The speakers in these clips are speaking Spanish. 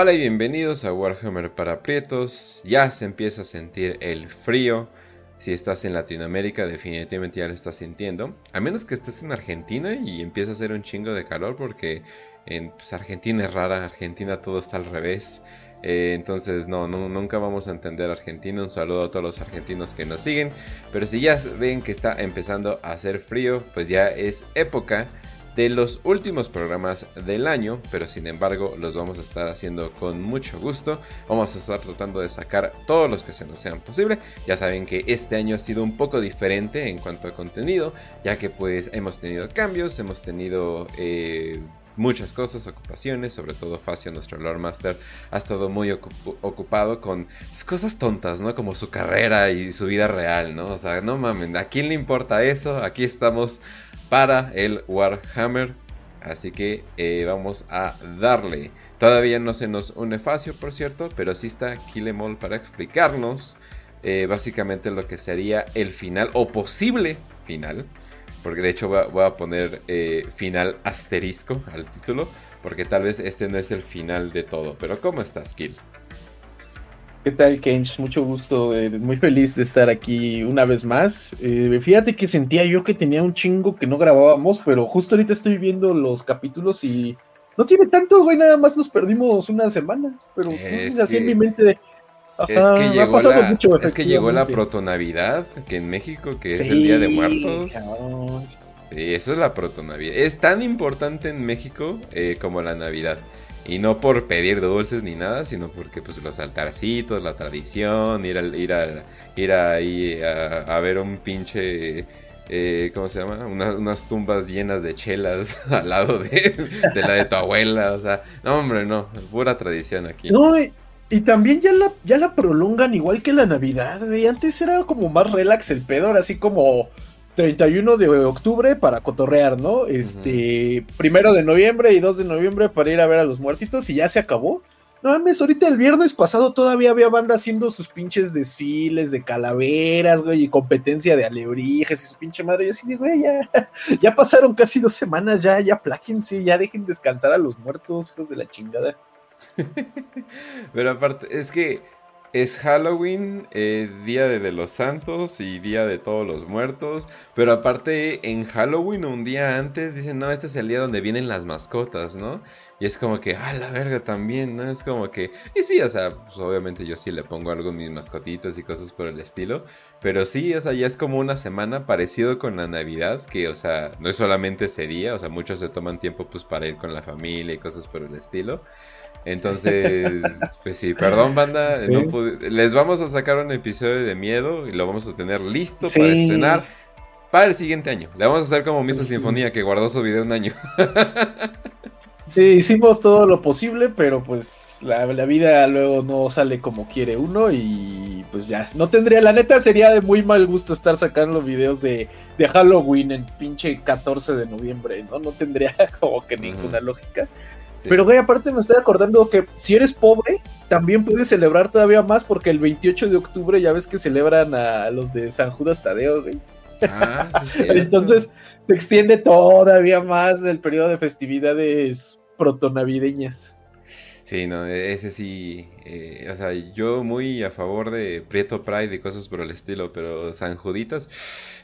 Hola y bienvenidos a Warhammer para Prietos. Ya se empieza a sentir el frío. Si estás en Latinoamérica, definitivamente ya lo estás sintiendo. A menos que estés en Argentina y empieza a hacer un chingo de calor, porque en pues, Argentina es rara, Argentina todo está al revés. Eh, entonces, no, no, nunca vamos a entender Argentina. Un saludo a todos los argentinos que nos siguen. Pero si ya ven que está empezando a hacer frío, pues ya es época de los últimos programas del año, pero sin embargo los vamos a estar haciendo con mucho gusto. Vamos a estar tratando de sacar todos los que se nos sean posible. Ya saben que este año ha sido un poco diferente en cuanto a contenido, ya que pues hemos tenido cambios, hemos tenido eh, muchas cosas, ocupaciones, sobre todo Facio, nuestro Lord Master, ha estado muy ocupado con pues, cosas tontas, ¿no? Como su carrera y su vida real, ¿no? O sea, no mames, ¿a quién le importa eso? Aquí estamos para el Warhammer. Así que eh, vamos a darle. Todavía no se nos une Facio, por cierto, pero sí está Kilemol para explicarnos eh, básicamente lo que sería el final o posible final. Porque de hecho voy a, poner eh, final asterisco al título. Porque tal vez este no es el final de todo. Pero ¿cómo estás, Kill? ¿Qué tal, Kench? Mucho gusto, eh, muy feliz de estar aquí una vez más. Eh, fíjate que sentía yo que tenía un chingo que no grabábamos, pero justo ahorita estoy viendo los capítulos y no tiene tanto, güey, nada más nos perdimos una semana, pero es así en mi mente. Es que llegó la, mucho, es que llegó la protonavidad, que en México, que es el Día de Muertos. Sí, eso es la protonavidad. Es tan importante en México eh, como la Navidad. Y no por pedir dulces ni nada, sino porque pues los altarcitos, la tradición, ir a, ir a, ir ahí a, ver un pinche... Eh, ¿Cómo se llama? unas tumbas llenas de chelas al lado de, la de tu abuela. O sea, no, hombre, no. Pura tradición aquí. No, y, también ya la, ya la prolongan igual que la Navidad, güey. Antes era como más relax el pedo, así como 31 de octubre para cotorrear, ¿no? Este, primero de noviembre y 2 de noviembre para ir a ver a los muertitos y ya se acabó. No mames, ahorita el viernes pasado todavía había banda haciendo sus pinches desfiles de calaveras, güey, y competencia de alebrijes y su pinche madre. Yo sí digo, güey, ya, ya pasaron casi dos semanas, ya, ya pláquense, ya dejen descansar a los muertos, hijos de la chingada. Pero aparte, es que es Halloween, eh, Día de, los Santos y Día de Todos los Muertos. Pero aparte, en Halloween, un día antes, dicen, no, este es el día donde vienen las mascotas, ¿no? Y es como que, ah, la verga también, ¿no? Es como que, y sí, o sea, pues obviamente yo sí le pongo algo a mis mascotitas y cosas por el estilo. Pero sí, o sea, ya es como una semana parecido con la Navidad, que, o sea, no es solamente ese día, o sea, muchos se toman tiempo pues para ir con la familia y cosas por el estilo. Entonces, pues sí, perdón banda, les vamos a sacar un episodio de miedo y lo vamos a tener listo para estrenar para el siguiente año. Le vamos a hacer como Misa Sinfonía que guardó su video un año. Sí, hicimos todo lo posible, pero pues la, vida luego no sale como quiere uno y pues ya, no tendría, la neta sería de muy mal gusto estar sacando videos de, de Halloween en pinche 14 de noviembre, ¿no? No tendría como que ninguna lógica. Pero, güey, aparte me estoy acordando que si eres pobre, también puedes celebrar todavía más porque el 28 de octubre ya ves que celebran a los de San Judas Tadeo, güey. Ah, Entonces se extiende todavía más del periodo de festividades protonavideñas. Sí, no, ese sí, eh, o sea, yo muy a favor de Prieto Pride y cosas por el estilo, pero San Juditas,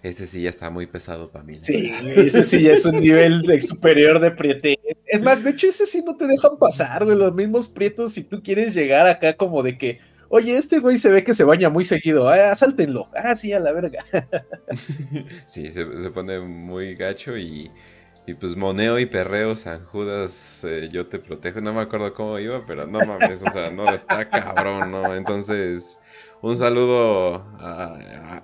ese sí ya está muy pesado para mí. Sí, ese sí ya es un nivel superior de priete. Es más, de hecho ese sí no te dejan pasar, güey, los mismos prietos si tú quieres llegar acá como de que, oye, este güey se ve que se baña muy seguido, ah, sáltenlo, ah, sí, a la verga. sí, se pone muy gacho y... Y pues moneo y perreo, San Judas, eh, yo te protejo. No me acuerdo cómo iba, pero no mames, o sea, no, está cabrón, ¿no? Entonces, un saludo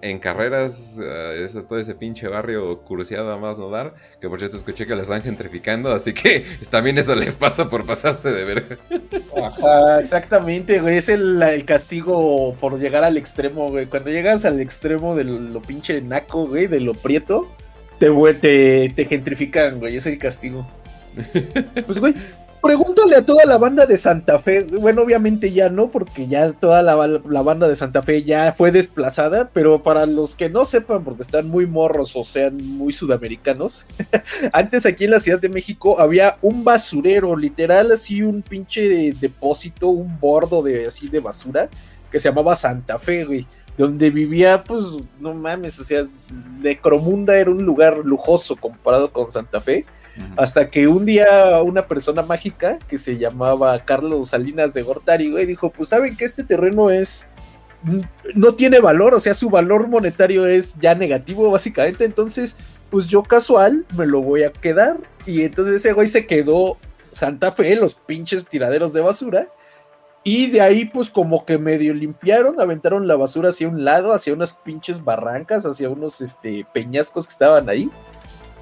en carreras, a todo ese pinche barrio cursiado a más no dar. Que por cierto escuché que la están gentrificando, así que también eso le pasa por pasarse de verga. Ajá, exactamente, güey. Es el, el, castigo por llegar al extremo, güey. Cuando llegas al extremo de lo pinche naco, güey, de lo prieto te, te, te gentrifican, güey, es el castigo. Pues, güey, pregúntale a toda la banda de Santa Fe. Bueno, obviamente ya no, porque ya toda la, banda de Santa Fe ya fue desplazada, pero para los que no sepan, porque están muy morros o sean muy sudamericanos, antes aquí en la Ciudad de México había un basurero, literal, así un pinche depósito, un bordo de así de basura, que se llamaba Santa Fe, güey donde vivía, pues, no mames, o sea, Necromunda era un lugar lujoso comparado con Santa Fe hasta que un día una persona mágica que se llamaba Carlos Salinas de Gortari, güey, dijo, pues saben que este terreno es no tiene valor, o sea, su valor monetario es ya negativo básicamente, entonces pues yo casual me lo voy a quedar y entonces ese güey se quedó Santa Fe, los pinches tiraderos de basura y de ahí pues como que medio limpiaron, aventaron la basura hacia un lado, hacia unas pinches barrancas, hacia unos este peñascos que estaban ahí.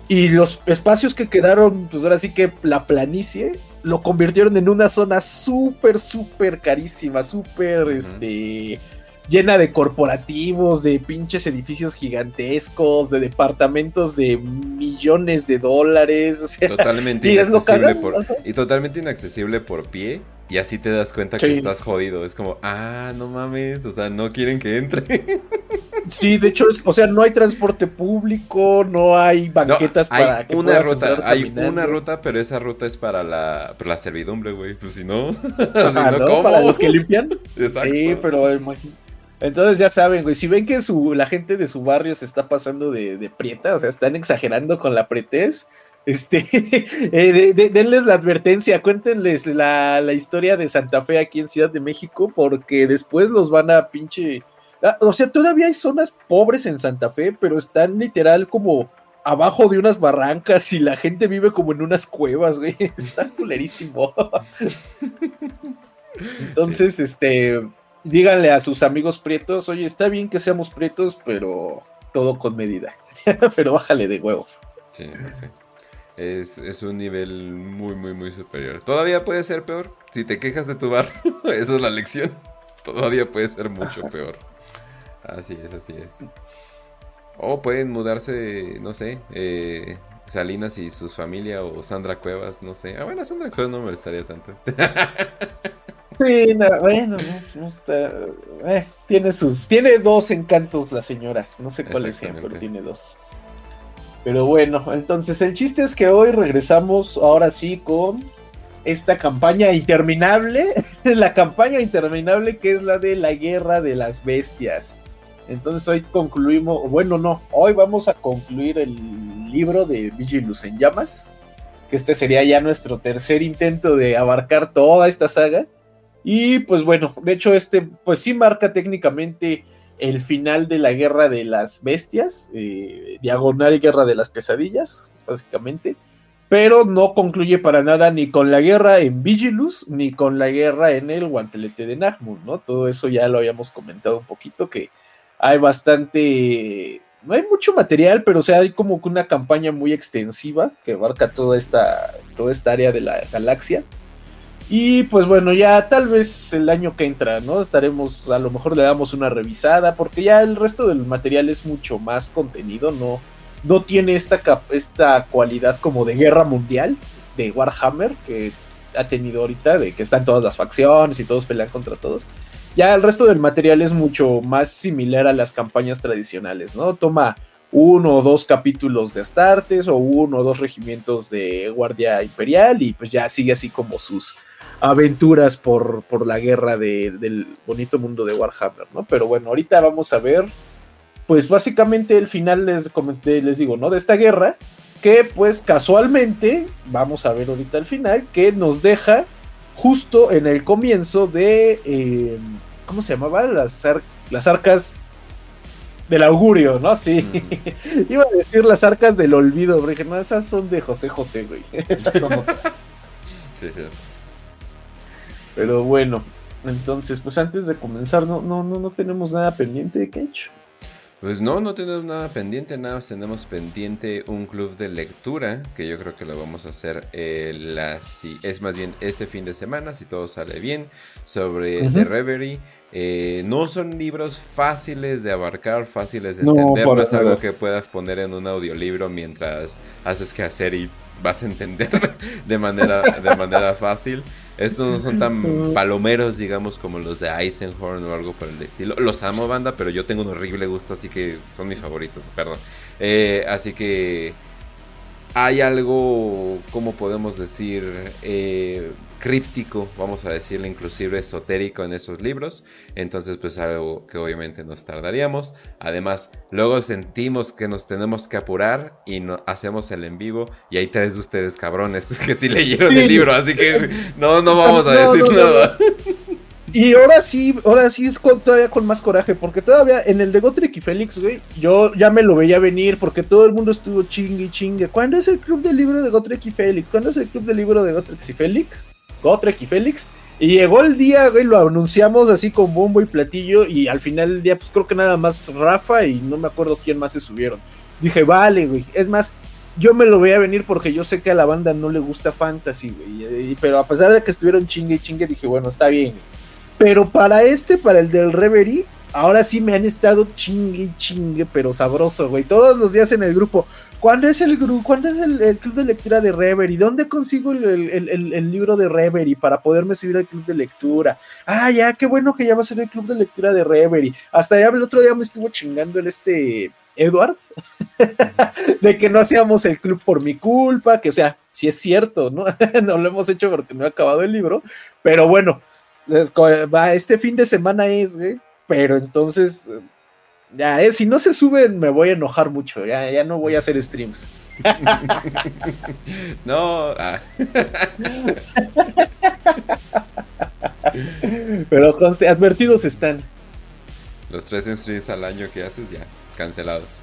Y los espacios que quedaron, pues ahora sí que la planicie, lo convirtieron en una zona súper, súper carísima, súper, este, llena de corporativos, de pinches edificios gigantescos, de departamentos de millones de dólares. O sea, totalmente inaccesible por, y totalmente inaccesible por pie. Y así te das cuenta que estás jodido. Es como, ah, no mames, o sea, no quieren que entre. Sí, de hecho, o sea, no hay transporte público, no hay banquetas para que una ruta, hay una ruta, pero esa ruta es para la, la servidumbre, güey. Pues si no, Para los que limpian. Sí, pero imagínate. Entonces ya saben, güey, si ven que su, la gente de su barrio se está pasando de, de prieta, o sea, están exagerando con la pretez, este, eh, denles la advertencia, cuéntenles la, la, historia de Santa Fe aquí en Ciudad de México, porque después los van a pinche... Ah, o sea, todavía hay zonas pobres en Santa Fe, pero están literal como abajo de unas barrancas y la gente vive como en unas cuevas, güey. Está culerísimo. Entonces, este, díganle a sus amigos prietos, oye, está bien que seamos prietos, pero todo con medida. pero bájale de huevos. Sí, sí. Es, es, un nivel muy, muy, muy superior. Todavía puede ser peor. Si te quejas de tu barrio, esa es la lección. Todavía puede ser mucho peor. Así es, así es. O pueden mudarse, no sé, eh, Salinas y su familia o Sandra Cuevas, no sé. Ah, bueno, Sandra Cuevas no me gustaría tanto. Sí, bueno, eh, tiene sus, tiene dos encantos la señora, no sé cuáles sean, pero tiene dos. Pero bueno, entonces el chiste es que hoy regresamos ahora sí con esta campaña interminable, la campaña interminable que es la de la guerra de las bestias. Entonces hoy concluimos, bueno no, hoy vamos a concluir el libro de Vigilus en llamas, que este sería ya nuestro tercer intento de abarcar toda esta saga. Y pues bueno, de hecho este pues sí marca técnicamente el final de la guerra de las bestias, eh, diagonal guerra de las pesadillas, básicamente, pero no concluye para nada ni con la guerra en Vigilus, ni con la guerra en el guantelete de Nahmund, ¿no? Todo eso ya lo habíamos comentado un poquito, que hay bastante, no hay mucho material, pero o sea, hay como una campaña muy extensiva que abarca toda esta, toda esta área de la galaxia. Y pues bueno, ya tal vez el año que entra, ¿no? Estaremos, a lo mejor le damos una revisada, porque ya el resto del material es mucho más contenido, no, no tiene esta, esta cualidad como de guerra mundial de Warhammer que ha tenido ahorita, de que están todas las facciones y todos pelean contra todos. Ya el resto del material es mucho más similar a las campañas tradicionales, ¿no? Toma uno o dos capítulos de Astartes o uno o dos regimientos de Guardia Imperial y pues ya sigue así como sus aventuras por, por la guerra del bonito mundo de Warhammer, ¿no? Pero bueno, ahorita vamos a ver, pues básicamente el final les comenté, les digo, ¿no? De esta guerra, que pues casualmente, vamos a ver ahorita el final, que nos deja justo en el comienzo de, eh, ¿cómo se llamaba? Las, las arcas del augurio, ¿no? Sí. Mm. Iba a decir las arcas del olvido, pero dije, no, esas son de José José, güey. Esas son otras. Sí, pero bueno, entonces, pues antes de comenzar, no, no, no, no tenemos nada pendiente de Cage. Pues no, no tenemos nada pendiente, nada más tenemos pendiente un club de lectura, que yo creo que lo vamos a hacer eh, la, si, es más bien este fin de semana, si todo sale bien, sobre The Reverie, Eh, no son libros fáciles de abarcar, fáciles de entender. No, es algo que puedas poner en un audiolibro mientras haces que hacer y vas a entender de manera, de manera fácil. Estos no son tan palomeros, digamos, como los de Eisenhorn o algo por el estilo. Los amo, banda, pero yo tengo un horrible gusto, así que son mis favoritos, perdón. Eh, así que hay algo, ¿cómo podemos decir? Eh, críptico, vamos a decirle inclusive esotérico en esos libros. Entonces, pues algo que obviamente nos tardaríamos. Además, luego sentimos que nos tenemos que apurar y no, hacemos el en vivo. Y hay tres de ustedes cabrones que sí leyeron el libro, así que no, no vamos a decir nada. Y ahora sí, ahora sí es todavía con más coraje, porque todavía en el de Gotrek y Félix, güey, yo ya me lo veía venir, porque todo el mundo estuvo chingue y chingue. ¿Cuándo es el club del libro de Gotrek y Félix? ¿Cuándo es el club del libro de Gotrek y Félix? Gotrek y Félix. Y llegó el día, güey, lo anunciamos así con bombo y platillo. Y al final del día, pues creo que nada más Rafa y no me acuerdo quién más se subieron. Dije, vale, güey. Es más, yo me lo voy a venir porque yo sé que a la banda no le gusta Fantasy, güey. Pero a pesar de que estuvieron chingue y chingue, dije, bueno, está bien. Pero para este, para el del Reverie, ahora sí me han estado chingue y chingue, pero sabroso, güey. Todos los días en el grupo. ¿Cuándo es el grupo? ¿Cuándo es el, club de lectura de Reverie? ¿Dónde consigo el, libro de Reverie para poderme subir al club de lectura? Ah, ya, qué bueno que ya va a ser el club de lectura de Reverie. Hasta ya el otro día me estuvo chingando el este Edward de que no hacíamos el club por mi culpa, que o sea, sí es cierto, ¿no? no lo hemos hecho porque no he acabado el libro, pero bueno, este fin de semana es, güey, pero entonces ya, eh, si no se suben, me voy a enojar mucho. Ya, ya no voy a hacer streams. no. Ah. Pero conste, advertidos están. Los tres streams al año que haces ya, cancelados.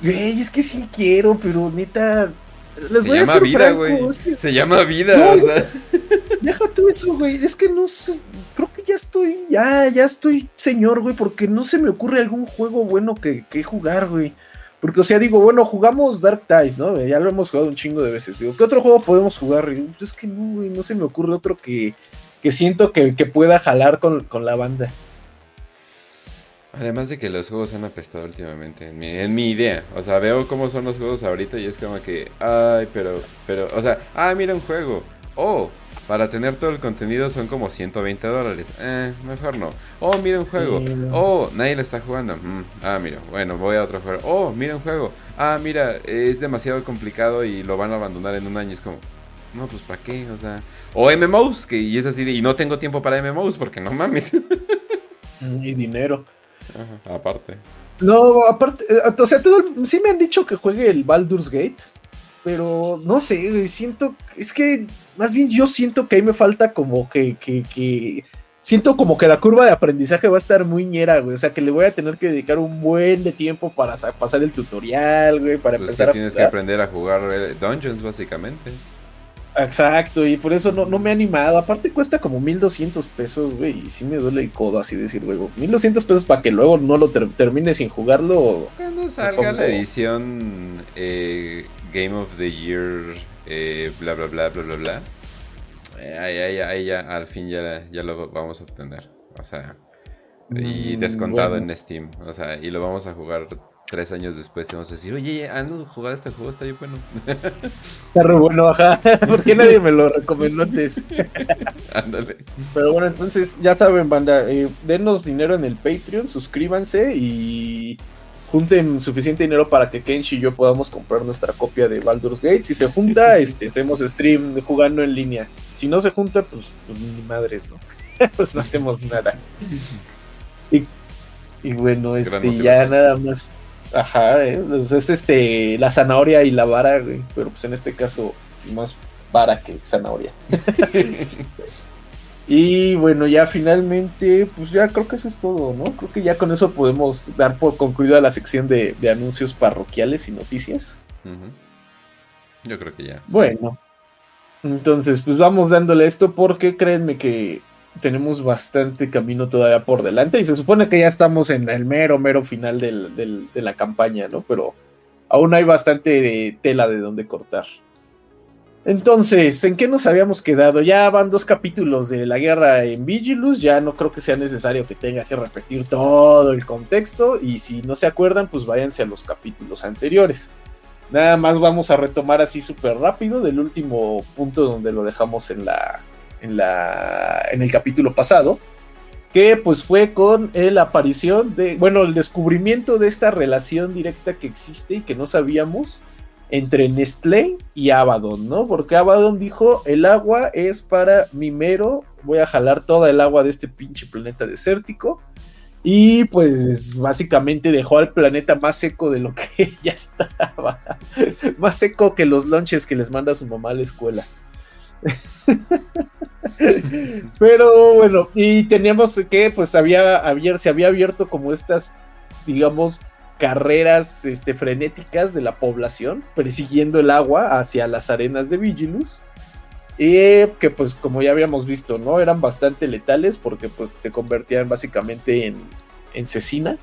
Güey, es que sí quiero, pero neta. Les se voy llama a vida, güey. Se llama vida. Deja tú eso, güey. Es que no sé. Creo que ya estoy. Ya, ya estoy señor, güey. Porque no se me ocurre algún juego bueno que, que jugar, güey. Porque, o sea, digo, bueno, jugamos Dark Tide, ¿no? Ya lo hemos jugado un chingo de veces. Digo, ¿qué otro juego podemos jugar? Pues es que no, güey, no se me ocurre otro que, que siento que, que pueda jalar con, con, la banda. Además de que los juegos han apestado últimamente, en mi, en mi idea. O sea, veo cómo son los juegos ahorita y es como que, ay, pero, pero, o sea, ah, mira un juego. Oh, para tener todo el contenido son como 120 dólares. Eh, mejor no. Oh, mira un juego. Oh, nadie lo está jugando. Mm, ah, mira. Bueno, voy a otro juego. Oh, mira un juego. Ah, mira, es demasiado complicado y lo van a abandonar en un año. Es como, no, pues ¿para qué? O sea, o MMOs, que y es así, y no tengo tiempo para MMOs porque no mames. Y dinero. Ajá, aparte. No, aparte, eh, o sea, todo, sí me han dicho que juegue el Baldur's Gate. Pero no sé, siento, es que más bien yo siento que ahí me falta como que, que, que, siento como que la curva de aprendizaje va a estar muy ñera, güey. O sea, que le voy a tener que dedicar un buen de tiempo para pasar el tutorial, güey, para pues empezar a tienes que aprender a jugar eh, Dungeons, básicamente. Exacto, y por eso no, no me he animado. Aparte cuesta como 1200 pesos, güey, y sí me duele el codo así decir, güey, 1200 pesos para que luego no lo termine sin jugarlo. Cuando salga la edición eh, Game of the Year, eh, bla, bla, bla, bla, bla, bla, eh, ahí, ahí, ya, al fin ya, ya lo vamos a obtener. O sea, y mm, descontado en Steam. O sea, y lo vamos a jugar tres años después y vamos a decir, oye, ¿han jugado este juego? Está bien bueno. Está re bueno, ajá. ¿Por qué nadie me lo recomendó antes? Ándale. Pero bueno, entonces, ya saben, banda, eh, denos dinero en el Patreon, suscríbanse y junten suficiente dinero para que Kenshi y yo podamos comprar nuestra copia de Baldur's Gate. Si se junta, este, hacemos stream jugando en línea. Si no se junta, pues, pues ni madres, ¿no? pues no hacemos nada. Y, y bueno, este, ya nada más. Ajá, ¿eh? pues es este la zanahoria y la vara, pero pues en este caso más vara que zanahoria. y bueno, ya finalmente, pues ya creo que eso es todo, ¿no? Creo que ya con eso podemos dar por concluida la sección de, anuncios parroquiales y noticias. Yo creo que ya. Bueno, entonces pues vamos dándole esto porque créanme que tenemos bastante camino todavía por delante y se supone que ya estamos en el mero, mero final de la campaña, ¿no? Pero aún hay bastante tela de donde cortar. Entonces, ¿en qué nos habíamos quedado? Ya van dos capítulos de la guerra en Vigilus, ya no creo que sea necesario que tenga que repetir todo el contexto y si no se acuerdan, pues váyanse a los capítulos anteriores. Nada más vamos a retomar así súper rápido del último punto donde lo dejamos en la, en la en el capítulo pasado, que pues fue con la aparición de, bueno, el descubrimiento de esta relación directa que existe y que no sabíamos entre Nestlé y Abaddon, ¿no? Porque Abaddon dijo, el agua es para mi mero, voy a jalar toda el agua de este pinche planeta desértico. Y pues básicamente dejó al planeta más seco de lo que ya estaba. más seco que los lunches que les manda su mamá a la escuela. Pero bueno, y teníamos que, pues había, había, se había abierto como estas, digamos, carreras este, frenéticas de la población persiguiendo el agua hacia las arenas de Vigilus. Y que pues como ya habíamos visto, ¿no? Eran bastante letales porque pues te convertían básicamente en, en cecina.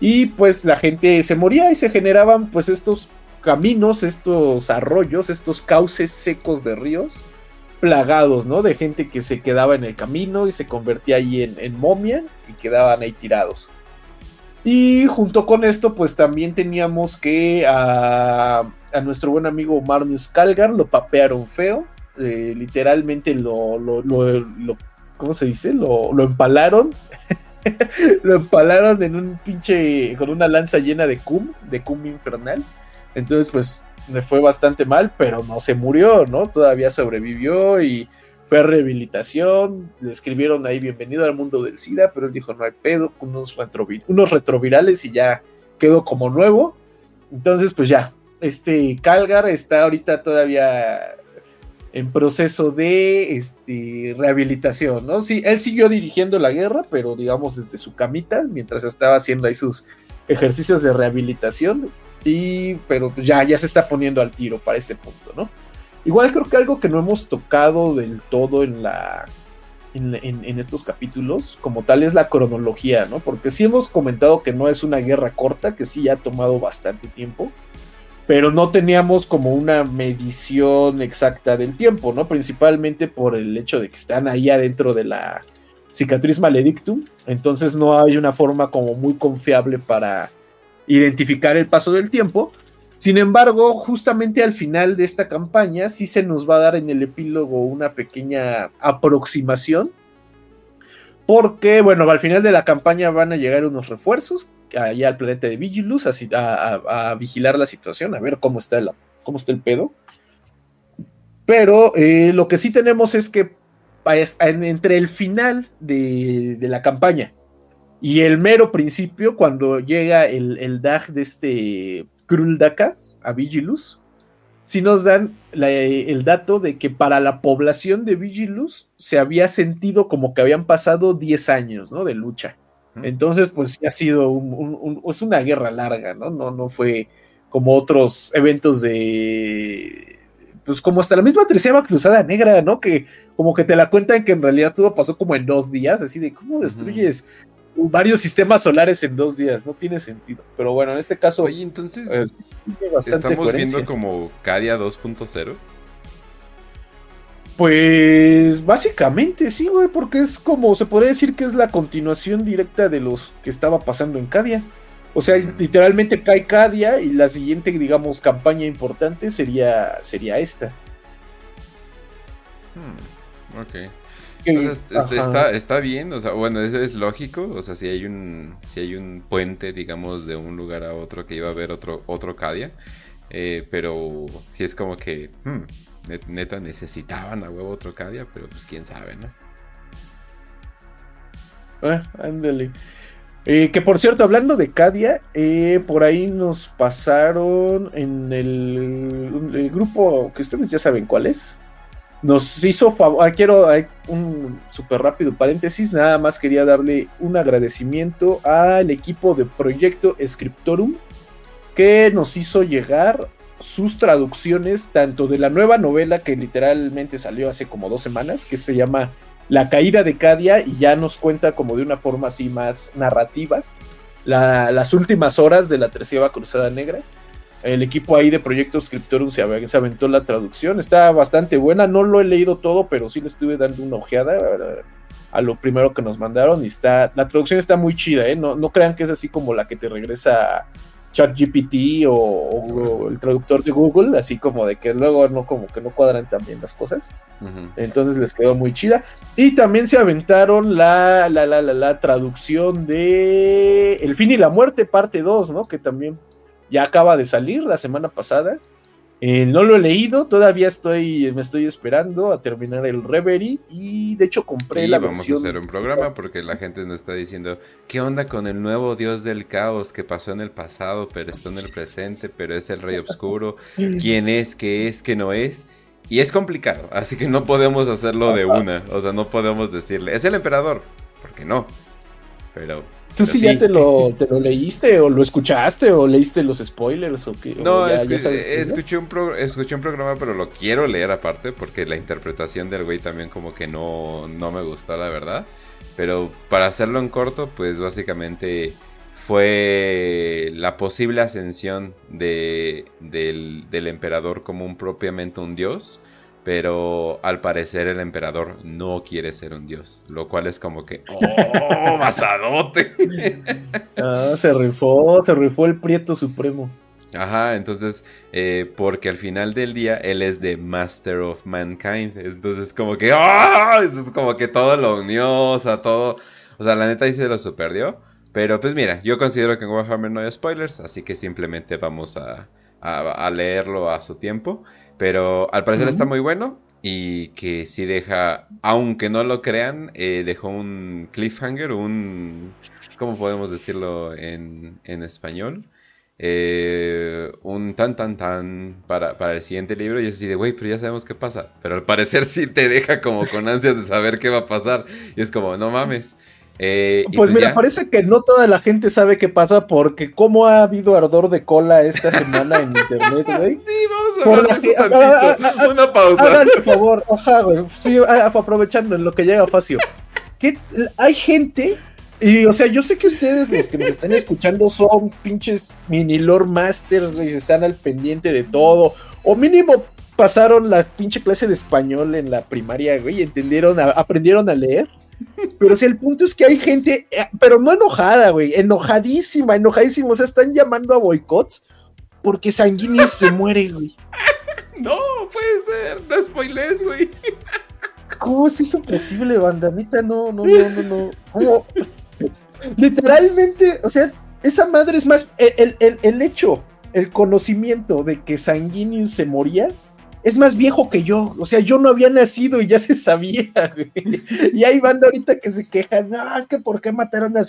Y pues la gente se moría y se generaban pues estos caminos, estos arroyos, estos cauces secos de ríos plagados, ¿no? De gente que se quedaba en el camino y se convertía ahí en momia y quedaban ahí tirados. Y junto con esto, pues también teníamos que a, nuestro buen amigo Marnius Calgar lo papearon feo. Eh, literalmente lo, lo, lo, ¿cómo se dice? Lo, lo empalaron. lo empalaron en un pinche, con una lanza llena de cum, de cum infernal. Entonces, pues, me fue bastante mal, pero no se murió, ¿no? Todavía sobrevivió y fue rehabilitación, le escribieron ahí bienvenido al mundo del SIDA, pero él dijo no hay pedo, unos, retrovirales y ya quedó como nuevo. Entonces, pues ya, este Calgar está ahorita todavía en proceso de este, rehabilitación, ¿no? Sí, él siguió dirigiendo la guerra, pero digamos desde su camita, mientras estaba haciendo ahí sus ejercicios de rehabilitación, y, pero ya, ya se está poniendo al tiro para este punto, ¿no? Igual creo que algo que no hemos tocado del todo en la. En, estos capítulos, como tal, es la cronología, ¿no? Porque sí hemos comentado que no es una guerra corta, que sí ha tomado bastante tiempo, pero no teníamos como una medición exacta del tiempo, ¿no? Principalmente por el hecho de que están ahí adentro de la cicatriz maledictum, entonces no hay una forma como muy confiable para identificar el paso del tiempo, sin embargo, justamente al final de esta campaña sí se nos va a dar en el epílogo una pequeña aproximación. Porque, bueno, al final de la campaña van a llegar unos refuerzos allá al planeta de Vigilus a, vigilar la situación, a ver cómo está el, cómo está el pedo. Pero eh, lo que sí tenemos es que entre el final de, la campaña y el mero principio, cuando llega el, el DAG de este Kruldaka a Vigilus, si nos dan el dato de que para la población de Vigilus se había sentido como que habían pasado 10 años, ¿no? De lucha. Entonces, pues sí ha sido es una guerra larga, ¿no? ¿no? No fue como otros eventos de. Pues como hasta la misma treceava cruzada negra, ¿no? Que como que te la cuentan que en realidad todo pasó como en dos días, así de cómo destruyes varios sistemas solares en dos días, no tiene sentido. Pero bueno, en este caso. Oye, entonces. ¿Estamos viendo como Cadia 2.0? Pues básicamente sí, güey, porque es como, se podría decir que es la continuación directa de los que estaba pasando en Cadia. O sea, literalmente cae Cadia y la siguiente, digamos, campaña importante sería, sería esta. Hmm, ok. Está, está, bien, o sea, bueno, eso es lógico, o sea, si hay un si hay un puente, digamos, de un lugar a otro que iba a haber otro otro Cadia, eh, pero si es como que, hmm, neta, necesitaban a huevo otro Cadia, pero pues quién sabe, ¿no? Ah, ándale. Eh, que por cierto, hablando de Cadia, eh, por ahí nos pasaron en el, el, grupo que ustedes ya saben cuál es nos hizo favor, ah, quiero un súper rápido paréntesis, nada más quería darle un agradecimiento al equipo de Proyecto Scriptorum que nos hizo llegar sus traducciones tanto de la nueva novela que literalmente salió hace como dos semanas, que se llama La caída de Cadia y ya nos cuenta como de una forma así más narrativa las últimas horas de la tercera cruzada negra el equipo ahí de Proyecto Scriptorum se, aventó la traducción. Está bastante buena. No lo he leído todo, pero sí le estuve dando una ojeada a lo primero que nos mandaron. Y está. La traducción está muy chida, ¿eh? No, no crean que es así como la que te regresa ChatGPT o, o, el traductor de Google, así como de que luego no como que no cuadran también las cosas. Entonces les quedó muy chida. Y también se aventaron la, la, la, la, traducción de El fin y la muerte, parte 2, ¿no? Que también ya acaba de salir la semana pasada. Eh, no lo he leído, todavía estoy, me estoy esperando a terminar el Reverie y de hecho compré la vamos a hacer un programa porque la gente nos está diciendo qué onda con el nuevo dios del caos que pasó en el pasado pero está en el presente pero es el rey oscuro, quién es, qué es, qué no es y es complicado, así que no podemos hacerlo de una, o sea no podemos decirle es el emperador, porque no, pero ¿Tú sí, ya te lo, te lo leíste o lo escuchaste o leíste los spoilers o qué? No, escuché, un escuché un programa pero lo quiero leer aparte porque la interpretación del güey también como que no, no me gustó la verdad. Pero para hacerlo en corto pues básicamente fue la posible ascensión de, del, del emperador como un propiamente un dios pero al parecer el emperador no quiere ser un dios, lo cual es como que, ¡oh, masadote! ah, se rifó, se rifó el Prieto Supremo. Ajá, entonces, eh, porque al final del día él es de Master of Mankind, entonces como que, ¡ah! Es como que todo lo unió, o sea, todo, o sea, la neta ahí se lo superdió, pero pues mira, yo considero que en Warhammer no hay spoilers, así que simplemente vamos a, a leerlo a su tiempo. Pero al parecer está muy bueno y que sí deja, aunque no lo crean, eh, dejó un cliffhanger, un... ¿Cómo podemos decirlo en, en español? Eh, un tan tan tan para, para, el siguiente libro y es así de, güey, pero ya sabemos qué pasa. Pero al parecer sí te deja como con ansias de saber qué va a pasar. Y es como, no mames. Eh, pues, pues, mira, parece que no toda la gente sabe qué pasa porque cómo ha habido ardor de cola esta semana en internet, güey. Sí, vamos a ver Una pausa. Háganme por favor, ajá, güey. Sí, aprovechando en lo que llega Facio. Que hay gente y, o sea, yo sé que ustedes, los que nos están escuchando, son pinches mini lore masters, güey, están al pendiente de todo. O mínimo pasaron la pinche clase de español en la primaria, güey, y entendieron, aprendieron a leer. Pero si el punto es que hay gente, eh, pero no enojada, güey, enojadísima, enojadísima. O sea, están llamando a boicots porque Sanguinius se muere, güey. No, puede ser, no spoilers, güey. ¿Cómo es eso posible, bandanita? No, no, no, no, no. ¿Cómo? Literalmente, o sea, esa madre es más. El, el, el hecho, el conocimiento de que Sanguinius se moría es más viejo que yo. O sea, yo no había nacido y ya se sabía, güey. Y hay banda ahorita que se quejan, no, es que ¿por qué mataron a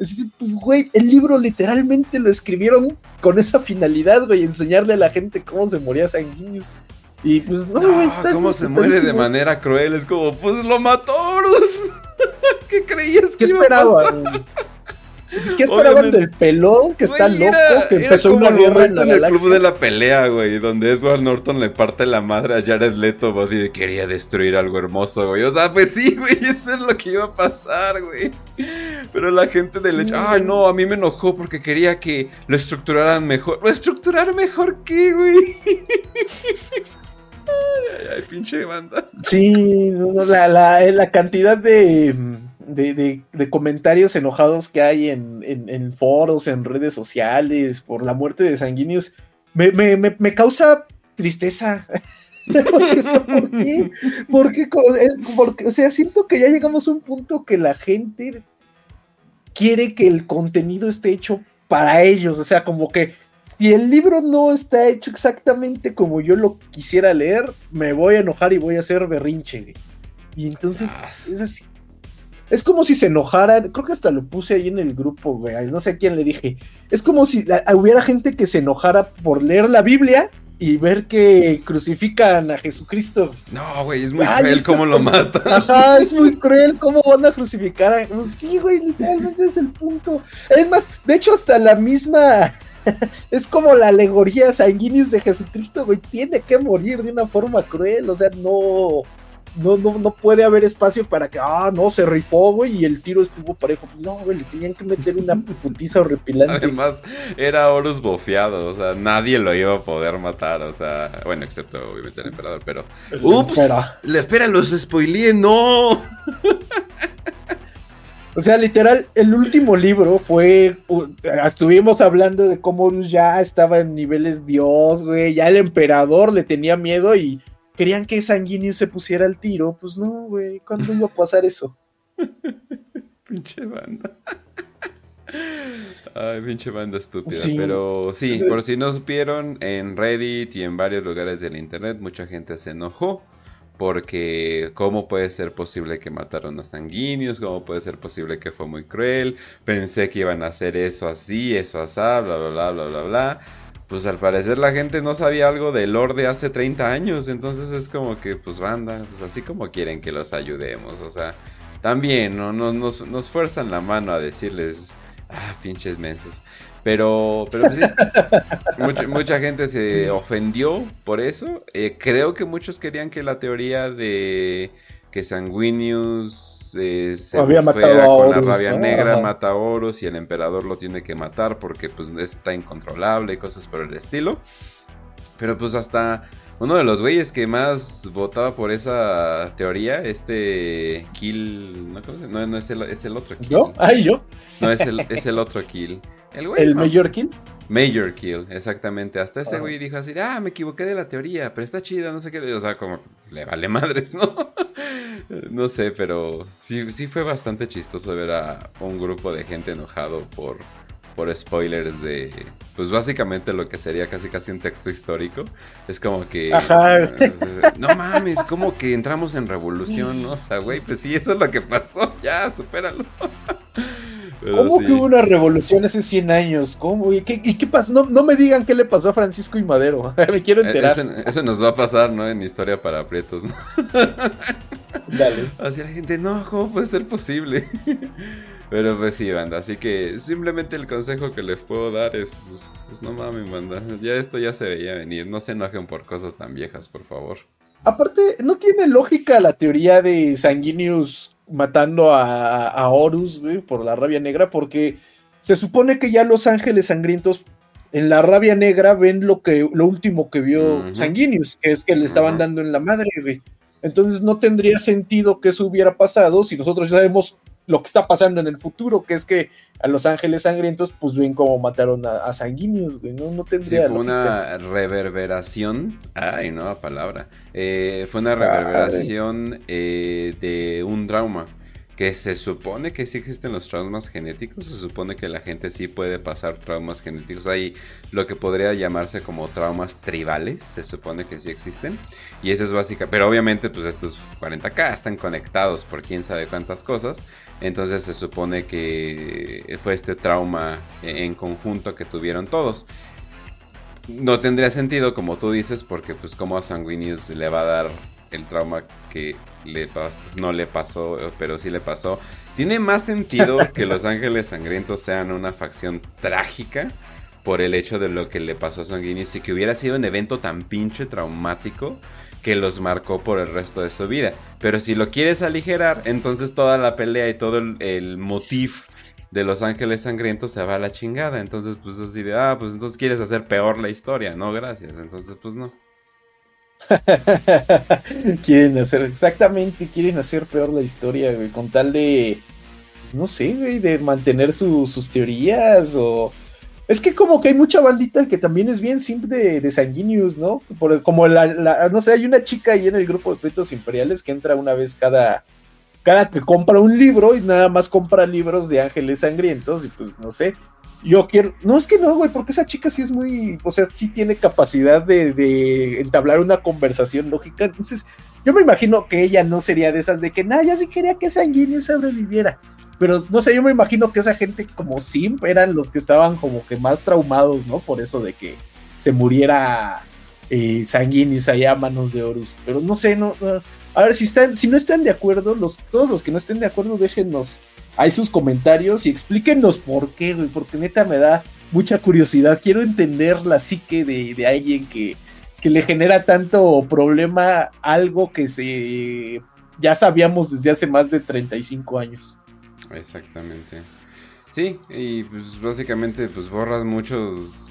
Sanguíneos? Pues, güey, el libro literalmente lo escribieron con esa finalidad, güey, enseñarle a la gente cómo se moría Sanguíneos. Y pues no, güey, está. ¿Cómo se muere de manera cruel? Es como, pues lo mató, Bruce. ¿Qué creías que ¿Qué esperaba? ¿Qué esperaban del pelón que está loco? que empezó una guerra en, el club de la pelea, güey, donde Edward Norton le parte la madre a Jared Leto, así de quería destruir algo hermoso, güey. O sea, pues sí, güey, eso es lo que iba a pasar, güey. Pero la gente del hecho, ay, no, a mí me enojó porque quería que lo estructuraran mejor. ¿Lo estructurar mejor qué, güey? ay, ay, ay, pinche banda. Sí, la, la, la cantidad de de, comentarios enojados que hay en, foros, en redes sociales, por la muerte de Sanguinius, me, causa tristeza. ¿Por qué? Porque, porque, o sea, siento que ya llegamos a un punto que la gente quiere que el contenido esté hecho para ellos, o sea, como que si el libro no está hecho exactamente como yo lo quisiera leer, me voy a enojar y voy a hacer berrinche. Y entonces, es así, es como si se enojaran, creo que hasta lo puse ahí en el grupo, güey, no sé a quién le dije. Es como si hubiera gente que se enojara por leer la Biblia y ver que crucifican a Jesucristo. No, güey, es muy cruel cómo lo matan. Ajá, es muy cruel cómo van a crucificar a... Pues sí, güey, literalmente es el punto. Es más, de hecho hasta la misma... es como la alegoría sanguíneos de Jesucristo, güey, tiene que morir de una forma cruel, o sea, no no, no, no puede haber espacio para que, ah, no, se rifó, güey, y el tiro estuvo parejo. Pues no, güey, le tenían que meter una putiza horripilante. Además, era Horus bofeado, o sea, nadie lo iba a poder matar, o sea, bueno, excepto obviamente el emperador, pero. ¡Ups! Le espera, los spoileé, no. O sea, literal, el último libro fue. estuvimos hablando de cómo Horus ya estaba en niveles Dios, güey. Ya el emperador le tenía miedo y querían que Sanguinius se pusiera al tiro. Pues no, güey. ¿Cuándo iba a pasar eso? pinche banda. Ay, pinche banda estúpida. Pero sí, por si no supieron, en Reddit y en varios lugares del internet, mucha gente se enojó porque cómo puede ser posible que mataron a Sanguinius, cómo puede ser posible que fue muy cruel, pensé que iban a hacer eso así, eso así, bla, bla, bla, bla, bla, bla. Pues al parecer la gente no sabía algo del Lord de hace 30 años, entonces es como que, pues banda, pues así como quieren que los ayudemos, o sea, también ¿no? nos, nos, nos fuerzan la mano a decirles, ah, pinches mensos. Pero, pero sí, mucha, gente se ofendió por eso. Eh, creo que muchos querían que la teoría de que Sanguinius eh, se Había matado con la rabia negra, mata a Horus y el emperador lo tiene que matar porque pues está incontrolable y cosas por el estilo. Pero pues hasta uno de los güeyes que más votaba por esa teoría, este Kill, no, no, es, el, es el otro Kill. ¿Yo? ¿Ay, yo? No, es el, es el otro Kill. El, güey, Major Kill? Major Kill, exactamente. Hasta ese güey dijo así, ah, me equivoqué de la teoría, pero está chida, no sé qué. O sea, como le vale madres, ¿no? no sé, pero sí, sí fue bastante chistoso ver a un grupo de gente enojado por, por spoilers de, pues básicamente lo que sería casi casi un texto histórico. Es como que... Ajá. No mames, como que entramos en revolución, ¿no? O sea, güey, pues sí, eso es lo que pasó, ya, supéralo. ¿Cómo que hubo una revolución hace 100 años? ¿Cómo? ¿Y qué, y qué pasó? No, me digan qué le pasó a Francisco y Madero. me quiero eh, enterar. Eso, nos va a pasar, ¿no? En Historia para Aprietos, ¿no? Dale. Así la gente, no, ¿cómo puede ser posible? Pero pues sí, banda. Así que simplemente el consejo que les puedo dar es, pues, pues no mames, banda. Ya esto ya se veía venir. No se enojen por cosas tan viejas, por favor. Aparte, no tiene lógica la teoría de Sanguinius matando a, Horus, güey, por la rabia negra, porque se supone que ya los ángeles sangrientos en la rabia negra ven lo que lo último que vio Sanguinius, que es que le estaban dando en la madre, güey. Entonces no tendría sentido que eso hubiera pasado si nosotros ya sabemos lo que está pasando en el futuro, que es que a los ángeles sangrientos, pues ven cómo mataron a, sanguíneos, güey, no, no tendría. fue una reverberación, ay, no, palabra, eh, fue una reverberación eh, de un trauma. Que se supone que sí existen los traumas genéticos, se supone que la gente sí puede pasar traumas genéticos. Hay lo que podría llamarse como traumas tribales, se supone que sí existen. Y eso es básica, pero obviamente pues estos 40k están conectados por quién sabe cuántas cosas. Entonces se supone que fue este trauma en conjunto que tuvieron todos. No tendría sentido, como tú dices, porque pues como a Sanguinius le va a dar el trauma que le pasó, no le pasó, pero sí le pasó. Tiene más sentido que los Ángeles Sangrientos sean una facción trágica por el hecho de lo que le pasó a Sanguinius y que hubiera sido un evento tan pinche traumático que los marcó por el resto de su vida. Pero si lo quieres aligerar, entonces toda la pelea y todo el, el motif de Los Ángeles Sangrientos se va a la chingada. Entonces, pues así de, ah, pues entonces quieres hacer peor la historia, no, gracias. Entonces, pues no. quieren hacer, exactamente, quieren hacer peor la historia, güey, con tal de, no sé, güey, de mantener sus teorías o es que como que hay mucha bandita que también es bien simple de, de ¿no? como la, no sé, hay una chica ahí en el grupo de Petos Imperiales que entra una vez cada, cada que compra un libro y nada más compra libros de ángeles sangrientos y pues no sé, yo quiero, no es que no, güey, porque esa chica sí es muy, o sea, sí tiene capacidad de, de entablar una conversación lógica, entonces yo me imagino que ella no sería de esas de que, nada, ya sí quería que Sanguíneo sobreviviera. Pero no sé, yo me imagino que esa gente como Simp eran los que estaban como que más traumados, ¿no? Por eso de que se muriera eh, Sanguinis allá a manos de Horus. Pero no sé, no, a ver si están, si no están de acuerdo, los, todos los que no estén de acuerdo, déjennos ahí sus comentarios y explíquenos por qué, güey, porque neta me da mucha curiosidad. Quiero entender la psique de, de alguien que, que le genera tanto problema algo que se ya sabíamos desde hace más de 35 años. Exactamente. Sí, y pues básicamente pues borras muchos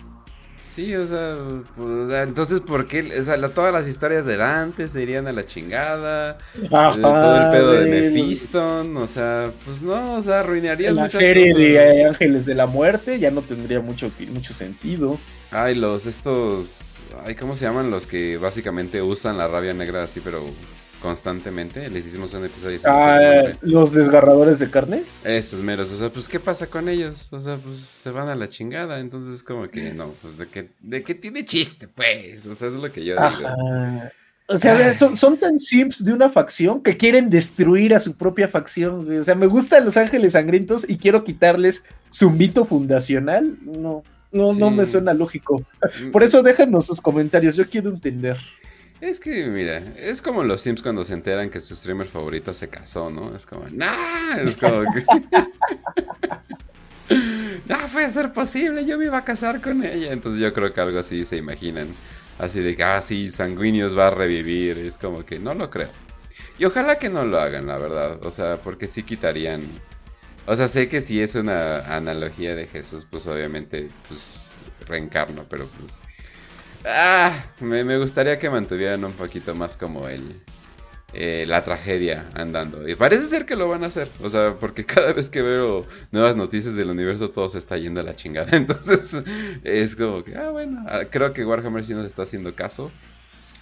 Sí, o sea, pues, entonces, ¿por qué? O sea, todas las historias de Dante se irían a la chingada. todo el pedo de Mephiston, o sea, pues no, o sea, arruinaría La serie de Ángeles de la Muerte ya no tendría mucho, mucho sentido. Ay, los, estos, ay, ¿cómo se llaman? Los que básicamente usan la rabia negra así, pero constantemente. Les hicimos un episodio. Ah, los desgarradores de carne. Esos meros. O sea, pues, ¿qué pasa con ellos? O sea, pues se van a la chingada. Entonces, como que no, pues, ¿de qué, de qué tiene chiste, pues? O sea, es lo que yo digo. O sea, son, tan simps de una facción que quieren destruir a su propia facción. O sea, me gustan los ángeles sangrientos y quiero quitarles su mito fundacional. No, no, no me suena lógico. Mm. Por eso déjanos sus comentarios, yo quiero entender. Es que, mira, es como los Sims cuando se enteran que su streamer favorita se casó, ¿no? Es como, ¡nah! Es como que... ¡No puede ser posible! Yo me iba a casar con ella. Entonces yo creo que algo así se imaginan. Así de que, ah, sí, Sanguinius va a revivir. Es como que no lo creo. Y ojalá que no lo hagan, la verdad. O sea, porque sí quitarían... O sea, sé que si es una analogía de Jesús, pues obviamente, pues reencarno, pero pues Ah, me, gustaría que mantuvieran un poquito más como el, eh, la tragedia andando. Y parece ser que lo van a hacer. O sea, porque cada vez que veo nuevas noticias del universo, todo se está yendo a la chingada. Entonces, es como que, ah, bueno, ah, creo que Warhammer sí nos está haciendo caso.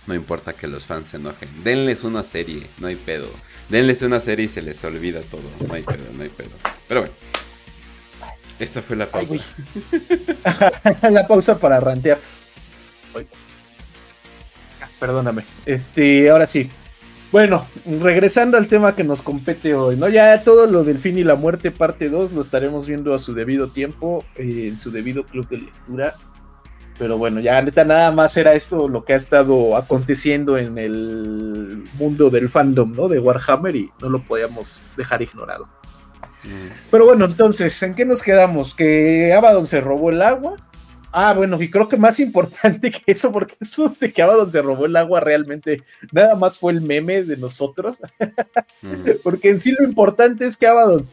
No importa que los fans se enojen. Denles una serie, no hay pedo. Denles una serie y se les olvida todo. No hay pedo, no hay pedo. Pero bueno. Esta fue la pausa. la pausa para rantear. Perdóname. Este, ahora sí. Bueno, regresando al tema que nos compete hoy, ¿no? Ya todo lo del fin y la muerte, parte 2, lo estaremos viendo a su debido tiempo, eh, en su debido club de lectura. Pero bueno, ya neta nada más era esto lo que ha estado aconteciendo en el mundo del fandom, ¿no? De Warhammer y no lo podíamos dejar ignorado. Mm. Pero bueno, entonces, ¿en qué nos quedamos? Que Abaddon se robó el agua, Ah, bueno, y creo que más importante que eso, porque eso de que Abaddon se robó el agua realmente nada más fue el meme de nosotros. porque en sí lo importante es que Abaddon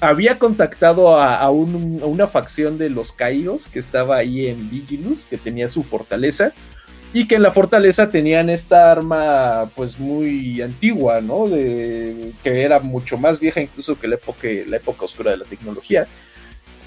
había contactado a, una facción de los caídos que estaba ahí en Vigilus, que tenía su fortaleza, y que en la fortaleza tenían esta arma pues muy antigua, ¿no? De, que era mucho más vieja incluso que la época, la época oscura de la tecnología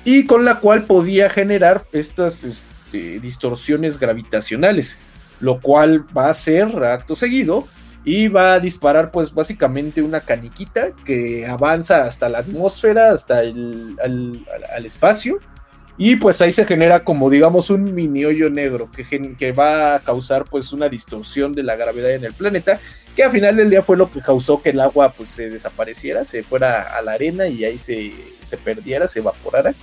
y con la cual podía generar estas este, distorsiones gravitacionales, lo cual va a ser acto seguido y va a disparar pues básicamente una caniquita que avanza hasta la atmósfera, hasta el al, espacio y pues ahí se genera como digamos un mini hoyo negro que, que, va a causar pues una distorsión de la gravedad en el planeta que al final del día fue lo que causó que el agua pues se desapareciera, se fuera a la arena y ahí se, se perdiera, se evaporara.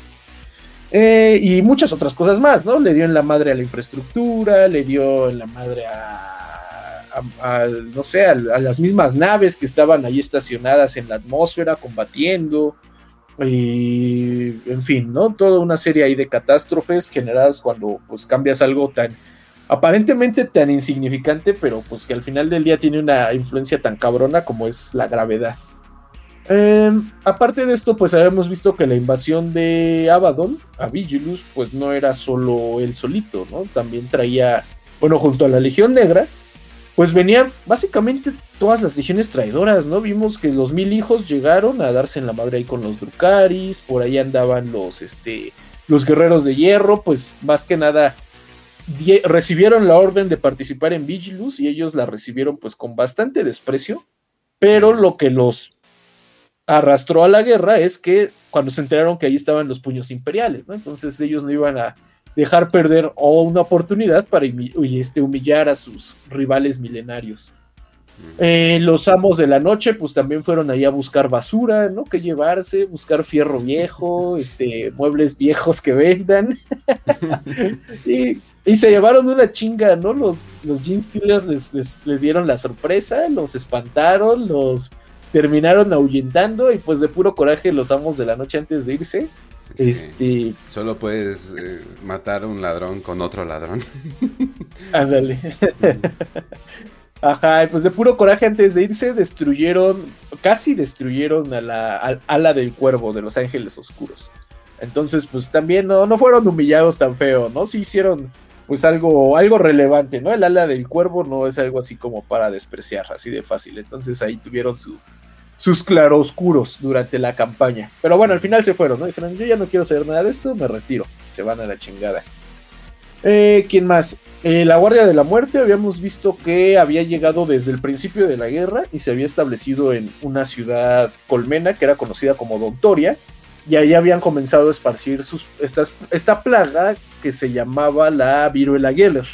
Eh, y muchas otras cosas más, ¿no? Le dio en la madre a la infraestructura, le dio en la madre a, no sé, a, las mismas naves que estaban ahí estacionadas en la atmósfera combatiendo. Y, en fin, ¿no? Toda una serie ahí de catástrofes generadas cuando pues cambias algo tan aparentemente tan insignificante, pero pues que al final del día tiene una influencia tan cabrona como es la gravedad. Em, aparte de esto, pues habíamos visto que la invasión de Abaddon a Vigilus, pues no era solo él solito, ¿no? También traía, bueno, junto a la Legión Negra, pues venían básicamente todas las legiones traidoras, ¿no? Vimos que los mil hijos llegaron a darse en la madre ahí con los Drukaris, por ahí andaban los, este, los guerreros de hierro, pues más que nada recibieron la orden de participar en Vigilus y ellos la recibieron pues con bastante desprecio, pero lo que los arrastró a la guerra es que cuando se enteraron que ahí estaban los puños imperiales, ¿no? Entonces ellos no iban a dejar perder una oportunidad para este, humillar a sus rivales milenarios. Eh, los amos de la noche, pues también fueron ahí a buscar basura, ¿no? Que llevarse, buscar fierro viejo, este, muebles viejos que vendan. y, se llevaron una chinga, ¿no? Los, los Jean Steelers les, les, dieron la sorpresa, los espantaron, los terminaron ahuyentando y pues de puro coraje los amos de la noche antes de irse, este. Solo puedes eh, matar un ladrón con otro ladrón. Ándale. Ajá, pues de puro coraje antes de irse destruyeron, casi destruyeron a la al, ala del cuervo de los ángeles oscuros. Entonces, pues también no, no fueron humillados tan feo, ¿no? Sí hicieron pues algo, algo relevante, ¿no? El ala del cuervo no es algo así como para despreciar, así de fácil. Entonces ahí tuvieron su, sus claroscuros durante la campaña. Pero bueno, al final se fueron, ¿no? Dijeron, yo ya no quiero saber nada de esto, me retiro. Se van a la chingada. Eh, ¿Quién más? Eh, la Guardia de la Muerte habíamos visto que había llegado desde el principio de la guerra y se había establecido en una ciudad colmena que era conocida como Dontoria y ahí habían comenzado a esparcir sus, esta plaga que se llamaba la viruela Geller,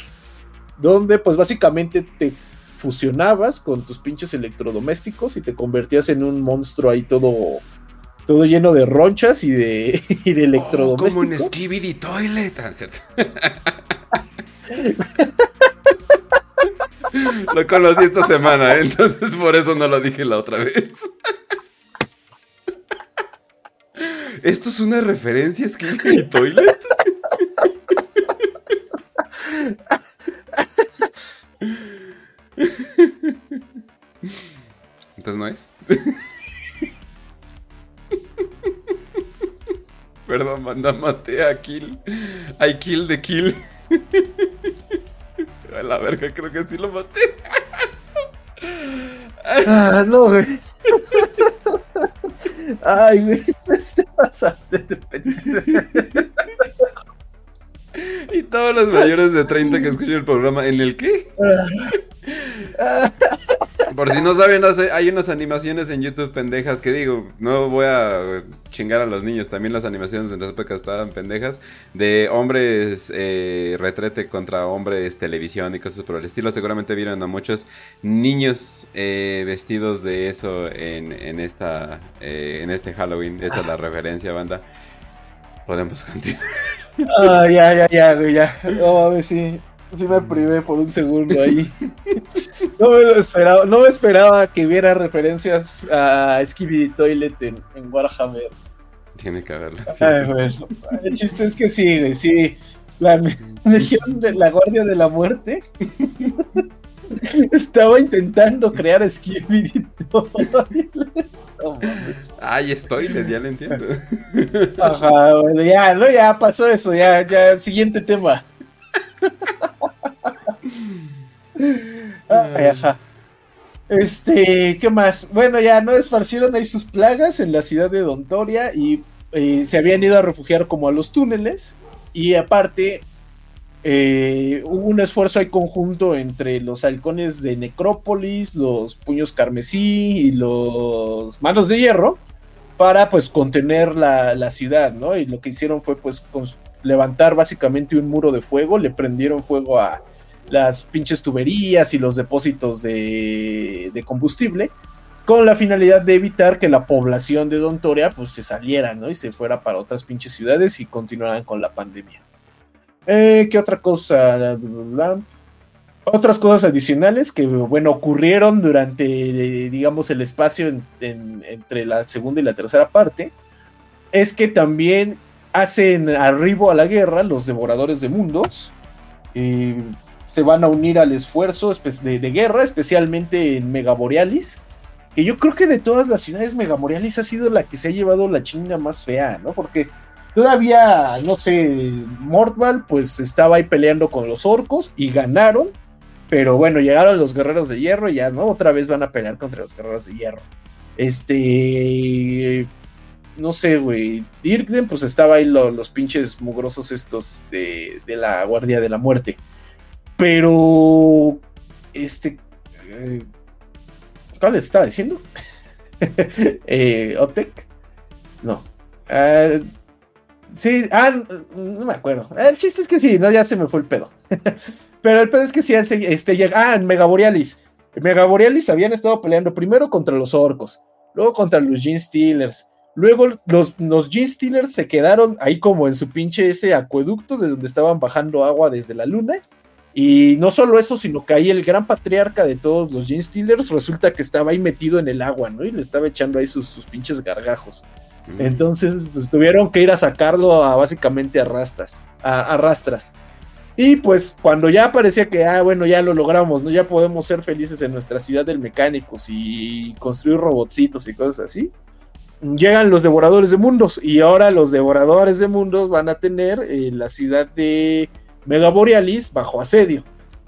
donde pues básicamente te fusionabas con tus pinches electrodomésticos y te convertías en un monstruo ahí todo todo lleno de ronchas y de, y de electrodomésticos. Oh, como un Skibidi Toilet, ah, ¿cierto? lo conocí esta semana, ¿eh? entonces por eso no lo dije la otra vez. ¿Esto es una referencia a Skibidi Toilet? Entonces no es. Perdón, manda maté a Kill. I kill the kill. A la verga, creo que sí lo maté. Ah, no, güey. Ay, güey, te pasaste de Y todos los mayores de 30 que escuchan el programa, ¿en el qué? Por si no saben, hay unas animaciones en YouTube pendejas que digo, no voy a chingar a los niños, también las animaciones en las épocas estaban pendejas, de hombres eh, retrete contra hombres televisión y cosas por el estilo. Seguramente vieron a muchos niños eh, vestidos de eso en, en esta, eh, en este Halloween. Esa es la referencia, banda. Podemos continuar. Ah, ya, ya, ya, güey, ya. a ver si sí me privé por un segundo ahí. No me lo esperaba, no me esperaba que hubiera referencias a Skibidi Toilet en, Warhammer. Tiene que haberlo. El chiste es que sí, güey, sí. La Legión de la Guardia de la Muerte estaba intentando crear Skibidi Toilet. Ay, estoy, ya lo entiendo. Ajá, bueno, ya, no, ya pasó eso, ya, ya, siguiente tema. ajá. Este, ¿qué más? Bueno, ya no esparcieron ahí sus plagas en la ciudad de Dontoria y, y se habían ido a refugiar como a los túneles. Y aparte, eh, hubo un esfuerzo ahí conjunto entre los halcones de Necrópolis, los puños carmesí y los manos de hierro para pues contener la, ciudad, ¿no? Y lo que hicieron fue pues levantar básicamente un muro de fuego, le prendieron fuego a las pinches tuberías y los depósitos de, de combustible con la finalidad de evitar que la población de Don Toria pues se saliera, ¿no? Y se fuera para otras pinches ciudades y continuaran con la pandemia. Eh, ¿Qué otra cosa? Otras cosas adicionales que, bueno, ocurrieron durante, digamos, el espacio entre la segunda y la tercera parte, es que también hacen arribo a la guerra los devoradores de mundos. y se van a unir al esfuerzo de, de, guerra, especialmente en Megaborealis. Que yo creo que de todas las ciudades Megaborealis ha sido la que se ha llevado la chinga más fea, ¿no? Porque Todavía, no sé, Mortval pues estaba ahí peleando con los orcos y ganaron. Pero bueno, llegaron los guerreros de hierro y ya, ¿no? Otra vez van a pelear contra los guerreros de hierro. Este. No sé, güey. Dirkden, pues estaba ahí los pinches mugrosos estos de, la Guardia de la Muerte. Pero. Este. Eh, ¿Cuál les estaba diciendo? eh. No. Uh, Sí, ah, no me acuerdo. El chiste es que sí, no, ya se me fue el pedo. Pero el pedo es que sí, este, llega, ah, en Megaborealis. En Megaborealis habían estado peleando primero contra los orcos, luego contra los Gene Stealers. Luego los, los Gene Stealers se quedaron ahí como en su pinche ese acueducto de donde estaban bajando agua desde la luna. Y no solo eso, sino que ahí el gran patriarca de todos los Gene Stealers resulta que estaba ahí metido en el agua, ¿no? Y le estaba echando ahí sus, sus pinches gargajos. Entonces pues, tuvieron que ir a sacarlo a, básicamente a, rastas, a, rastras. Y pues cuando ya parecía que, ah, bueno, ya lo logramos, ¿no? Ya podemos ser felices en nuestra ciudad del mecánicos y construir robotcitos y cosas así. Llegan los devoradores de mundos y ahora los devoradores de mundos van a tener eh, la ciudad de Megaborealis bajo asedio.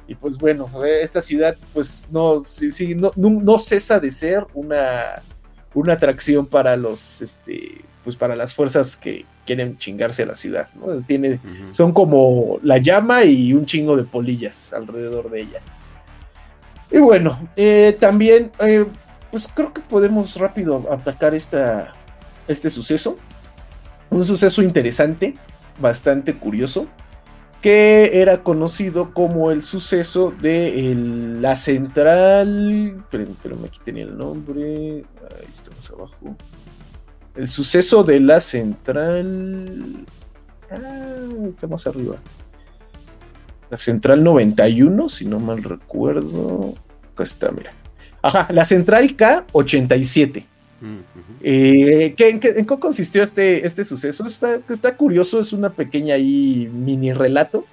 Y pues bueno, esta ciudad pues no, sí, no, no, cesa de ser una, una atracción para los, este, pues para las fuerzas que quieren chingarse a la ciudad, ¿no? Tiene, Son como la llama y un chingo de polillas alrededor de ella. Y bueno, eh, también, eh, pues creo que podemos rápido atacar esta, este suceso. Un suceso interesante, bastante curioso que era conocido como el suceso de la central. Pero aquí tenía el nombre. Ahí estamos abajo. El suceso de la central. Ah, estamos arriba. La central 91, si no mal recuerdo. Acá está, mira. Ajá, la central K87. Eh, ¿en, qué, consistió este, este suceso? Está, está curioso, es una pequeña ahí mini relato,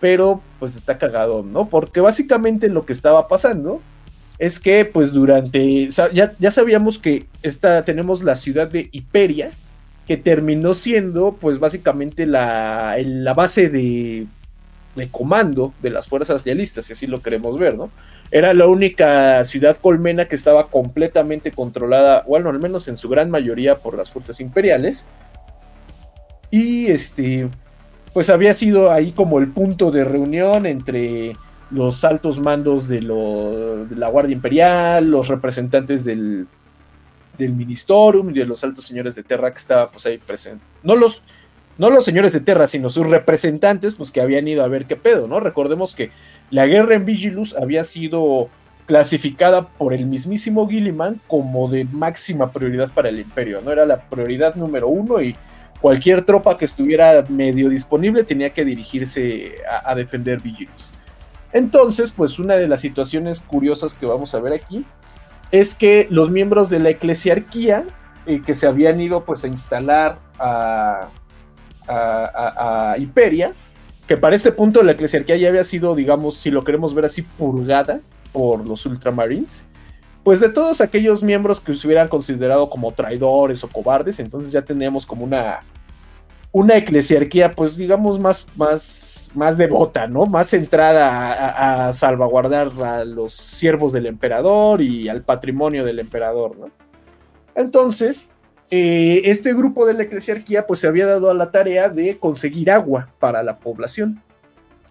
pero pues está cagado, ¿no? Porque básicamente lo que estaba pasando es que pues durante, ya, ya sabíamos que esta, tenemos la ciudad de Hiperia, que terminó siendo pues básicamente la, la base de, de comando de las fuerzas realistas, si así lo queremos ver, ¿no? Era la única ciudad colmena que estaba completamente controlada, bueno, al menos en su gran mayoría por las fuerzas imperiales. Y este, pues había sido ahí como el punto de reunión entre los altos mandos de, la Guardia Imperial, los representantes del, del Ministorium y de los altos señores de Terra que estaban pues ahí presentes. No los, no los señores de Terra, sino sus representantes, pues que habían ido a ver qué pedo, ¿no? Recordemos que la guerra en Vigilus había sido clasificada por el mismísimo Gilliman como de máxima prioridad para el imperio, ¿no? Era la prioridad número uno y cualquier tropa que estuviera medio disponible tenía que dirigirse a, defender Vigilus. Entonces, pues una de las situaciones curiosas que vamos a ver aquí es que los miembros de la eclesiarquía eh, que se habían ido pues a instalar a, a, Hiperia, que para este punto la eclesiarquía ya había sido, digamos, si lo queremos ver así, purgada por los ultramarines, pues de todos aquellos miembros que se hubieran considerado como traidores o cobardes, entonces ya teníamos como una, una eclesiarquía, pues digamos, más, más, más devota, ¿no? Más centrada a, salvaguardar a los siervos del emperador y al patrimonio del emperador, ¿no? Entonces, eh, este grupo de la eclesiarquía pues se había dado a la tarea de conseguir agua para la población.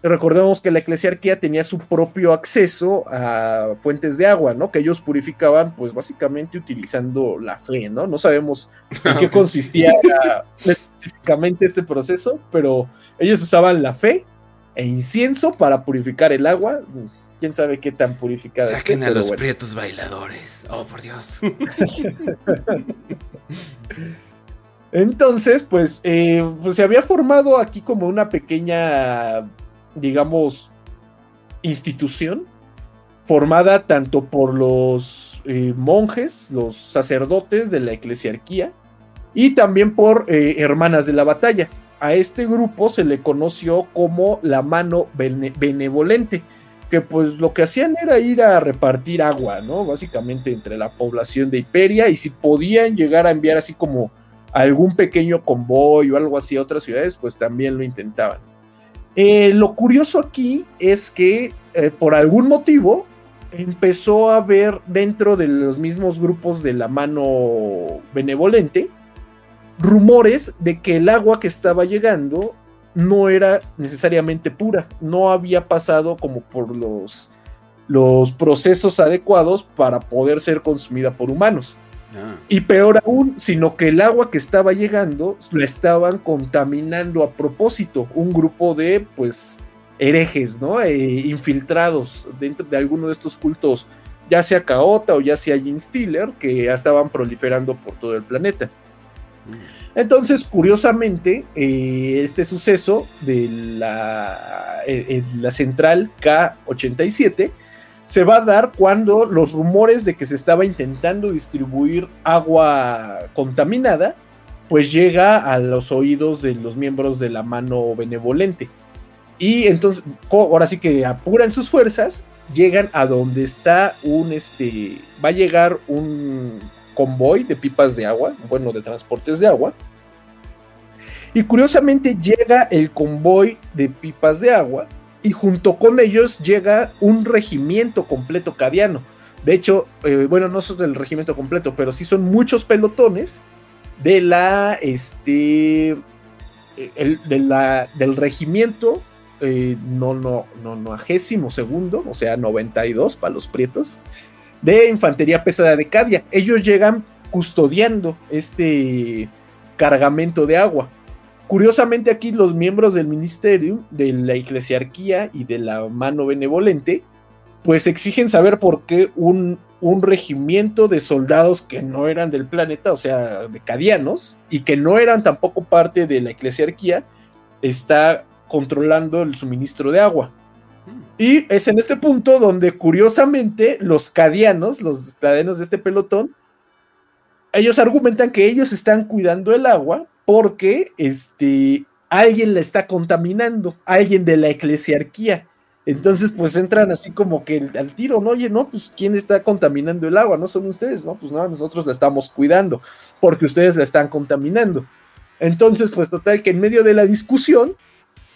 Recordemos que la eclesiarquía tenía su propio acceso a fuentes de agua, ¿no? Que ellos purificaban, pues básicamente utilizando la fe, ¿no? No sabemos en qué consistía específicamente este proceso, pero ellos usaban la fe e incienso para purificar el agua quién sabe qué tan purificada Saquen a los prietos bailadores. Oh, por Dios. Entonces, pues, eh, pues, se había formado aquí como una pequeña, digamos, institución formada tanto por los eh, monjes, los sacerdotes de la eclesiarquía y también por eh, hermanas de la batalla. A este grupo se le conoció como la mano benevolente que pues lo que hacían era ir a repartir agua, ¿no? Básicamente entre la población de Hiperia y si podían llegar a enviar así como algún pequeño convoy o algo así a otras ciudades, pues también lo intentaban. Eh, lo curioso aquí es que eh, por algún motivo empezó a haber dentro de los mismos grupos de la mano benevolente rumores de que el agua que estaba llegando no era necesariamente pura, no había pasado como por los, los procesos adecuados para poder ser consumida por humanos. Ah. Y peor aún, sino que el agua que estaba llegando la estaban contaminando a propósito, un grupo de pues herejes, ¿no? E infiltrados dentro de alguno de estos cultos, ya sea Caota o ya sea Jim Stiller, que ya estaban proliferando por todo el planeta. Mm. Entonces, curiosamente, eh, este suceso de la, eh, la central K87 se va a dar cuando los rumores de que se estaba intentando distribuir agua contaminada, pues llega a los oídos de los miembros de la mano benevolente. Y entonces, ahora sí que apuran sus fuerzas, llegan a donde está un, este, va a llegar un convoy de pipas de agua, bueno, de transportes de agua. Y curiosamente llega el convoy de pipas de agua y junto con ellos llega un regimiento completo cadiano. De hecho, eh, bueno, no son del regimiento completo, pero sí son muchos pelotones de la, este, el, de la, del regimiento eh, no, no, no, no, segundo, o sea, 92 para los prietos, de infantería pesada de Cadia. Ellos llegan custodiando este cargamento de agua. Curiosamente aquí los miembros del ministerio, de la eclesiarquía y de la mano benevolente, pues exigen saber por qué un, un regimiento de soldados que no eran del planeta, o sea, de cadianos, y que no eran tampoco parte de la eclesiarquía, está controlando el suministro de agua. Y es en este punto donde curiosamente los cadianos, los cadenos de este pelotón, ellos argumentan que ellos están cuidando el agua porque este, alguien la está contaminando, alguien de la eclesiarquía. Entonces, pues entran así como que al tiro, ¿no? Oye, no, pues ¿quién está contaminando el agua? No son ustedes, ¿no? Pues no, nosotros la estamos cuidando, porque ustedes la están contaminando. Entonces, pues total que en medio de la discusión,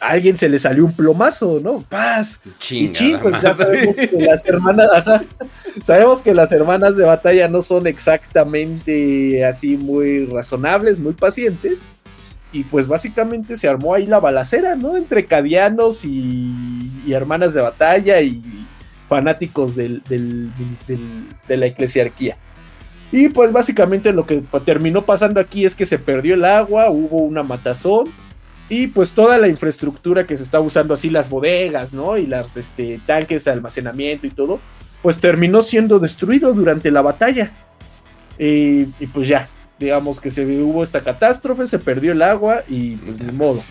a alguien se le salió un plomazo, ¿no? Paz. y ching, pues ya sabemos que las hermanas, sabemos que las hermanas de batalla no son exactamente así muy razonables, muy pacientes. Y pues básicamente se armó ahí la balacera, ¿no? Entre cadianos y, hermanas de batalla y fanáticos del, del, de la eclesiarquía. Y pues básicamente lo que terminó pasando aquí es que se perdió el agua, hubo una matazón y pues toda la infraestructura que se está usando así, las bodegas, ¿no? Y las este, tanques de almacenamiento y todo, pues terminó siendo destruido durante la batalla. y pues ya, digamos que se hubo esta catástrofe, se perdió el agua y pues ni modo.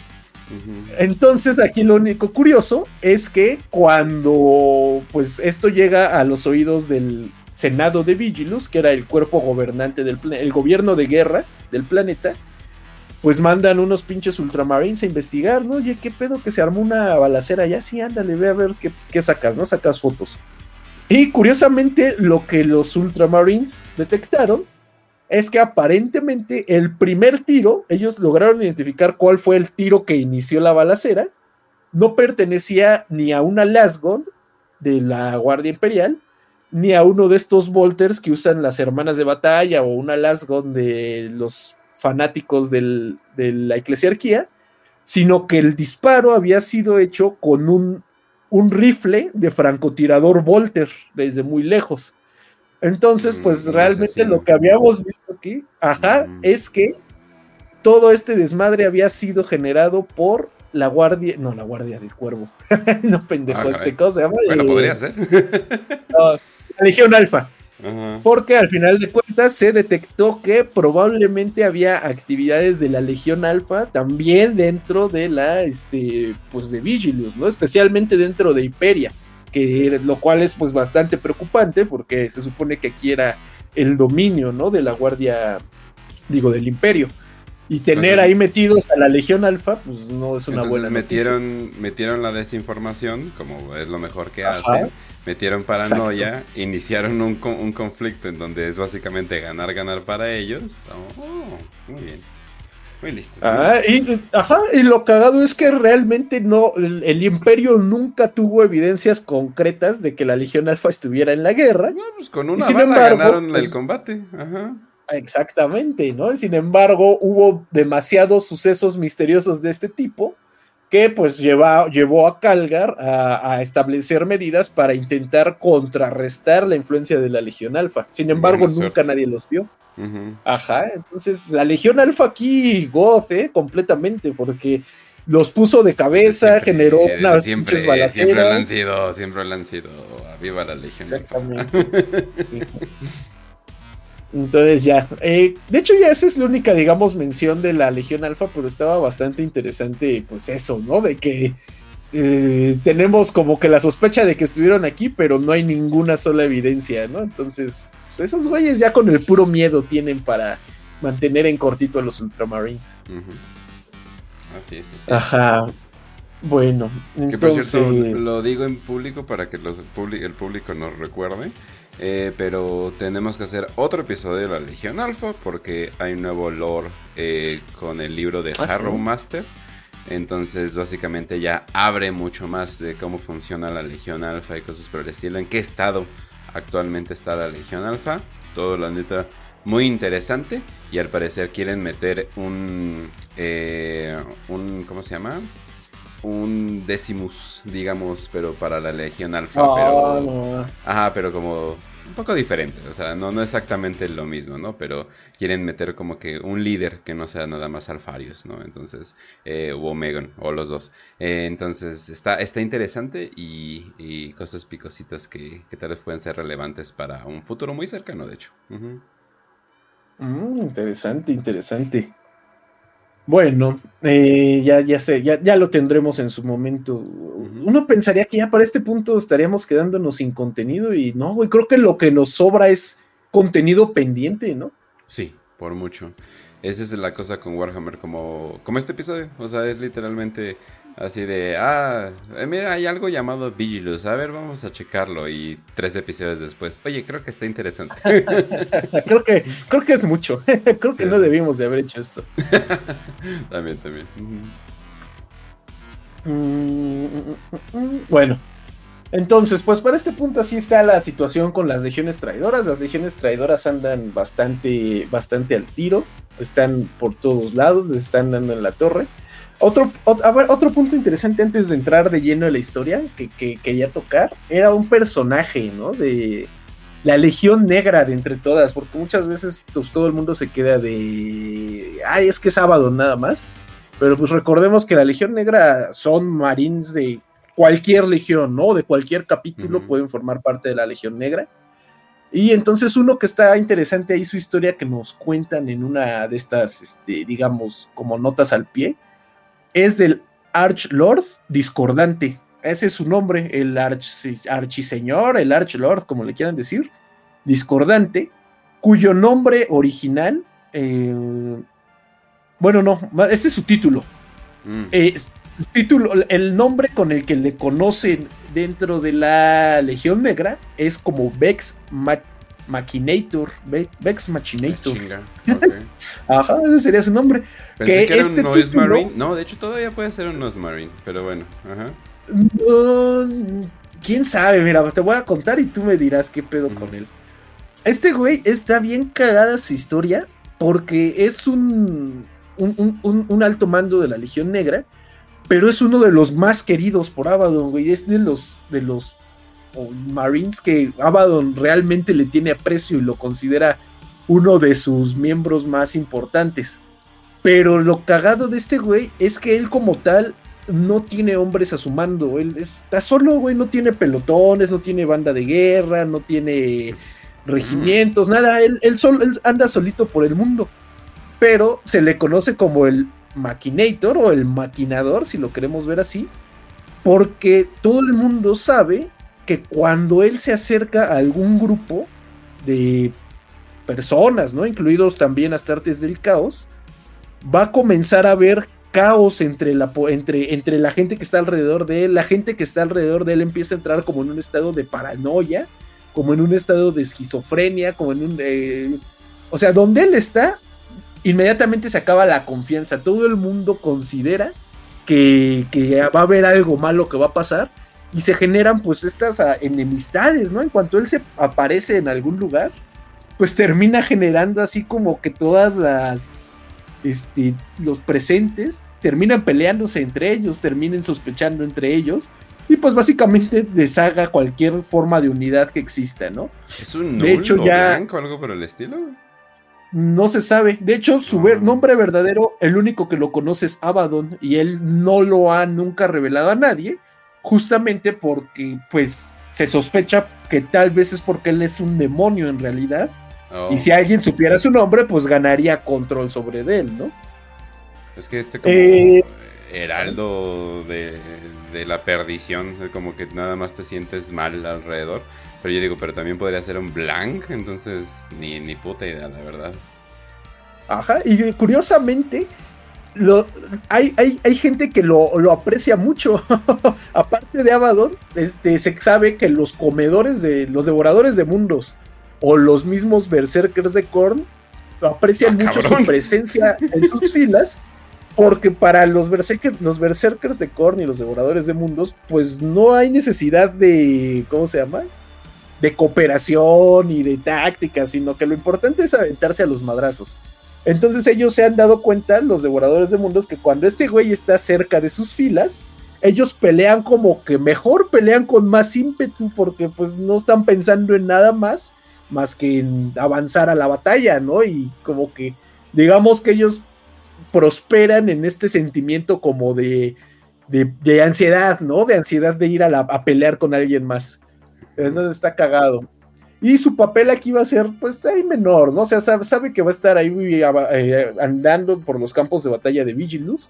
Entonces aquí lo único curioso es que cuando pues esto llega a los oídos del Senado de Vigilus, que era el cuerpo gobernante del el gobierno de guerra del planeta, pues mandan unos pinches ultramarines a investigar, ¿no? Oye, ¿qué pedo que se armó una balacera ya? Sí, ándale, ve a ver qué, sacas, ¿no? Sacas fotos. Y curiosamente, lo que los ultramarines detectaron es que aparentemente el primer tiro, ellos lograron identificar cuál fue el tiro que inició la balacera, no pertenecía ni a una Lasgon de la Guardia Imperial, ni a uno de estos Volters que usan las hermanas de batalla o una Lasgon de los fanáticos de la eclesiarquía, sino que el disparo había sido hecho con un, un rifle de francotirador Volter desde muy lejos. Entonces, pues mm, realmente lo que habíamos visto aquí, ajá, mm. es que todo este desmadre había sido generado por la guardia, no, la guardia del cuervo. no pendejo, ah, este cosa. Bueno, eh, podría ser. la Legión Alfa. Porque al final de cuentas se detectó que probablemente había actividades de la Legión Alfa también dentro de la, este, pues de Vigilius, ¿no? Especialmente dentro de Hiperia, que lo cual es pues bastante preocupante porque se supone que aquí era el dominio, ¿no? De la Guardia, digo, del Imperio. Y tener ahí metidos a la Legión Alfa, pues no es una buena metieron, Metieron la desinformación, como es lo mejor que hacen metieron paranoia, iniciaron un, un, conflicto en donde es básicamente ganar, ganar para ellos. Oh, muy bien. Muy listo. Ah, y, ajá, y lo cagado es que realmente no, el, imperio nunca tuvo evidencias concretas de que la Legión Alfa estuviera en la guerra. pues con una bala ganaron el pues, combate. Ajá. Exactamente, ¿no? Sin embargo, hubo demasiados sucesos misteriosos de este tipo que pues llevó a Calgar a, establecer medidas para intentar contrarrestar la influencia de la Legión Alfa. Sin embargo, nunca nadie los vio. Ajá, entonces la Legión Alfa aquí goce completamente porque los puso de cabeza, generó unas siempre, Siempre lo han sido, siempre lo han sido. Viva la Legión Alfa. Entonces ya, eh, de hecho ya esa es la única, digamos, mención de la Legión Alfa, pero estaba bastante interesante, pues eso, ¿no? De que eh, tenemos como que la sospecha de que estuvieron aquí, pero no hay ninguna sola evidencia, ¿no? Entonces, pues, esos güeyes ya con el puro miedo tienen para mantener en cortito a los Ultramarines. Así es, así Ajá. Bueno, que por cierto, lo digo en público para que los, el público nos recuerde. Eh, pero tenemos que hacer otro episodio de la Legión Alpha porque hay un nuevo lore eh, con el libro de ah, Harrow Master. Entonces, básicamente ya abre mucho más de cómo funciona la Legión Alpha y cosas por el estilo. En qué estado actualmente está la Legión Alpha. Todo, la neta, muy interesante. Y al parecer quieren meter un. Eh, un ¿Cómo se llama? Un Decimus, digamos, pero para la Legión Alpha. pero, Ajá, pero como un poco diferente, o sea, no, no exactamente lo mismo, ¿no? Pero quieren meter como que un líder que no sea nada más Alfarius, ¿no? Entonces, eh, o Megan, o los dos. Eh, entonces, está, está interesante y, cosas picositas que, tal vez pueden ser relevantes para un futuro muy cercano, de hecho. Mm, interesante, interesante. Bueno, eh, ya, ya sé, ya, ya, lo tendremos en su momento. Uno pensaría que ya para este punto estaríamos quedándonos sin contenido y no, güey, creo que lo que nos sobra es contenido pendiente, ¿no? Sí, por mucho. Esa es la cosa con Warhammer, como, como este episodio. O sea, es literalmente Así de, ah, eh, mira, hay algo llamado Vigilus, a ver, vamos a checarlo. Y tres episodios después, oye, creo que está interesante. creo, que, creo que es mucho. creo que no debimos de haber hecho esto. también, también. Mm, mm, mm, bueno, entonces, pues para este punto así está la situación con las legiones traidoras. Las legiones traidoras andan bastante, bastante al tiro, están por todos lados, les están dando en la torre. Otro, a ver, otro punto interesante antes de entrar de lleno en la historia que, quería tocar era un personaje, ¿no? De la Legión Negra de entre todas, porque muchas veces pues, todo el mundo se queda de, ay, es que es sábado nada más, pero pues recordemos que la Legión Negra son marines de cualquier legión, ¿no? De cualquier capítulo pueden formar parte de la Legión Negra. Y entonces uno que está interesante ahí su historia que nos cuentan en una de estas, este, digamos, como notas al pie, es del Archlord Discordante. Ese es su nombre, el Archiseñor, el Archlord, como le quieran decir, Discordante, cuyo nombre original, eh, bueno, no, ese es su título. Mm. Eh, título, el nombre con el que le conocen dentro de la Legión Negra es como Vex Machinator, Vex Machinator. Ajá, ese sería su nombre. que, era este un Noise Marine. No, de hecho todavía puede ser un Noise Marine, pero bueno. Ajá. Quién sabe, mira, te voy a contar y tú me dirás qué pedo con él. Este güey está bien cagada su historia porque es un, un, un, alto mando de la Legión Negra, pero es uno de los más queridos por Abaddon, güey. Es de los, de los Marines que Abaddon realmente le tiene aprecio y lo considera uno de sus miembros más importantes. Pero lo cagado de este güey es que él como tal no tiene hombres a su mando. Él está solo, güey, no tiene pelotones, no tiene banda de guerra, no tiene regimientos, nada. Él, solo, él anda solito por el mundo. Pero se le conoce como el Maquinator o el Maquinador, si lo queremos ver así. Porque todo el mundo sabe que cuando él se acerca a algún grupo de personas, ¿no? Incluidos también Astartes del Caos, va a comenzar a haber caos entre la, entre, entre la gente que está alrededor de él. La gente que está alrededor de él empieza a entrar como en un estado de paranoia, como en un estado de esquizofrenia, como en un... Eh, o sea, donde él está, inmediatamente se acaba la confianza. Todo el mundo considera que, que va a haber algo malo que va a pasar y se generan pues estas ah, enemistades, ¿no? En cuanto él se aparece en algún lugar, pues termina generando así como que todas las, este, los presentes terminan peleándose entre ellos, terminen sospechando entre ellos. Y pues básicamente deshaga cualquier forma de unidad que exista, ¿no? ¿Es un de hecho, ya, o algo por el estilo? No se sabe. De hecho, su nombre verdadero, el único que lo conoce es Abaddon. Y él no lo ha nunca revelado a nadie justamente porque pues se sospecha que tal vez es porque él es un demonio en realidad. Oh. Y si alguien supiera su nombre, pues ganaría control sobre él, ¿no? Es que este como, eh, heraldo de, de, la perdición, como que nada más te sientes mal alrededor. Pero yo digo, pero también podría ser un blank, entonces ni, ni puta idea, la verdad. Ajá, y curiosamente, lo, hay, hay, hay, gente que lo, lo aprecia mucho. Aparte de Abaddon, este, se sabe que los comedores de los devoradores de mundos o los mismos berserkers de Korn aprecian ah, mucho su presencia en sus filas. Porque para los berserkers, los berserkers de Korn y los devoradores de mundos, pues no hay necesidad de. ¿Cómo se llama? De cooperación y de táctica, sino que lo importante es aventarse a los madrazos. Entonces ellos se han dado cuenta, los devoradores de mundos, que cuando este güey está cerca de sus filas, ellos pelean como que mejor, pelean con más ímpetu, porque pues no están pensando en nada más, más que en avanzar a la batalla, ¿no? Y como que, digamos que ellos prosperan en este sentimiento como de, de, ansiedad, ¿no? De ansiedad de ir a, a pelear con alguien más. Entonces está cagado. Y su papel aquí va a ser, pues, ahí menor, ¿no? O sea, sabe, que va a estar ahí eh, andando por los campos de batalla de Vigilus.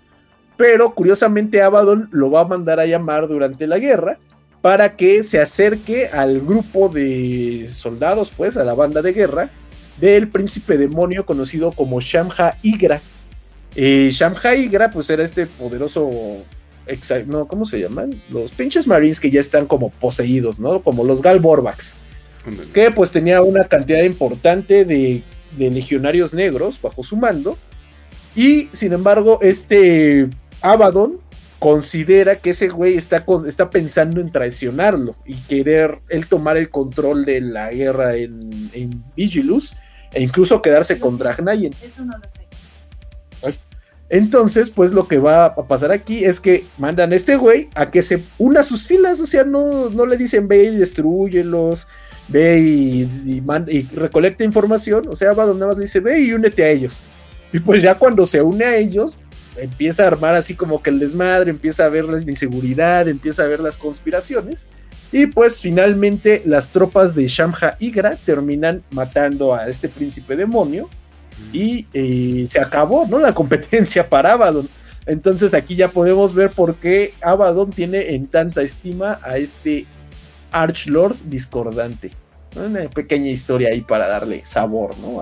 Pero curiosamente Abaddon lo va a mandar a llamar durante la guerra para que se acerque al grupo de soldados, pues, a la banda de guerra del príncipe demonio conocido como Shamha Igra. Eh, Shamha Igra, pues, era este poderoso no, ¿cómo se llaman? Los pinches marines que ya están como poseídos, ¿no? Como los Galborbaks que pues tenía una cantidad importante de, legionarios negros bajo su mando. Y sin embargo, este Abaddon considera que ese güey está, está pensando en traicionarlo y querer él tomar el control de la guerra en, en Vigilus e incluso quedarse con Dragnayen. Eso no lo sé. Entonces, pues lo que va a pasar aquí es que mandan a este güey a que se una a sus filas, o sea, no, no le dicen ve y destruyelos, ve y, y, recolecta información, o sea, donde nada más le dice, ve y únete a ellos. Y pues ya cuando se une a ellos, empieza a armar así como que el desmadre, empieza a ver la inseguridad, empieza a ver las conspiraciones. Y pues finalmente las tropas de Shamha Igra terminan matando a este príncipe demonio. Y eh, se acabó, ¿no? La competencia para Abaddon. Entonces aquí ya podemos ver por qué Abaddon tiene en tanta estima a este Archlord discordante. Una pequeña historia ahí para darle sabor ¿no?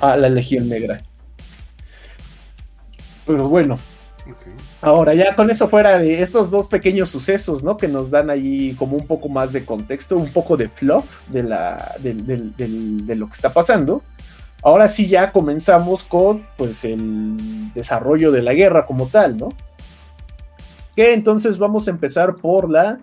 a, la, Legión Negra. Pero bueno. Ahora, ya con eso fuera de estos dos pequeños sucesos, ¿no? Que nos dan ahí como un poco más de contexto, un poco de fluff de, la, de lo que está pasando. Ahora sí ya comenzamos con pues el desarrollo de la guerra como tal, ¿no? Que entonces vamos a empezar por la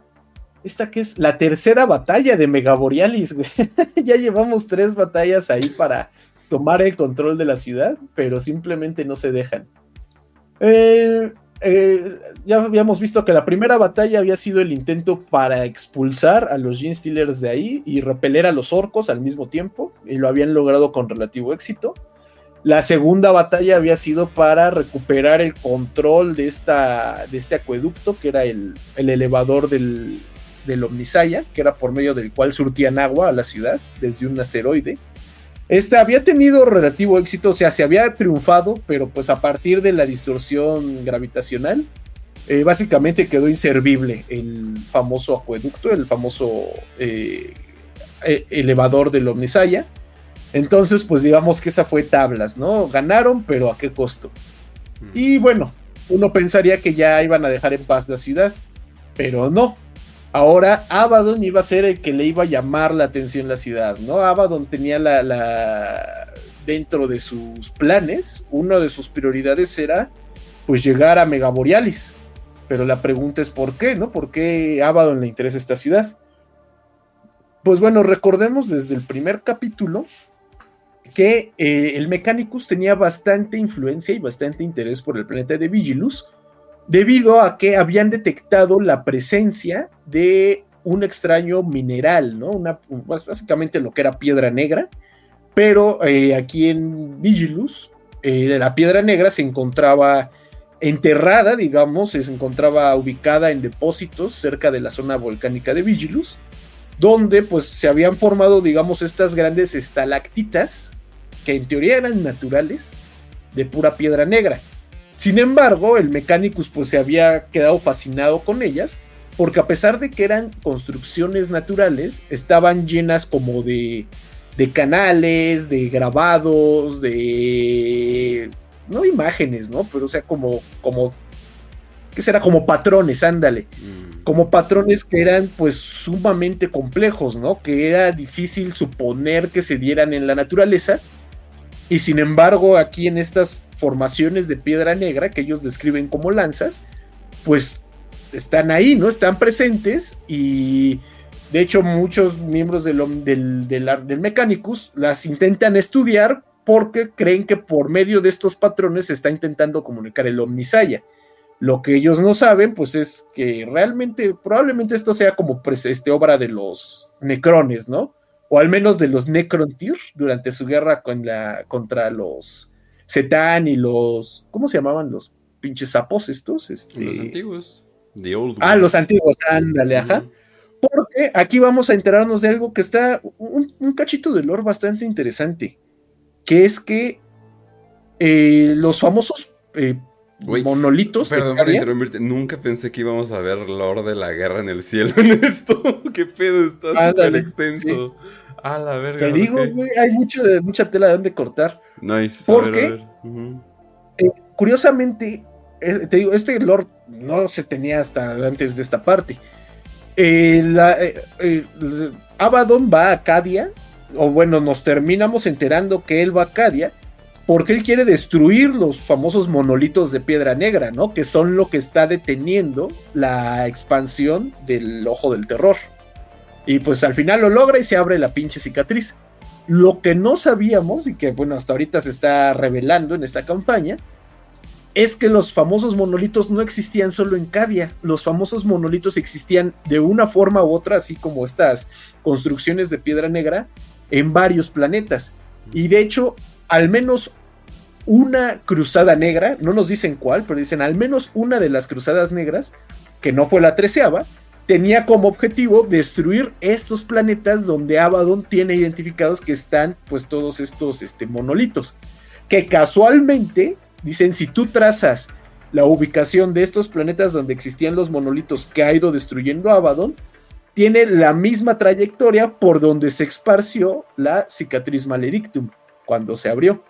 esta que es la tercera batalla de Megaborealis, ya llevamos tres batallas ahí para tomar el control de la ciudad, pero simplemente no se dejan. Eh, eh, ya habíamos visto que la primera batalla había sido el intento para expulsar a los Gene Stealers de ahí y repeler a los orcos al mismo tiempo, y lo habían logrado con relativo éxito. La segunda batalla había sido para recuperar el control de, esta, de este acueducto, que era el elevador del, del Omnisaya, que era por medio del cual surtían agua a la ciudad desde un asteroide. Este había tenido relativo éxito, o sea, se había triunfado, pero pues a partir de la distorsión gravitacional, eh, básicamente quedó inservible el famoso acueducto, el famoso eh, e, elevador del Omnisaya. Entonces, pues digamos que esa fue tablas, ¿no? Ganaron, pero ¿a qué costo? Mm. Y bueno, uno pensaría que ya iban a dejar en paz la ciudad, pero no, Ahora Abaddon iba a ser el que le iba a llamar la atención la ciudad, ¿no? Abaddon tenía la, dentro de sus planes, una de sus prioridades era pues llegar a Megaborealis. Pero la pregunta es ¿por qué, no? ¿Por qué Abaddon le interesa esta ciudad? Pues bueno, recordemos desde el primer capítulo que eh, el Mechanicus tenía bastante influencia y bastante interés por el planeta de Vigilus debido a que habían detectado la presencia de un extraño mineral, ¿no? Una, básicamente lo que era piedra negra, pero eh, aquí en Vigilus, eh, la piedra negra se encontraba enterrada, digamos, se encontraba ubicada en depósitos cerca de la zona volcánica de Vigilus, donde pues se habían formado, digamos, estas grandes estalactitas, que en teoría eran naturales, de pura piedra negra. Sin embargo, el Mechanicus pues se había quedado fascinado con ellas, porque a pesar de que eran construcciones naturales, estaban llenas como de, de canales, de grabados, de... no imágenes, ¿no? Pero o sea, como, como ¿qué será? Como patrones, ándale. Mm. Como patrones que eran pues sumamente complejos, ¿no? Que era difícil suponer que se dieran en la naturaleza. Y sin embargo, aquí en estas formaciones de piedra negra que ellos describen como lanzas, pues están ahí, ¿no? Están presentes y de hecho muchos miembros del, del, del, Mechanicus las intentan estudiar porque creen que por medio de estos patrones se está intentando comunicar el Omnisaya. Lo que ellos no saben, pues es que realmente, probablemente esto sea como este, obra de los Necrones, ¿no? O al menos de los Necrontyr durante su guerra con la, contra los Zetán y los. ¿Cómo se llamaban los pinches sapos estos? Este... Los antiguos. The old ah, los antiguos, ándale, ajá. Porque aquí vamos a enterarnos de algo que está. Un, cachito de lore bastante interesante. Que es que eh, los famosos eh, monolitos. Perdón por interrumpirte. Nunca pensé que íbamos a ver Lord de la guerra en el cielo en esto. Qué pedo, está súper extenso. A la verga. Te digo, güey, hay mucho de, mucha tela de donde cortar. Nice. Porque, eh, curiosamente, eh, te digo, este Lord no se tenía hasta antes de esta parte. Eh, la, Abaddon va a Acadia, o bueno, nos terminamos enterando que él va a Acadia porque él quiere destruir los famosos monolitos de piedra negra, ¿no? Que son lo que está deteniendo la expansión del ojo del terror. Y pues al final lo logra y se abre la pinche cicatriz. Lo que no sabíamos y que bueno, hasta ahorita se está revelando en esta campaña, es que los famosos monolitos no existían solo en Cadia, los famosos monolitos existían de una forma u otra, así como estas construcciones de piedra negra, en varios planetas. Y de hecho, al menos una cruzada negra, no nos dicen cuál, pero dicen al menos una de las cruzadas negras, que no fue la treceava, tenía como objetivo destruir estos planetas donde Abaddon tiene identificados que están pues todos estos este, monolitos, que casualmente dicen si tú trazas la ubicación de estos planetas donde existían los monolitos que ha ido destruyendo Abaddon, tiene la misma trayectoria por donde se esparció la cicatriz maledictum cuando se abrió.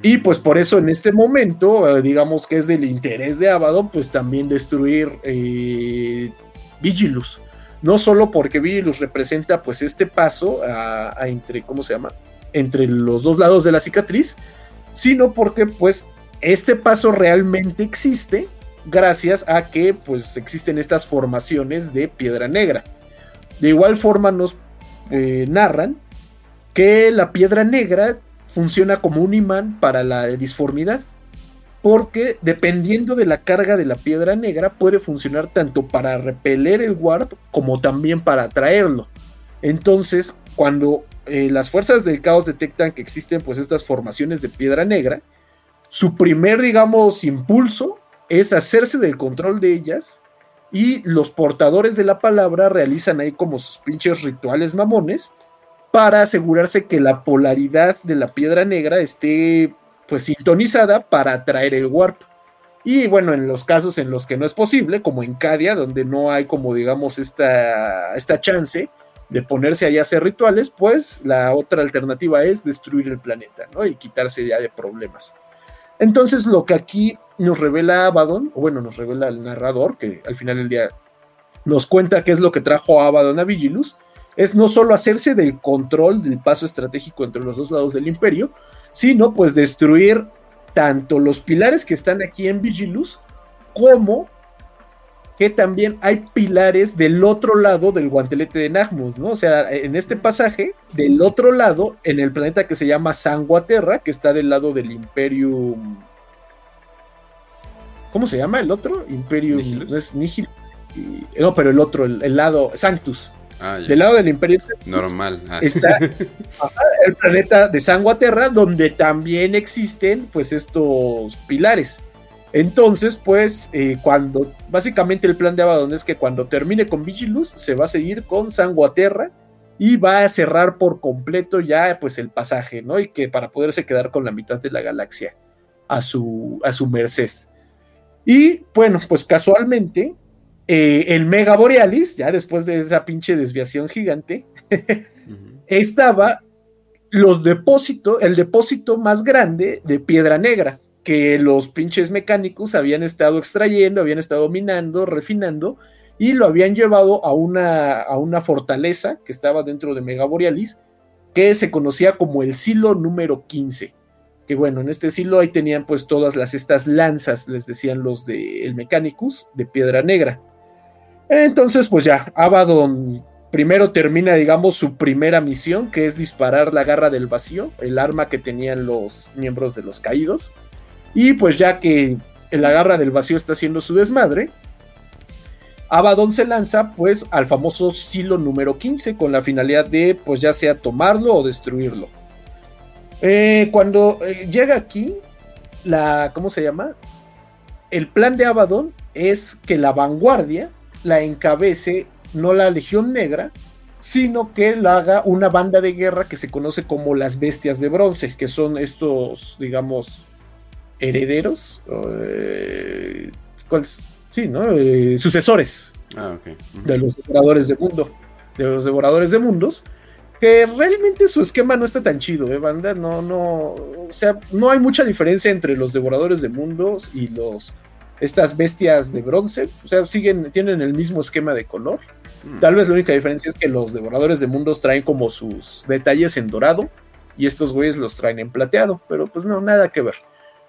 Y pues por eso en este momento, eh, digamos que es del interés de Abaddon, pues también destruir eh, Vigilus. No solo porque Vigilus representa pues este paso entre, ¿cómo se llama? Entre los dos lados de la cicatriz, sino porque pues este paso realmente existe gracias a que pues existen estas formaciones de piedra negra. De igual forma nos eh, narran que la piedra negra funciona como un imán para la disformidad, porque dependiendo de la carga de la piedra negra puede funcionar tanto para repeler el warp como también para atraerlo. Entonces, cuando eh, las fuerzas del caos detectan que existen pues estas formaciones de piedra negra, su primer, digamos, impulso es hacerse del control de ellas y los portadores de la palabra realizan ahí como sus pinches rituales mamones para asegurarse que la polaridad de la piedra negra esté pues sintonizada para atraer el warp. Y bueno, en los casos en los que no es posible, como en Cadia, donde no hay como digamos esta, esta chance de ponerse allá a hacer rituales, pues la otra alternativa es destruir el planeta, ¿no? Y quitarse ya de problemas. Entonces lo que aquí nos revela Abaddon, o bueno, nos revela el narrador, que al final del día nos cuenta qué es lo que trajo a Abaddon a Vigilus, es no solo hacerse del control del paso estratégico entre los dos lados del imperio, sino pues destruir tanto los pilares que están aquí en Vigilus, como que también hay pilares del otro lado del guantelete de Nagmus, ¿no? O sea, en este pasaje, del otro lado, en el planeta que se llama Sanguaterra, que está del lado del Imperium. ¿Cómo se llama el otro? Imperium. No es Nihil. No, pero el otro, el lado. Sanctus. Ah, del lado del Imperio normal ah. está el planeta de Sanguaterra donde también existen pues estos pilares entonces pues eh, cuando básicamente el plan de Abaddon es que cuando termine con Vigilus se va a seguir con Sanguaterra y va a cerrar por completo ya pues el pasaje no y que para poderse quedar con la mitad de la galaxia a su, a su merced. Y bueno, pues casualmente, eh, el Mega Borealis, ya después de esa pinche desviación gigante, estaba los depósitos, el depósito más grande de piedra negra que los pinches mecánicos habían estado extrayendo, habían estado minando, refinando y lo habían llevado a una, a una fortaleza que estaba dentro de Mega Borealis que se conocía como el silo número 15 que bueno, en este silo ahí tenían pues todas las estas lanzas, les decían los de el Mechanicus, de piedra negra. Entonces, pues ya, Abaddon primero termina, digamos, su primera misión, que es disparar la garra del vacío, el arma que tenían los miembros de los caídos. Y pues ya que la garra del vacío está haciendo su desmadre, Abaddon se lanza pues al famoso silo número 15 con la finalidad de pues ya sea tomarlo o destruirlo. Eh, cuando eh, llega aquí, la, ¿cómo se llama? El plan de Abaddon es que la vanguardia la encabece no la Legión Negra, sino que la haga una banda de guerra que se conoce como las Bestias de Bronce, que son estos, digamos, herederos, eh, Sí, ¿no? sucesores ah, de los devoradores de mundo, de los devoradores de mundos, que realmente su esquema no está tan chido, ¿eh, banda? No, no, o sea, no hay mucha diferencia entre los devoradores de mundos y los estas bestias de bronce, o sea, siguen, tienen el mismo esquema de color. Mm. Tal vez la única diferencia es que los devoradores de mundos traen como sus detalles en dorado y estos güeyes los traen en plateado, pero pues no, nada que ver.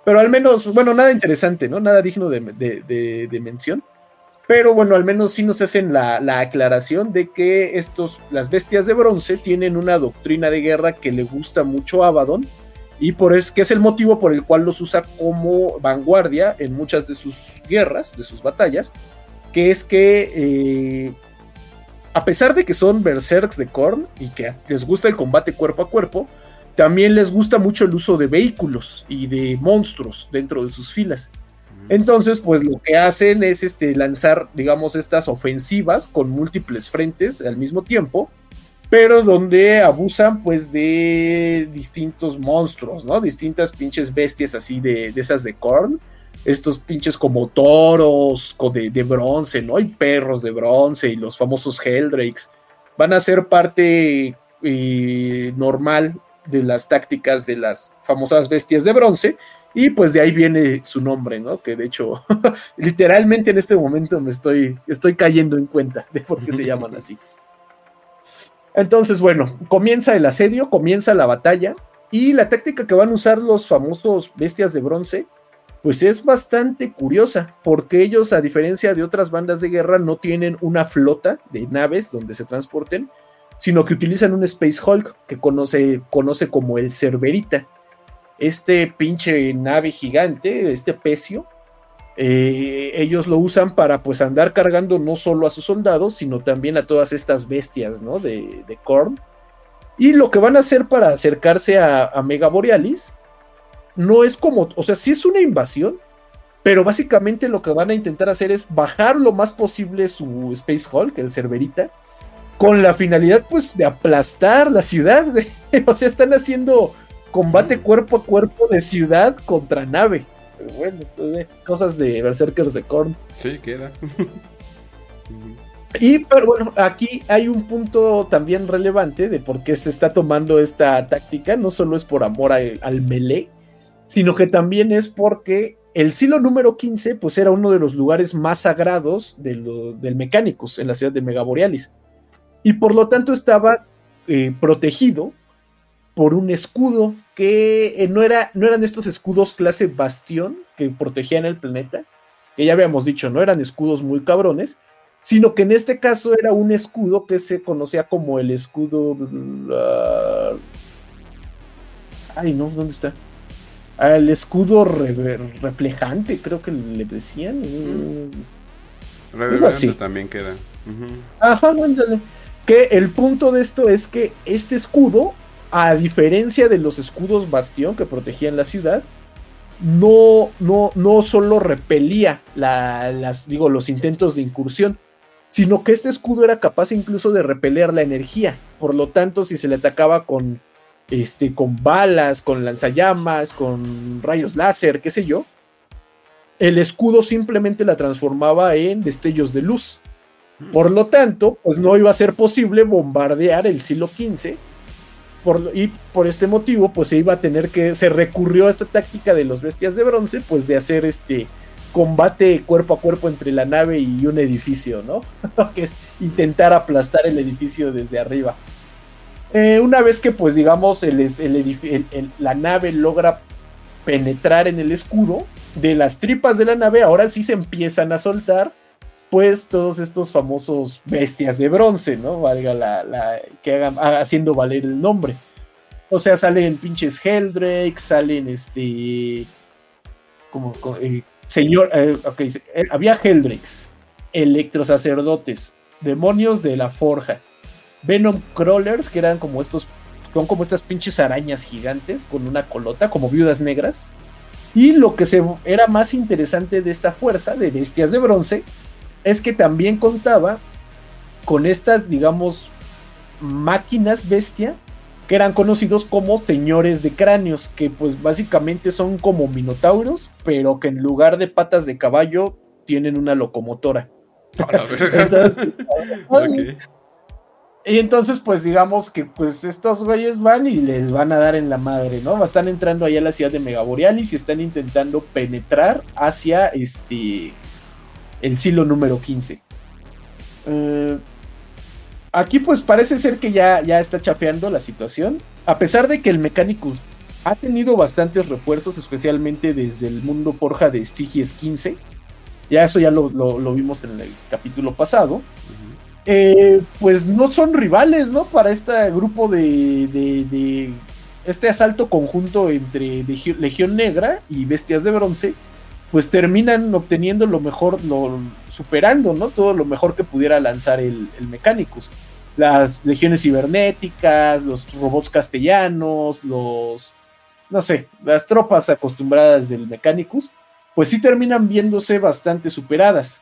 Pero al menos, bueno, nada interesante, ¿no? Nada digno de, de mención. Pero bueno, al menos sí nos hacen la, aclaración de que estos, las bestias de bronce tienen una doctrina de guerra que le gusta mucho a Abaddon y por es que es el motivo por el cual los usa como vanguardia en muchas de sus guerras, de sus batallas, que es que eh, a pesar de que son berserks de Korn y que les gusta el combate cuerpo a cuerpo, también les gusta mucho el uso de vehículos y de monstruos dentro de sus filas. Entonces, pues lo que hacen es este, lanzar, digamos, estas ofensivas con múltiples frentes al mismo tiempo, pero donde abusan pues de distintos monstruos, ¿no? Distintas pinches bestias así de, esas de Korn, estos pinches como toros de, de, bronce, ¿no? Y perros de bronce y los famosos Helldrakes van a ser parte eh, normal de las tácticas de las famosas bestias de bronce y pues de ahí viene su nombre, ¿no? Que de hecho, literalmente en este momento me estoy, estoy cayendo en cuenta de por qué se llaman así. Entonces, bueno, comienza el asedio, comienza la batalla y la táctica que van a usar los famosos bestias de bronce, pues es bastante curiosa, porque ellos, a diferencia de otras bandas de guerra, no tienen una flota de naves donde se transporten, sino que utilizan un Space Hulk que conoce, conoce como el Cerberita. Este pinche nave gigante, este pecio, eh, ellos lo usan para pues andar cargando no solo a sus soldados, sino también a todas estas bestias, ¿no? De, de Korn. Y lo que van a hacer para acercarse a, Mega Borealis no es como, o sea, sí es una invasión, pero básicamente lo que van a intentar hacer es bajar lo más posible su Space Hulk, el Cerberita, con la finalidad pues de aplastar la ciudad, O sea, están haciendo combate cuerpo a cuerpo de ciudad contra nave. Pero bueno, pues, cosas de Berserkers de Korn. Sí, queda. y pero bueno, aquí hay un punto también relevante de por qué se está tomando esta táctica. No solo es por amor al melee, sino que también es porque el silo número 15 pues era uno de los lugares más sagrados del Mecánicos en la ciudad de Megaborealis. Y por lo tanto estaba eh, protegido por un escudo que eh, no, era, no eran estos escudos clase bastión que protegían el planeta, que ya habíamos dicho, no eran escudos muy cabrones, sino que en este caso era un escudo que se conocía como el escudo... ay, no, ¿dónde está? El escudo reflejante, creo que le decían. Reverberante también queda. Ajá, Que el punto de esto es que este escudo a diferencia de los escudos bastión que protegían la ciudad, no, no, no solo repelía las, digo, los intentos de incursión, sino que este escudo era capaz incluso de repeler la energía. Por lo tanto, si se le atacaba con este, con balas, con lanzallamas, con rayos láser, qué sé yo, el escudo simplemente la transformaba en destellos de luz. Hmm. Por lo tanto, pues no iba a ser posible bombardear el silo 15. Y por este motivo, pues se iba a tener que. Se recurrió a esta táctica de los bestias de bronce, pues de hacer este combate cuerpo a cuerpo entre la nave y un edificio, ¿no? que es intentar aplastar el edificio desde arriba. Eh, una vez que, pues, digamos, el, la nave logra penetrar en el escudo, de las tripas de la nave, ahora sí se empiezan a soltar, pues, todos estos famosos bestias de bronce, ¿no? Valga la, que hagan, haciendo valer el nombre. O sea, salen pinches Heldrake, salen este. Como. Eh, señor. Eh, ok, había Heldrakes, electrosacerdotes, demonios de la forja Venom Crawlers, que eran como estos, son como estas pinches arañas gigantes con una colota, como viudas negras. Y lo que se, era más interesante de esta fuerza de bestias de bronce es que también contaba con estas, digamos, máquinas bestia que eran conocidos como señores de cráneos, que pues básicamente son como minotauros, pero que en lugar de patas de caballo tienen una locomotora. Entonces, y entonces, pues digamos que pues estos güeyes van y les van a dar en la madre, ¿no? Están entrando allá a la ciudad de Megaborealis y están intentando penetrar hacia este el silo número 15. Eh, aquí pues parece ser que ya, ya está chafeando la situación. A pesar de que el Mechanicus ha tenido bastantes refuerzos, especialmente desde el mundo forja de Stygies 15. Ya eso ya lo, vimos en el capítulo pasado. Eh, pues no son rivales, ¿no? Para este grupo de, este asalto conjunto entre Legión Negra y Bestias de Bronce, pues terminan obteniendo lo mejor, lo, superando, ¿no? Todo lo mejor que pudiera lanzar el, el Mechanicus. Las legiones cibernéticas, los robots castellanos, los, no sé, las tropas acostumbradas del Mechanicus, pues sí terminan viéndose bastante superadas.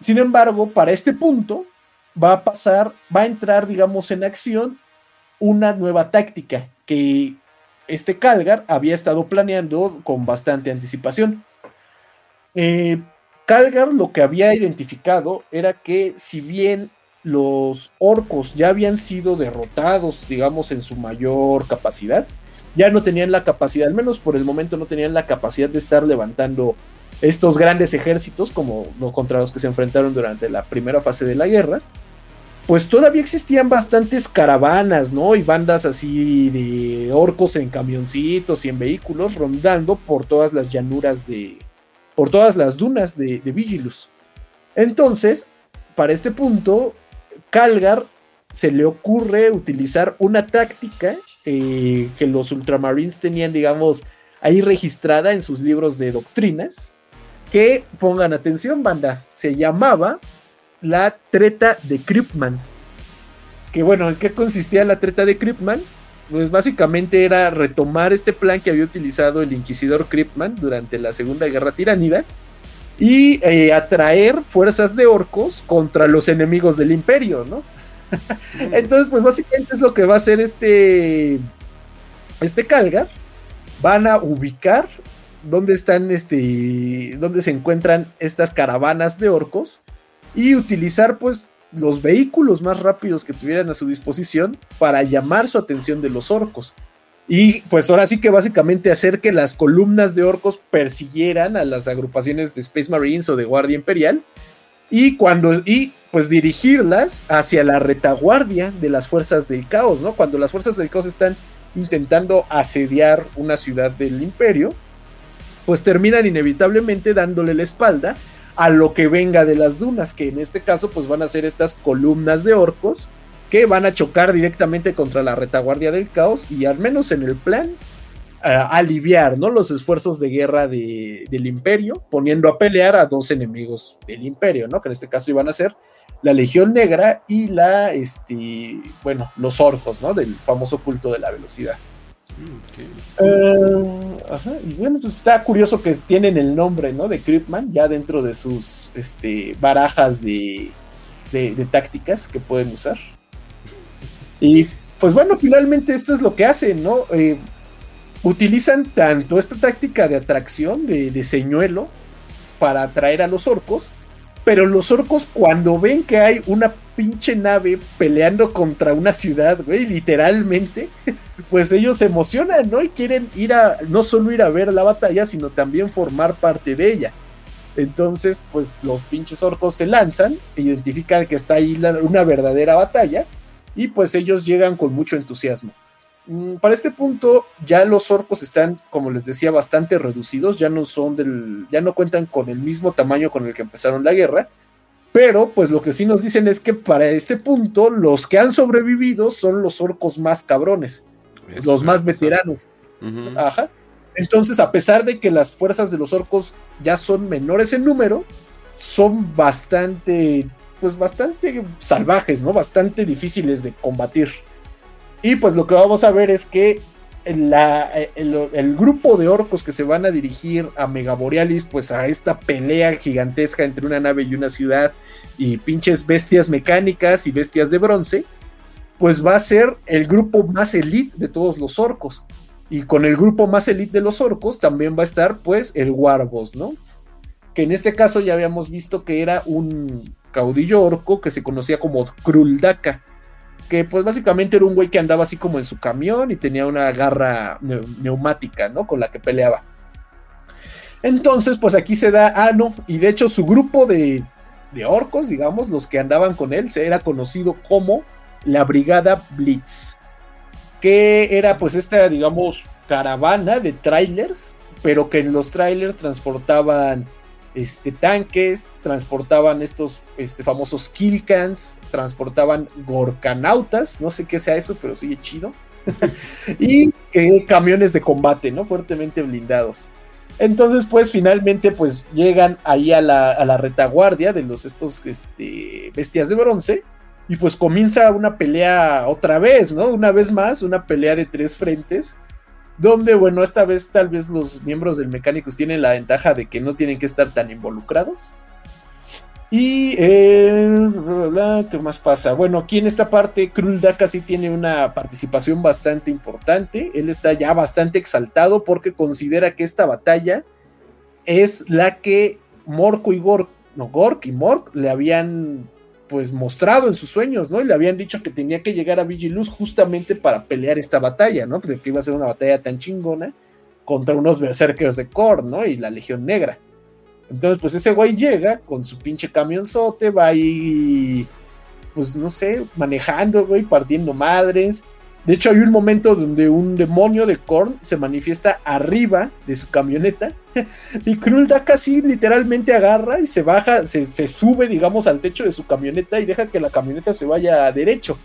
Sin embargo, para este punto, va a pasar, va a entrar, digamos, en acción una nueva táctica que este Calgar había estado planeando con bastante anticipación. Eh, Calgar lo que había identificado era que si bien los orcos ya habían sido derrotados, digamos, en su mayor capacidad, ya no tenían la capacidad, al menos por el momento no tenían la capacidad de estar levantando estos grandes ejércitos como contra los que se enfrentaron durante la primera fase de la guerra, pues todavía existían bastantes caravanas, ¿no? Y bandas así de orcos en camioncitos y en vehículos rondando por todas las llanuras de. Por todas las dunas de, Vigilus. Entonces, para este punto, Calgar se le ocurre utilizar una táctica eh, que los Ultramarines tenían, digamos, ahí registrada en sus libros de doctrinas. Que pongan atención, banda, se llamaba la treta de Kryptman. Que bueno, ¿en qué consistía la treta de Kryptman? Pues básicamente era retomar este plan que había utilizado el inquisidor Kryptman durante la Segunda Guerra Tiránida y eh, atraer fuerzas de orcos contra los enemigos del imperio, ¿no? Entonces, pues básicamente es lo que va a hacer este, este Calgar. Van a ubicar dónde están, este, dónde se encuentran estas caravanas de orcos y utilizar pues los vehículos más rápidos que tuvieran a su disposición para llamar su atención de los orcos. Y pues ahora sí que básicamente hacer que las columnas de orcos persiguieran a las agrupaciones de Space Marines o de Guardia Imperial y cuando y pues dirigirlas hacia la retaguardia de las fuerzas del caos, ¿no? Cuando las fuerzas del caos están intentando asediar una ciudad del imperio, pues terminan inevitablemente dándole la espalda a lo que venga de las dunas, que en este caso pues van a ser estas columnas de orcos que van a chocar directamente contra la retaguardia del caos y al menos en el plan aliviar ¿no? los esfuerzos de guerra del imperio, poniendo a pelear a dos enemigos del imperio, ¿no? que en este caso iban a ser la Legión Negra y la, este, bueno, los orcos, ¿no? del famoso culto de la velocidad. Eh, y bueno, pues está curioso que tienen el nombre, ¿no? De Cryptman ya dentro de sus este, barajas de, tácticas que pueden usar. Y pues bueno, finalmente esto es lo que hacen, ¿no? Eh, utilizan tanto esta táctica de atracción, de, de señuelo, para atraer a los orcos, pero los orcos cuando ven que hay una pinche nave peleando contra una ciudad, güey, literalmente, pues ellos se emocionan, ¿no? Y quieren ir a, no solo ir a ver la batalla, sino también formar parte de ella. Entonces, pues los pinches orcos se lanzan, identifican que está ahí una verdadera batalla, y pues ellos llegan con mucho entusiasmo. Mm, para este punto ya los orcos están, como les decía, bastante reducidos, ya no son del, ya no cuentan con el mismo tamaño con el que empezaron la guerra, pero pues lo que sí nos dicen es que para este punto los que han sobrevivido son los orcos más cabrones, los más veteranos. Ajá. Entonces, a pesar de que las fuerzas de los orcos ya son menores en número, son bastante, pues bastante salvajes, ¿no? Bastante difíciles de combatir. Y pues lo que vamos a ver es que el, grupo de orcos que se van a dirigir a Megaborealis, pues a esta pelea gigantesca entre una nave y una ciudad y pinches bestias mecánicas y bestias de bronce, pues va a ser el grupo más elite de todos los orcos. Y con el grupo más elite de los orcos también va a estar pues el Warboss, ¿no? Que en este caso ya habíamos visto que era un caudillo orco que se conocía como Kruldaka que pues básicamente era un güey que andaba así como en su camión y tenía una garra neumática, ¿no? Con la que peleaba. Entonces, pues aquí se da, ah, no, y de hecho su grupo de, de orcos, digamos, los que andaban con él, se era conocido como la Brigada Blitz, que era pues esta, digamos, caravana de trailers, pero que en los trailers transportaban este, tanques, transportaban estos este, famosos killcans, transportaban gorcanautas, no sé qué sea eso, pero sigue chido. y camiones de combate, ¿no? Fuertemente blindados. Entonces, pues finalmente, pues llegan ahí a la, retaguardia de los estos este, bestias de bronce. Y pues comienza una pelea otra vez, ¿no? Una vez más, una pelea de tres frentes donde, bueno, esta vez tal vez los miembros del Mecánicos tienen la ventaja de que no tienen que estar tan involucrados. Y, eh, ¿qué más pasa? Bueno, aquí en esta parte, Kruldaka sí tiene una participación bastante importante. Él está ya bastante exaltado porque considera que esta batalla es la que Morco y Gork, no, Gork y Mork le habían pues mostrado en sus sueños, ¿no? Y le habían dicho que tenía que llegar a Vigiluz justamente para pelear esta batalla, ¿no? Que iba a ser una batalla tan chingona contra unos berserkers de Korn, ¿no? Y la Legión Negra. Entonces, pues ese güey llega con su pinche camionzote, va ahí, pues no sé, manejando, güey, partiendo madres. De hecho, hay un momento donde un demonio de Korn se manifiesta arriba de su camioneta y Krulda casi literalmente agarra y se baja, se, sube, digamos, al techo de su camioneta y deja que la camioneta se vaya derecho.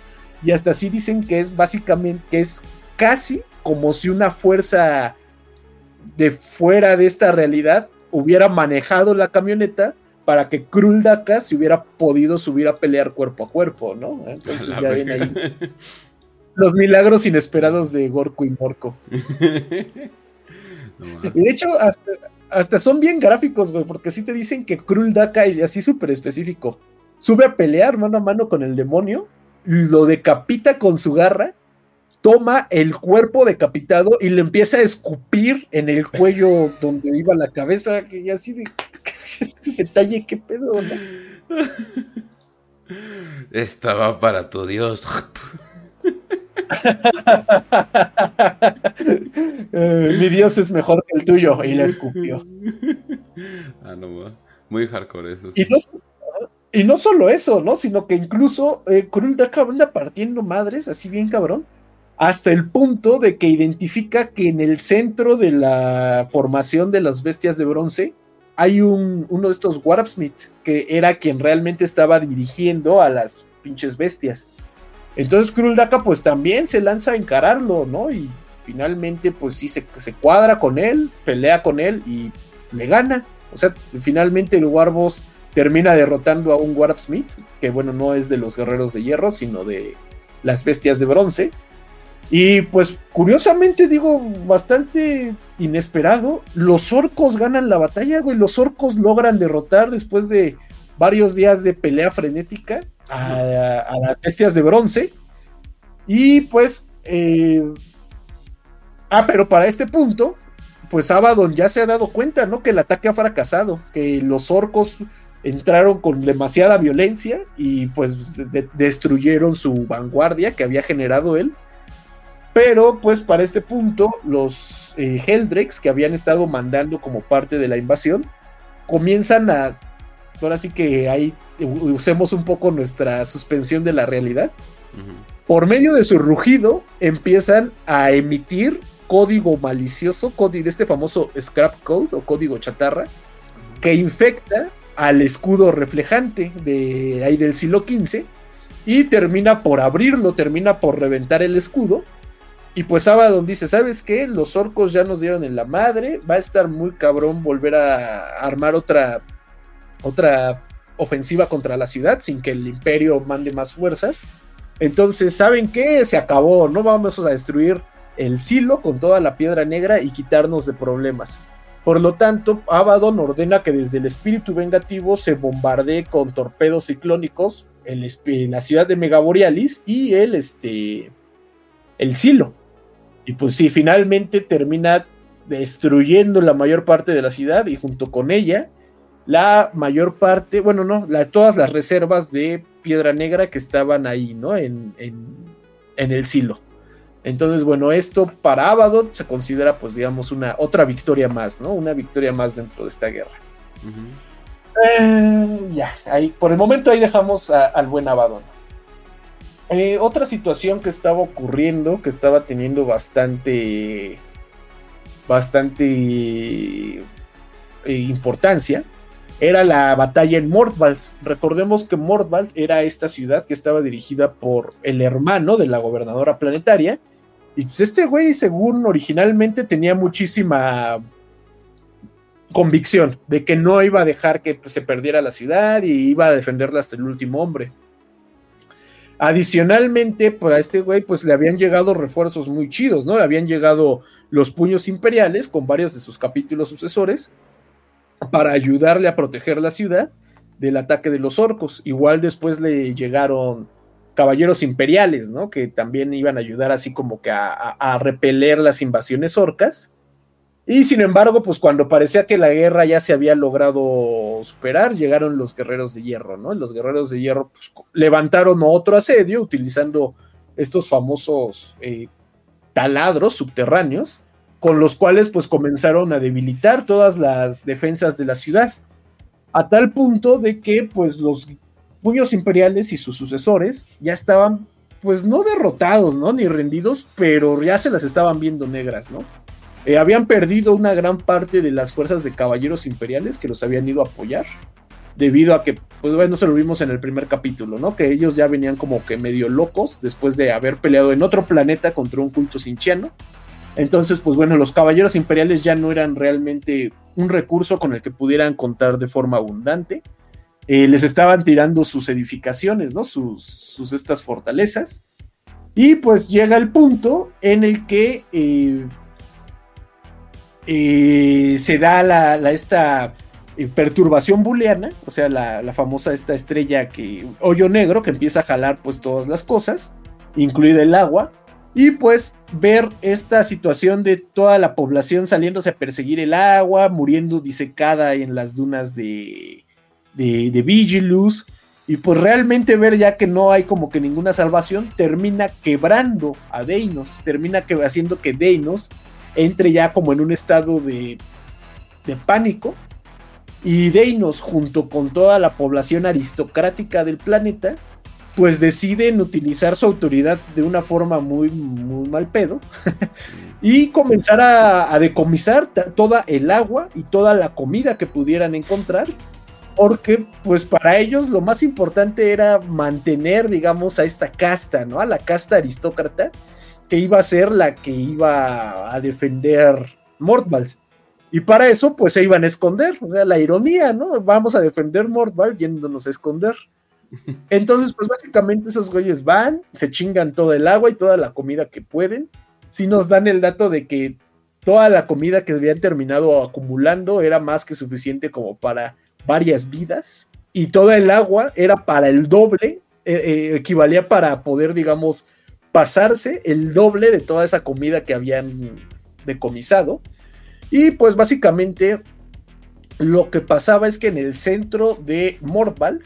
Y hasta así dicen que es básicamente, que es casi como si una fuerza de fuera de esta realidad hubiera manejado la camioneta para que Kruldaka se hubiera podido subir a pelear cuerpo a cuerpo, ¿no? Entonces ya ven ahí. Los milagros inesperados de Gorko y Morco. y de hecho, hasta, son bien gráficos, güey, porque sí te dicen que Krul Daka, y así súper específico, sube a pelear mano a mano con el demonio, lo decapita con su garra, toma el cuerpo decapitado y le empieza a escupir en el cuello donde iba la cabeza, y así de. Ese detalle, qué pedo, ¿no? Estaba para tu Dios. Eh, mi Dios es mejor que el tuyo y la escupió. Ah, no, muy hardcore eso. Y, no, solo eso, ¿no? Sino que incluso eh, Daka anda partiendo madres, así bien cabrón, hasta el punto de que identifica que en el centro de la formación de las bestias de bronce hay un, uno de estos Warpsmith, que era quien realmente estaba dirigiendo a las pinches bestias. Entonces Kruldaka pues también se lanza a encararlo, ¿no? Y finalmente pues sí se, se cuadra con él, pelea con él y le gana. O sea, finalmente el Warboss termina derrotando a un Warpsmith, que bueno, no es de los guerreros de hierro, sino de las bestias de bronce. Y pues curiosamente digo, bastante inesperado, los orcos ganan la batalla, güey, los orcos logran derrotar después de varios días de pelea frenética a, las bestias de bronce. Y pues... Eh, ah, pero para este punto, pues Abaddon ya se ha dado cuenta, ¿no? Que el ataque ha fracasado, que los orcos entraron con demasiada violencia y pues destruyeron su vanguardia que había generado él. Pero pues para este punto los eh, que habían estado mandando como parte de la invasión comienzan a... Ahora sí que ahí usemos un poco nuestra suspensión de la realidad. Por medio de su rugido empiezan a emitir código malicioso, código de este famoso scrap code o código chatarra, que infecta al escudo reflejante de ahí del siglo XV y termina por abrirlo, termina por reventar el escudo. Y pues Abaddon dice, ¿sabes qué? Los orcos ya nos dieron en la madre, va a estar muy cabrón volver a armar otra otra ofensiva contra la ciudad sin que el imperio mande más fuerzas. Entonces, ¿saben qué? Se acabó, no vamos a destruir el silo con toda la piedra negra y quitarnos de problemas. Por lo tanto, Abaddon ordena que desde el espíritu vengativo se bombardee con torpedos ciclónicos la ciudad de Megaborealis y el, este, el silo. Y pues sí, finalmente termina destruyendo la mayor parte de la ciudad y junto con ella la mayor parte, bueno, no, la, todas las reservas de piedra negra que estaban ahí, ¿no? En, en, en el silo. Entonces, bueno, esto para Abaddon se considera, pues, digamos, una otra victoria más, ¿no? Una victoria más dentro de esta guerra. Eh, ya, ahí, por el momento ahí dejamos al buen Abaddon. Eh, otra situación que estaba ocurriendo, que estaba teniendo bastante, bastante eh, importancia, era la batalla en Mordvald. Recordemos que Mordvald era esta ciudad que estaba dirigida por el hermano de la gobernadora planetaria, y pues este güey, según originalmente, tenía muchísima convicción de que no iba a dejar que pues, se perdiera la ciudad y iba a defenderla hasta el último hombre. Adicionalmente, para este güey, pues le habían llegado refuerzos muy chidos, ¿no? Le habían llegado los puños imperiales con varios de sus capítulos sucesores para ayudarle a proteger la ciudad del ataque de los orcos. Igual después le llegaron caballeros imperiales, ¿no? Que también iban a ayudar así como que a, repeler las invasiones orcas. Y sin embargo, pues cuando parecía que la guerra ya se había logrado superar, llegaron los guerreros de hierro, ¿no? Los guerreros de hierro pues, levantaron otro asedio utilizando estos famosos eh, taladros subterráneos, con los cuales pues comenzaron a debilitar todas las defensas de la ciudad, a tal punto de que pues los puños imperiales y sus sucesores ya estaban, pues no derrotados, ¿no? Ni rendidos, pero ya se las estaban viendo negras, ¿no? Eh, habían perdido una gran parte de las fuerzas de caballeros imperiales que los habían ido a apoyar, debido a que, pues bueno, se lo vimos en el primer capítulo, ¿no? Que ellos ya venían como que medio locos después de haber peleado en otro planeta contra un culto sinchiano. Entonces, pues bueno, los caballeros imperiales ya no eran realmente un recurso con el que pudieran contar de forma abundante. Eh, les estaban tirando sus edificaciones, ¿no? Sus, sus, estas fortalezas. Y pues llega el punto en el que eh, eh, se da la, esta perturbación booleana, o sea, la, famosa esta estrella que, hoyo negro, que empieza a jalar pues todas las cosas, incluida el agua, y pues ver esta situación de toda la población saliéndose a perseguir el agua, muriendo disecada en las dunas de, de, Vigilus. Y pues realmente ver ya que no hay como que ninguna salvación, termina quebrando a Deinos, termina que, haciendo que Deinos entre ya como en un estado de, de pánico. Y Deinos, junto con toda la población aristocrática del planeta, pues deciden utilizar su autoridad de una forma muy, muy mal pedo y comenzar a, decomisar toda el agua y toda la comida que pudieran encontrar porque pues para ellos lo más importante era mantener, digamos, a esta casta, ¿no? A la casta aristócrata, que iba a ser la que iba a defender Mordvald. Y para eso, pues se iban a esconder, o sea, la ironía, ¿no? Vamos a defender Mordvald yéndonos a esconder. Entonces, pues básicamente esos güeyes van, se chingan todo el agua y toda la comida que pueden. Si nos dan el dato de que toda la comida que habían terminado acumulando era más que suficiente como para varias vidas y toda el agua era para el doble, eh, eh, equivalía para poder, digamos, pasarse el doble de toda esa comida que habían decomisado. Y pues básicamente lo que pasaba es que en el centro de Mordval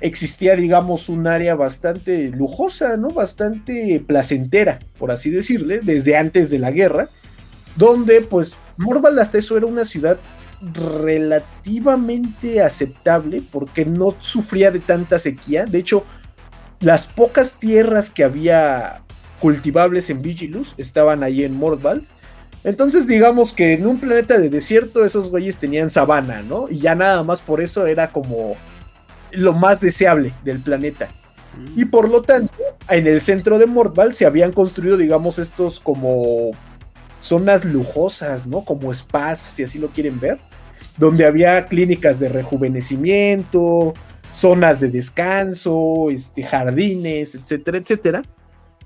existía, digamos, un área bastante lujosa, ¿no? Bastante placentera, por así decirle, desde antes de la guerra, donde pues Morval hasta eso era una ciudad relativamente aceptable porque no sufría de tanta sequía. De hecho, las pocas tierras que había cultivables en Vigilus estaban ahí en Mordval. Entonces, digamos que en un planeta de desierto, esos güeyes tenían sabana, ¿no? Y ya nada más por eso era como lo más deseable del planeta. Y mm. por lo tanto, en el centro de Mordval se habían construido, digamos, estos como zonas lujosas, ¿no? Como spas, si así lo quieren ver, donde había clínicas de rejuvenecimiento, zonas de descanso, este, jardines, etcétera, etcétera.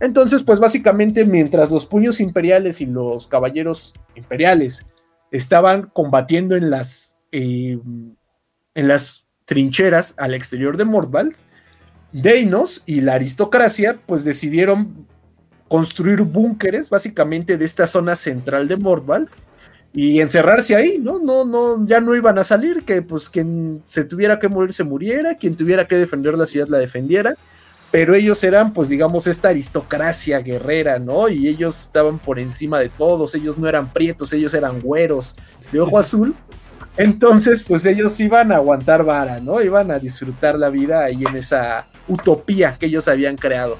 Entonces, pues básicamente mientras los puños imperiales y los caballeros imperiales estaban combatiendo en las, eh, en las trincheras al exterior de Mordval, Deinos y la aristocracia pues decidieron construir búnkeres básicamente de esta zona central de Mordval y encerrarse ahí, ¿no? No, no, ya no iban a salir, que pues quien se tuviera que morir se muriera, quien tuviera que defender la ciudad la defendiera, pero ellos eran pues digamos esta aristocracia guerrera, ¿no? Y ellos estaban por encima de todos, ellos no eran prietos, ellos eran güeros de ojo azul. Entonces, pues ellos iban a aguantar vara, ¿no? Iban a disfrutar la vida ahí en esa utopía que ellos habían creado.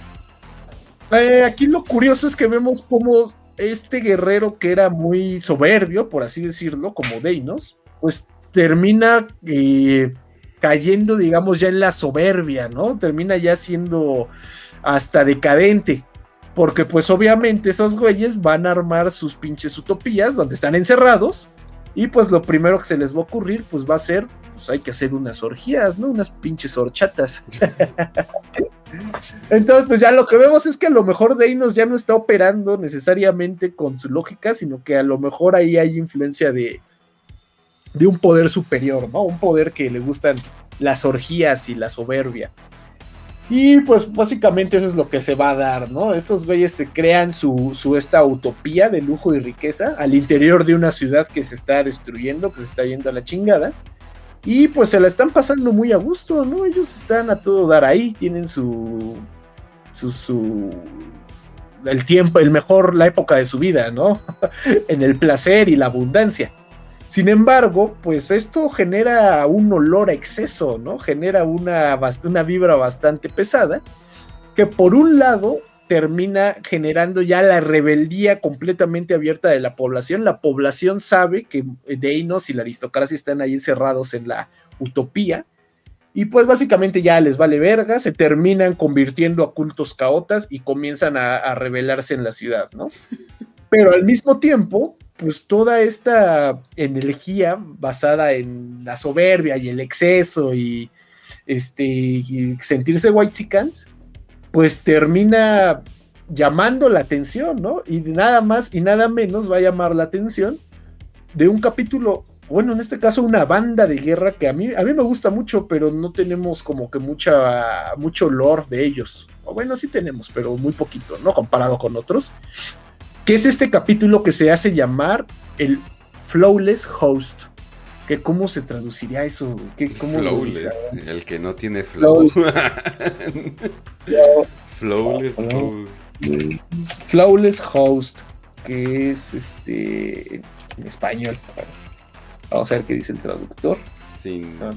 Eh, aquí lo curioso es que vemos como este guerrero que era muy soberbio, por así decirlo, como Deinos, pues termina eh, cayendo, digamos, ya en la soberbia, ¿no? Termina ya siendo hasta decadente. Porque pues obviamente esos güeyes van a armar sus pinches utopías donde están encerrados. Y pues lo primero que se les va a ocurrir pues va a ser, pues hay que hacer unas orgías, ¿no? Unas pinches horchatas. Entonces, pues ya lo que vemos es que a lo mejor Deinos ya no está operando necesariamente con su lógica, sino que a lo mejor ahí hay influencia de, de un poder superior, ¿no? Un poder que le gustan las orgías y la soberbia. Y pues básicamente eso es lo que se va a dar, ¿no? Estos güeyes se crean su, su, esta utopía de lujo y riqueza al interior de una ciudad que se está destruyendo, que se está yendo a la chingada. Y pues se la están pasando muy a gusto, ¿no? Ellos están a todo dar ahí, tienen su. su. el tiempo, el mejor, la época de su vida, ¿no? en el placer y la abundancia. Sin embargo, pues esto genera un olor a exceso, ¿no? Genera una, una vibra bastante pesada, que por un lado termina generando ya la rebeldía completamente abierta de la población. La población sabe que Deinos y la aristocracia están ahí encerrados en la utopía. Y pues básicamente ya les vale verga, se terminan convirtiendo a cultos caotas y comienzan a, rebelarse en la ciudad, ¿no? Pero al mismo tiempo, pues toda esta energía basada en la soberbia y el exceso y, este, sentirse white pues termina llamando la atención, ¿no? Y nada más y nada menos va a llamar la atención de un capítulo, bueno, en este caso una banda de guerra que a mí, a mí me gusta mucho, pero no tenemos como que mucha, mucho lore de ellos. O bueno, sí tenemos, pero muy poquito, ¿no? Comparado con otros. Que es este capítulo que se hace llamar el Flawless Host. Que ¿Cómo se traduciría eso? ¿Qué, cómo Flawless, el que no tiene flow. Flawless Host. Flawless Host, que es este en español. Vamos a ver qué dice el traductor. Sin... la...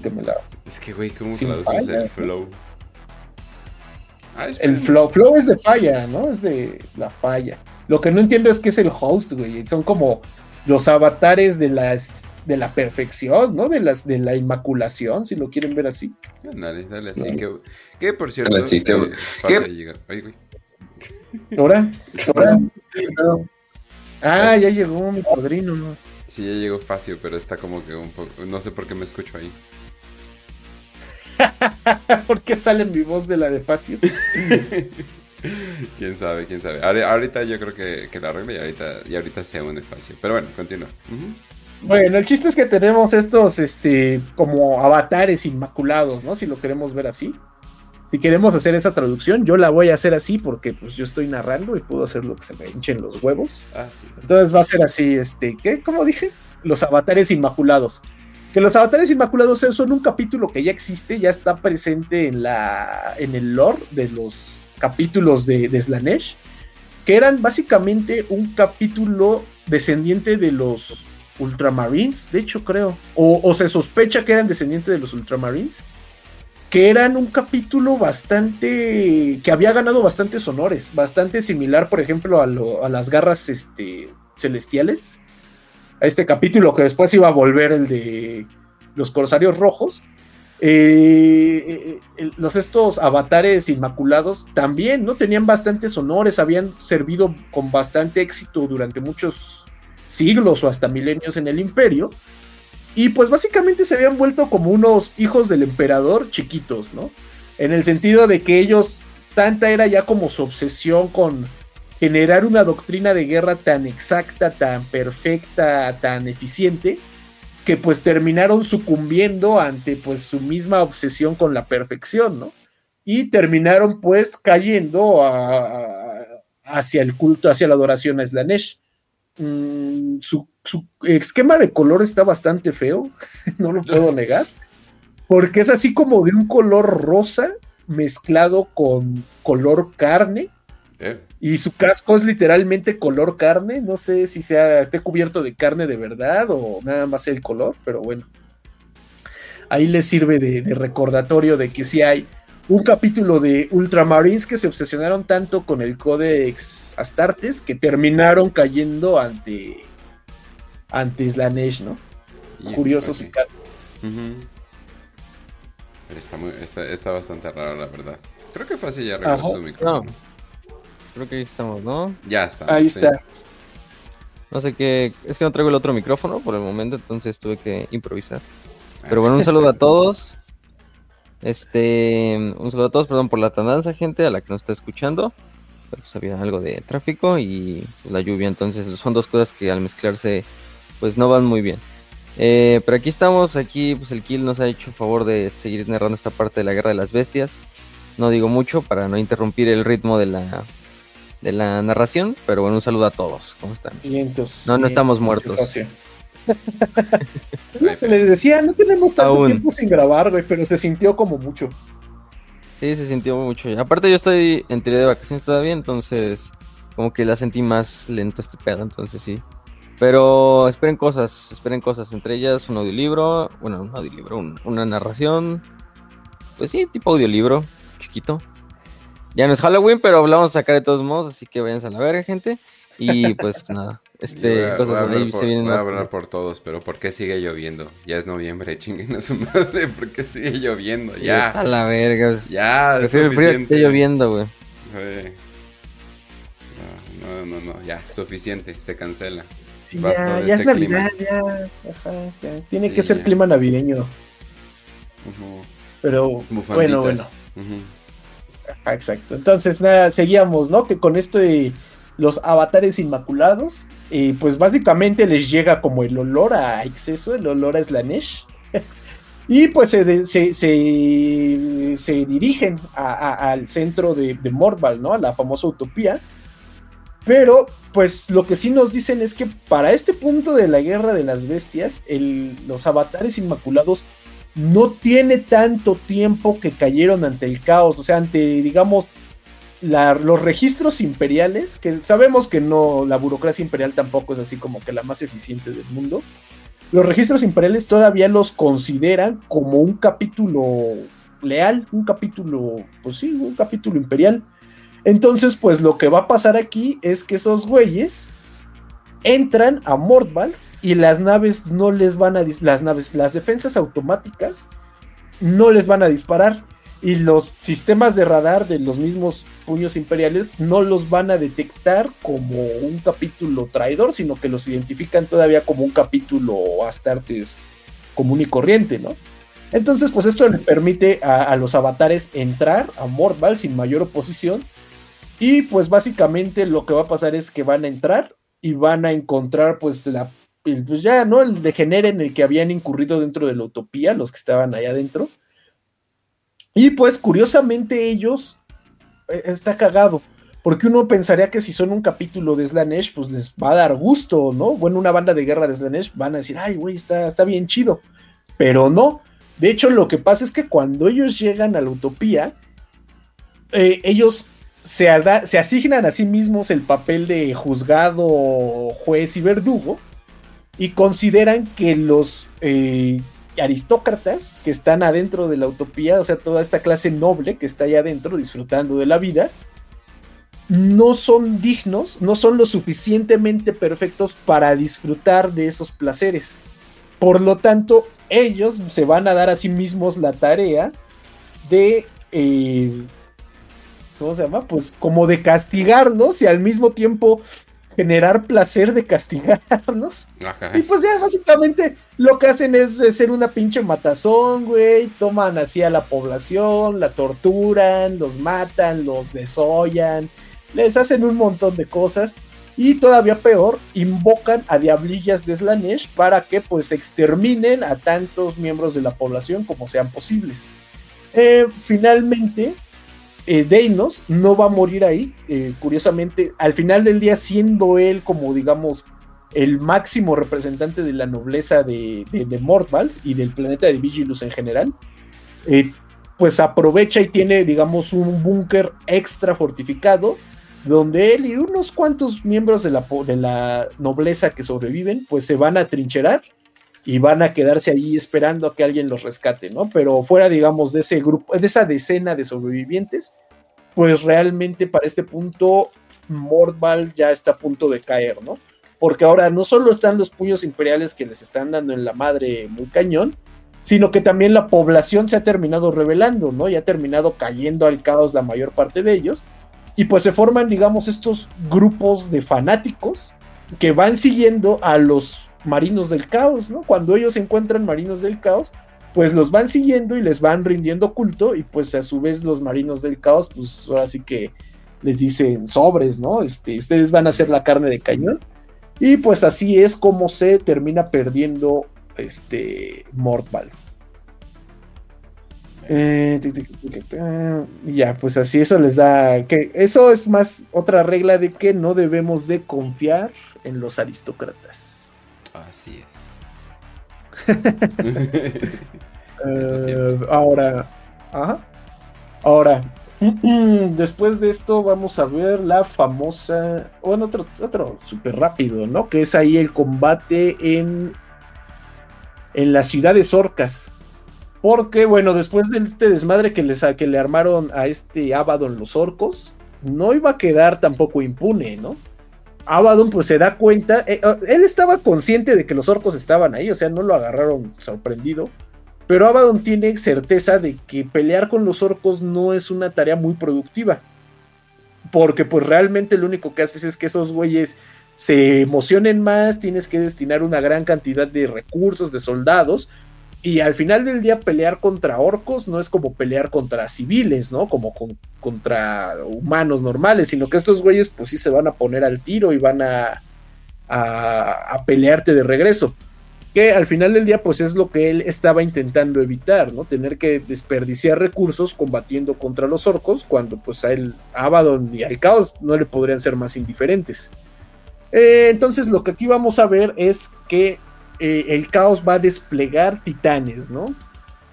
Es que, güey, ¿cómo traduces el flow? Ah, el flow, flow es de falla, ¿no? Es de la falla. Lo que no entiendo es qué es el host, güey. Son como los avatares de las de la perfección, ¿no? De las de la inmaculación, si lo quieren ver así. Dale, dale así que, que por cierto, dale, sí, que, eh, ¿qué? Ay, güey. ¿Ahora? ¿Ahora? Ah, ya llegó mi padrino. Sí, ya llegó Facio, pero está como que un poco. No sé por qué me escucho ahí. ¿Por qué sale mi voz de la de Facio? quién sabe, quién sabe. Ahorita yo creo que, que la arregle y ahorita, y ahorita sea un espacio. Pero bueno, continúa. Bueno, el chiste es que tenemos estos, este, como avatares inmaculados, ¿no? Si lo queremos ver así. Si queremos hacer esa traducción, yo la voy a hacer así porque pues yo estoy narrando y puedo hacer lo que se me hinchen los huevos. Ah, Entonces va a ser así, este, ¿qué? ¿Cómo dije? Los avatares inmaculados. Que los avatares inmaculados son un capítulo que ya existe, ya está presente en la en el lore de los capítulos de, de Slanesh, que eran básicamente un capítulo descendiente de los Ultramarines, de hecho creo, o, se sospecha que eran descendientes de los Ultramarines, que eran un capítulo bastante, que había ganado bastantes honores, bastante similar, por ejemplo, a, las garras este, celestiales, a este capítulo que después iba a volver el de los Corsarios Rojos. Eh, eh, los estos avatares inmaculados también no tenían bastantes honores, habían servido con bastante éxito durante muchos siglos o hasta milenios en el imperio. Y pues básicamente se habían vuelto como unos hijos del emperador chiquitos, ¿no? En el sentido de que ellos, tanta era ya como su obsesión con generar una doctrina de guerra tan exacta, tan perfecta, tan eficiente, que pues terminaron sucumbiendo ante pues su misma obsesión con la perfección, ¿no? Y terminaron pues cayendo hacia el culto, hacia la adoración a Slanesh. Mm, su, esquema de color está bastante feo, no lo puedo negar, porque es así como de un color rosa mezclado con color carne. Eh. Y su casco es literalmente color carne. No sé si sea, esté cubierto de carne de verdad o nada más el color, pero bueno. Ahí le sirve de, de recordatorio de que sí hay un capítulo de Ultramarines que se obsesionaron tanto con el Codex Astartes que terminaron cayendo ante ante Slanesh, ¿no? Curioso su caso. está, está, bastante raro, la verdad. Creo que fácil ya regresó su micrófono. Creo que ahí estamos, ¿no? Ya está. Ahí está. No sé qué. Es que no traigo el otro micrófono por el momento, entonces tuve que improvisar. Pero bueno, un saludo a todos. Este, un saludo a todos, perdón por la tardanza, gente, a la que nos está escuchando. Pero pues había algo de tráfico y la lluvia, entonces son dos cosas que al mezclarse pues no van muy bien. Eh, pero aquí estamos, aquí pues el Kill nos ha hecho favor de seguir narrando esta parte de la Guerra de las Bestias. No digo mucho para no interrumpir el ritmo de la, de la narración, pero bueno, un saludo a todos. ¿Cómo están? no, no estamos muertos. Les decía, no tenemos tanto tiempo sin grabar, güey, pero se sintió como mucho. Sí, se sintió mucho. Aparte yo estoy en teoría de vacaciones todavía, entonces como que la sentí más lento este pedo, entonces sí. Pero esperen cosas, esperen cosas, entre ellas un audiolibro, bueno, un audiolibro, una narración, pues sí, tipo audiolibro, chiquito. Ya no es Halloween, pero hablamos sacar de todos modos, así que váyanse a la verga, gente. Y pues nada. Este, cosas ahí se vienen voy a hablar por todos, pero ¿por qué sigue lloviendo? Ya es noviembre, chinguen a su madre, ¿por qué sigue lloviendo? Ya. A la verga. Ya, es el frío que esté lloviendo, güey. No, no, no, ya, suficiente, se cancela. Sí, ya, ya es Navidad, ya, ya, Tiene que ser clima navideño. Pero, bueno, bueno. exacto. Entonces, nada, seguíamos, ¿no? Que con esto de los avatares inmaculados, y pues básicamente les llega como el olor a exceso, el olor a Slanesh. y pues se, se, dirigen al centro de, de ¿no? A la famosa utopía. Pero, pues lo que sí nos dicen es que para este punto de la guerra de las bestias, los avatares inmaculados no tiene tanto tiempo que cayeron ante el caos, o sea, ante, digamos, los registros imperiales, que sabemos que no, la burocracia imperial tampoco es así como que la más eficiente del mundo, los registros imperiales todavía los consideran como un capítulo leal, un capítulo, pues sí, un capítulo imperial. Entonces, pues lo que va a pasar aquí es que esos güeyes entran a Mordval y las naves no les van a las naves, las defensas automáticas no les van a disparar y los sistemas de radar de los mismos puños imperiales no los van a detectar como un capítulo traidor, sino que los identifican todavía como un capítulo astartes común y corriente, ¿no? Entonces, pues esto le permite a, los avatares entrar a Mordval sin mayor oposición. Y pues básicamente lo que va a pasar es que van a entrar y van a encontrar pues la pues ya, ¿no? El degenere en el que habían incurrido dentro de la utopía, los que estaban allá adentro Y pues curiosamente ellos eh, está cagado. Porque uno pensaría que si son un capítulo de Slanesh, pues les va a dar gusto, ¿no? Bueno, una banda de guerra de Slanesh van a decir, ay, güey, está, está bien chido. Pero no. De hecho, lo que pasa es que cuando ellos llegan a la utopía, eh, ellos se, asignan a sí mismos el papel de juzgado, juez y verdugo. Y consideran que los eh, aristócratas que están adentro de la utopía, o sea, toda esta clase noble que está ahí adentro disfrutando de la vida, no son dignos, no son lo suficientemente perfectos para disfrutar de esos placeres. Por lo tanto, ellos se van a dar a sí mismos la tarea de... Eh, ¿Cómo se llama? Pues como de castigarlos y al mismo tiempo generar placer de castigarnos. y pues ya básicamente lo que hacen es ser una pinche matazón, güey. Toman así a la población, la torturan, los matan, los desollan, les hacen un montón de cosas. Y todavía peor, invocan a diablillas de Slanesh para que pues exterminen a tantos miembros de la población como sean posibles. Eh, finalmente, eh, Deinos no va a morir ahí. Eh, curiosamente, al final del día, siendo él como, digamos, el máximo representante de la nobleza de, de, y del planeta de Vigilus en general, eh, pues aprovecha y tiene, digamos, un búnker extra fortificado, donde él y unos cuantos miembros de la, de la nobleza que sobreviven, pues se van a trincherar y van a quedarse ahí esperando a que alguien los rescate, ¿no? Pero fuera, digamos, de ese grupo, de esa decena de sobrevivientes, pues realmente para este punto Mordval ya está a punto de caer, ¿no? Porque ahora no solo están los puños imperiales que les están dando en la madre muy cañón, sino que también la población se ha terminado revelando, ¿no? Y ha terminado cayendo al caos la mayor parte de ellos. Y pues se forman, digamos, estos grupos de fanáticos que van siguiendo a los marinos del caos, ¿no? Cuando ellos encuentran marinos del caos, pues los van siguiendo y les van rindiendo culto y pues a su vez los marinos del caos, pues ahora sí que les dicen sobres, ¿no? Este, ustedes van a ser la carne de cañón. Y pues así es como se termina perdiendo este Mortval. Eh, ya, pues así eso les da que eso es más otra regla de que no debemos de confiar en los aristócratas. Eh, ahora, ahora, después de esto vamos a ver la famosa, bueno, otro, otro súper rápido, ¿no? Que es ahí el combate en, en las ciudades orcas. Porque, bueno, después de este desmadre que, les, que le armaron a este Abaddon los orcos, no iba a quedar tampoco impune, ¿no? Abaddon pues se da cuenta, eh, eh, él estaba consciente de que los orcos estaban ahí, o sea, no lo agarraron sorprendido, pero Abaddon tiene certeza de que pelear con los orcos no es una tarea muy productiva, porque pues realmente lo único que haces es que esos güeyes se emocionen más, tienes que destinar una gran cantidad de recursos, de soldados, y al final del día pelear contra orcos no es como pelear contra civiles, ¿no? Como contra humanos normales, sino que estos güeyes pues sí se van a poner al tiro y van a, a, pelearte de regreso. Que al final del día pues es lo que él estaba intentando evitar, ¿no? Tener que desperdiciar recursos combatiendo contra los orcos cuando pues a él, a Abaddon y al caos no le podrían ser más indiferentes. Eh, entonces lo que aquí vamos a ver es que eh, el caos va a desplegar titanes, ¿no?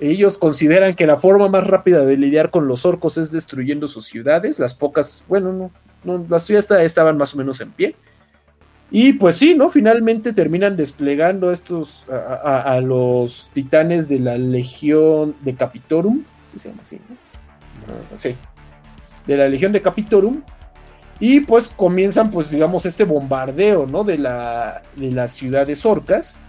Ellos consideran que la forma más rápida de lidiar con los orcos es destruyendo sus ciudades. Las pocas, bueno, no, las ciudades estaban más o menos en pie. Y pues sí, ¿no? Finalmente terminan desplegando estos a, los titanes de la Legión de Capitorum. ¿Sí se llama así? ¿no? Ah, sí. De la Legión de Capitorum. Y pues comienzan, pues digamos, este bombardeo, ¿no? De, la, de las ciudades orcas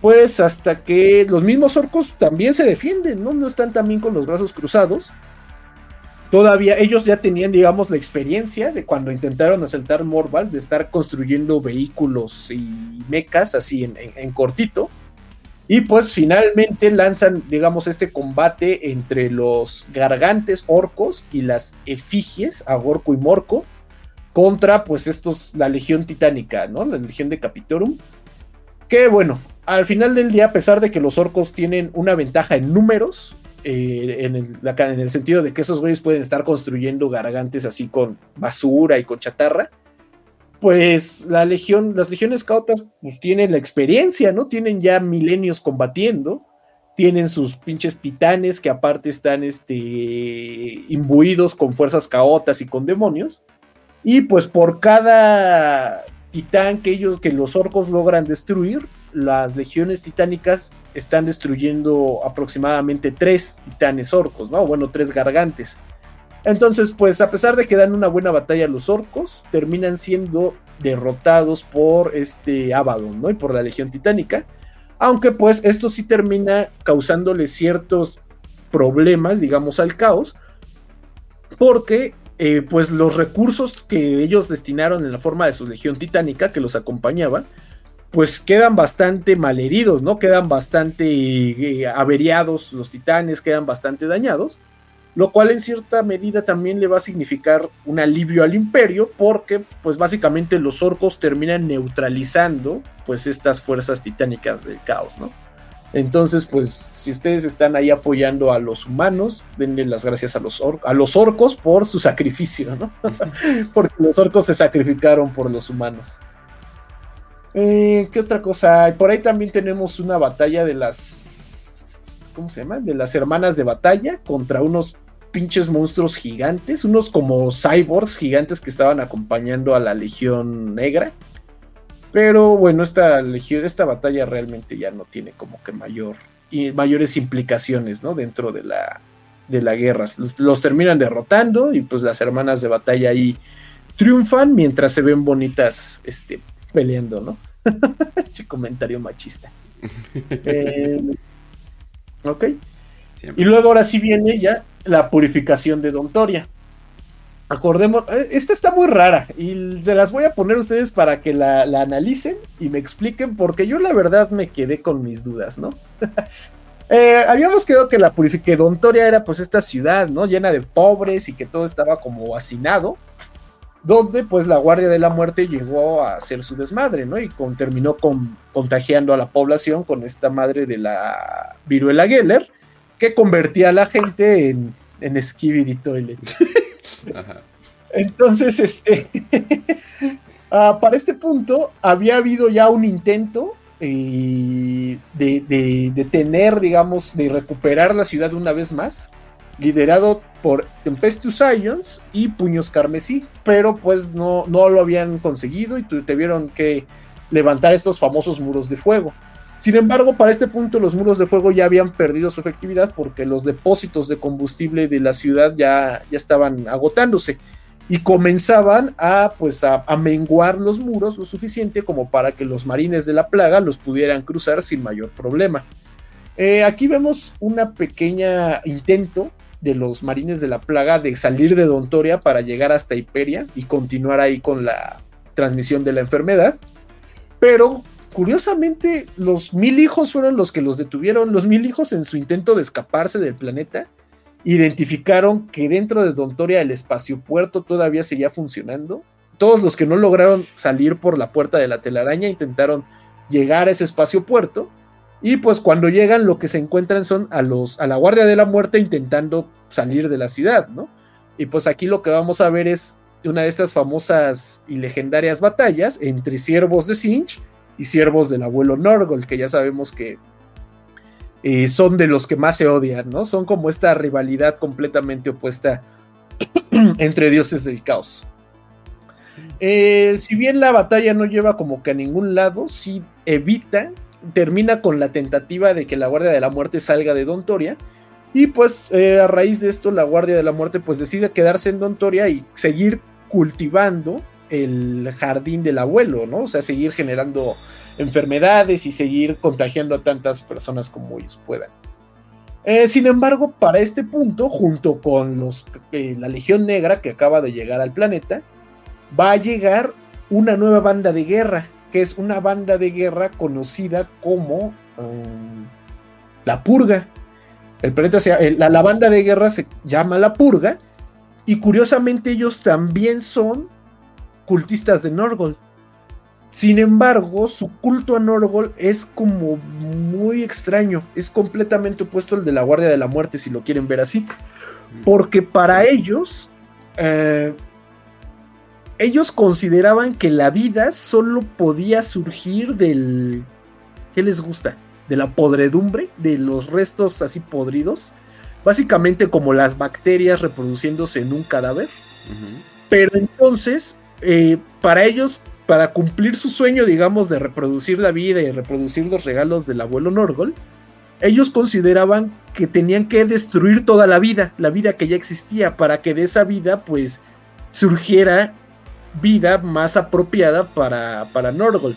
pues hasta que los mismos orcos también se defienden, ¿no? No están también con los brazos cruzados. Todavía ellos ya tenían, digamos, la experiencia de cuando intentaron asaltar Morval, de estar construyendo vehículos y mecas así en, cortito. Y pues finalmente lanzan, digamos, este combate entre los gargantes orcos y las efigies, Agorco y Morco, contra pues estos, la legión titánica, ¿no? La legión de Capitorum. Que bueno, al final del día, a pesar de que los orcos tienen una ventaja en números, eh, en, el, en el sentido de que esos güeyes pueden estar construyendo gargantes así con basura y con chatarra, pues la legión, las legiones cautas pues tienen la experiencia, ¿no? Tienen ya milenios combatiendo, tienen sus pinches titanes que aparte están este, imbuidos con fuerzas caotas y con demonios. Y pues por cada titán que ellos, que los orcos logran destruir, las legiones titánicas están destruyendo aproximadamente tres titanes orcos, ¿no? Bueno, tres gargantes. Entonces, pues a pesar de que dan una buena batalla los orcos, terminan siendo derrotados por este Abaddon, ¿no? Y por la legión titánica. Aunque pues esto sí termina causándole ciertos problemas, digamos, al caos. Porque eh, pues los recursos que ellos destinaron en la forma de su legión titánica que los acompañaba, pues quedan bastante malheridos, ¿no? Quedan bastante eh, averiados los titanes, quedan bastante dañados, lo cual en cierta medida también le va a significar un alivio al imperio, porque pues básicamente los orcos terminan neutralizando pues estas fuerzas titánicas del caos, ¿no? Entonces, pues, si ustedes están ahí apoyando a los humanos, denle las gracias a los, a los orcos por su sacrificio, ¿no? Porque los orcos se sacrificaron por los humanos. Eh, ¿Qué otra cosa? Por ahí también tenemos una batalla de las. ¿Cómo se llama? De las hermanas de batalla contra unos pinches monstruos gigantes, unos como cyborgs gigantes que estaban acompañando a la Legión Negra. Pero bueno, esta, esta batalla realmente ya no tiene como que mayor, y mayores implicaciones, ¿no? Dentro de la, de la guerra. Los, terminan derrotando y pues las hermanas de batalla ahí triunfan mientras se ven bonitas este, peleando, ¿no? Che comentario machista. Eh, ok. Y luego ahora sí viene ya la purificación de Dontoria. Acordemos, eh, esta está muy rara y se las voy a poner a ustedes para que la, analicen y me expliquen porque yo la verdad me quedé con mis dudas, ¿no? Eh, habíamos quedado que la purificación Toria era pues esta ciudad, ¿no? Llena de pobres y que todo estaba como hacinado, donde pues la Guardia de la Muerte llegó a hacer su desmadre, ¿no? Y con, terminó con, contagiando a la población con esta madre de la viruela Geller, que convertía a la gente en, en Skibidi Toilets. Entonces, este, ah, para este punto había habido ya un intento eh, de, tener, digamos, de recuperar la ciudad una vez más, liderado por Tempestus Ions y Puños Carmesí, pero pues no, no lo habían conseguido y tuvieron que levantar estos famosos muros de fuego. Sin embargo, para este punto los muros de fuego ya habían perdido su efectividad porque los depósitos de combustible de la ciudad ya, ya estaban agotándose y comenzaban a, pues, a, menguar los muros lo suficiente como para que los marines de la plaga los pudieran cruzar sin mayor problema. Eh, aquí vemos una pequeña intento de los marines de la plaga de salir de Dontoria para llegar hasta Hiperia y continuar ahí con la transmisión de la enfermedad. Pero curiosamente, los mil hijos fueron los que los detuvieron. Los mil hijos, en su intento de escaparse del planeta, identificaron que dentro de Dontoria el espacio puerto todavía seguía funcionando. Todos los que no lograron salir por la puerta de la telaraña intentaron llegar a ese espacio puerto. Y pues cuando llegan, lo que se encuentran son a los a la Guardia de la Muerte intentando salir de la ciudad, ¿no? Y pues aquí lo que vamos a ver es una de estas famosas y legendarias batallas entre siervos de Sinch y siervos del abuelo Norgol, que ya sabemos que eh, son de los que más se odian, ¿no? Son como esta rivalidad completamente opuesta entre dioses del caos. Eh, si bien la batalla no lleva como que a ningún lado, sí evita, termina con la tentativa de que la Guardia de la Muerte salga de Dontoria. Y pues eh, a raíz de esto la Guardia de la Muerte pues decide quedarse en Dontoria y seguir cultivando el jardín del abuelo, ¿no? O sea, seguir generando enfermedades y seguir contagiando a tantas personas como ellos puedan. Eh, sin embargo, para este punto, junto con los, eh, la Legión Negra que acaba de llegar al planeta, va a llegar una nueva banda de guerra, que es una banda de guerra conocida como um, la Purga. El planeta la, la banda de guerra se llama la Purga y curiosamente ellos también son cultistas de Norgol. Sin embargo, su culto a Norgol es como muy extraño, es completamente opuesto al de la Guardia de la Muerte, si lo quieren ver así, porque para ellos, eh, ellos consideraban que la vida solo podía surgir del... ¿Qué les gusta? De la podredumbre, de los restos así podridos, básicamente como las bacterias reproduciéndose en un cadáver. Pero entonces, eh, para ellos para cumplir su sueño, digamos, de reproducir la vida y reproducir los regalos del abuelo Norgol, ellos consideraban que tenían que destruir toda la vida, la vida que ya existía, para que de esa vida, pues, surgiera vida más apropiada para, para Norgol.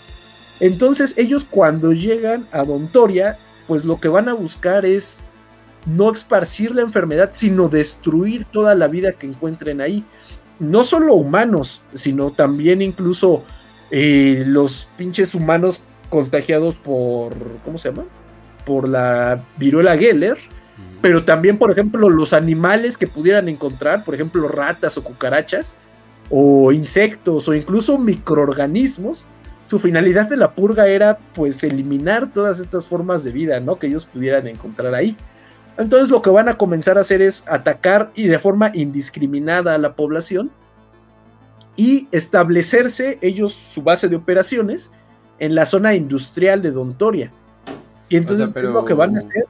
Entonces, ellos cuando llegan a Dontoria, pues lo que van a buscar es no esparcir la enfermedad, sino destruir toda la vida que encuentren ahí. No solo humanos, sino también incluso eh, los pinches humanos contagiados por, ¿cómo se llama? Por la viruela Geller, pero también, por ejemplo, los animales que pudieran encontrar, por ejemplo, ratas o cucarachas, o insectos, o incluso microorganismos, su finalidad de la purga era pues eliminar todas estas formas de vida, ¿no? Que ellos pudieran encontrar ahí. Entonces lo que van a comenzar a hacer es atacar y de forma indiscriminada a la población y establecerse ellos su base de operaciones en la zona industrial de Dontoria. Y entonces, ¿qué es lo que van a hacer?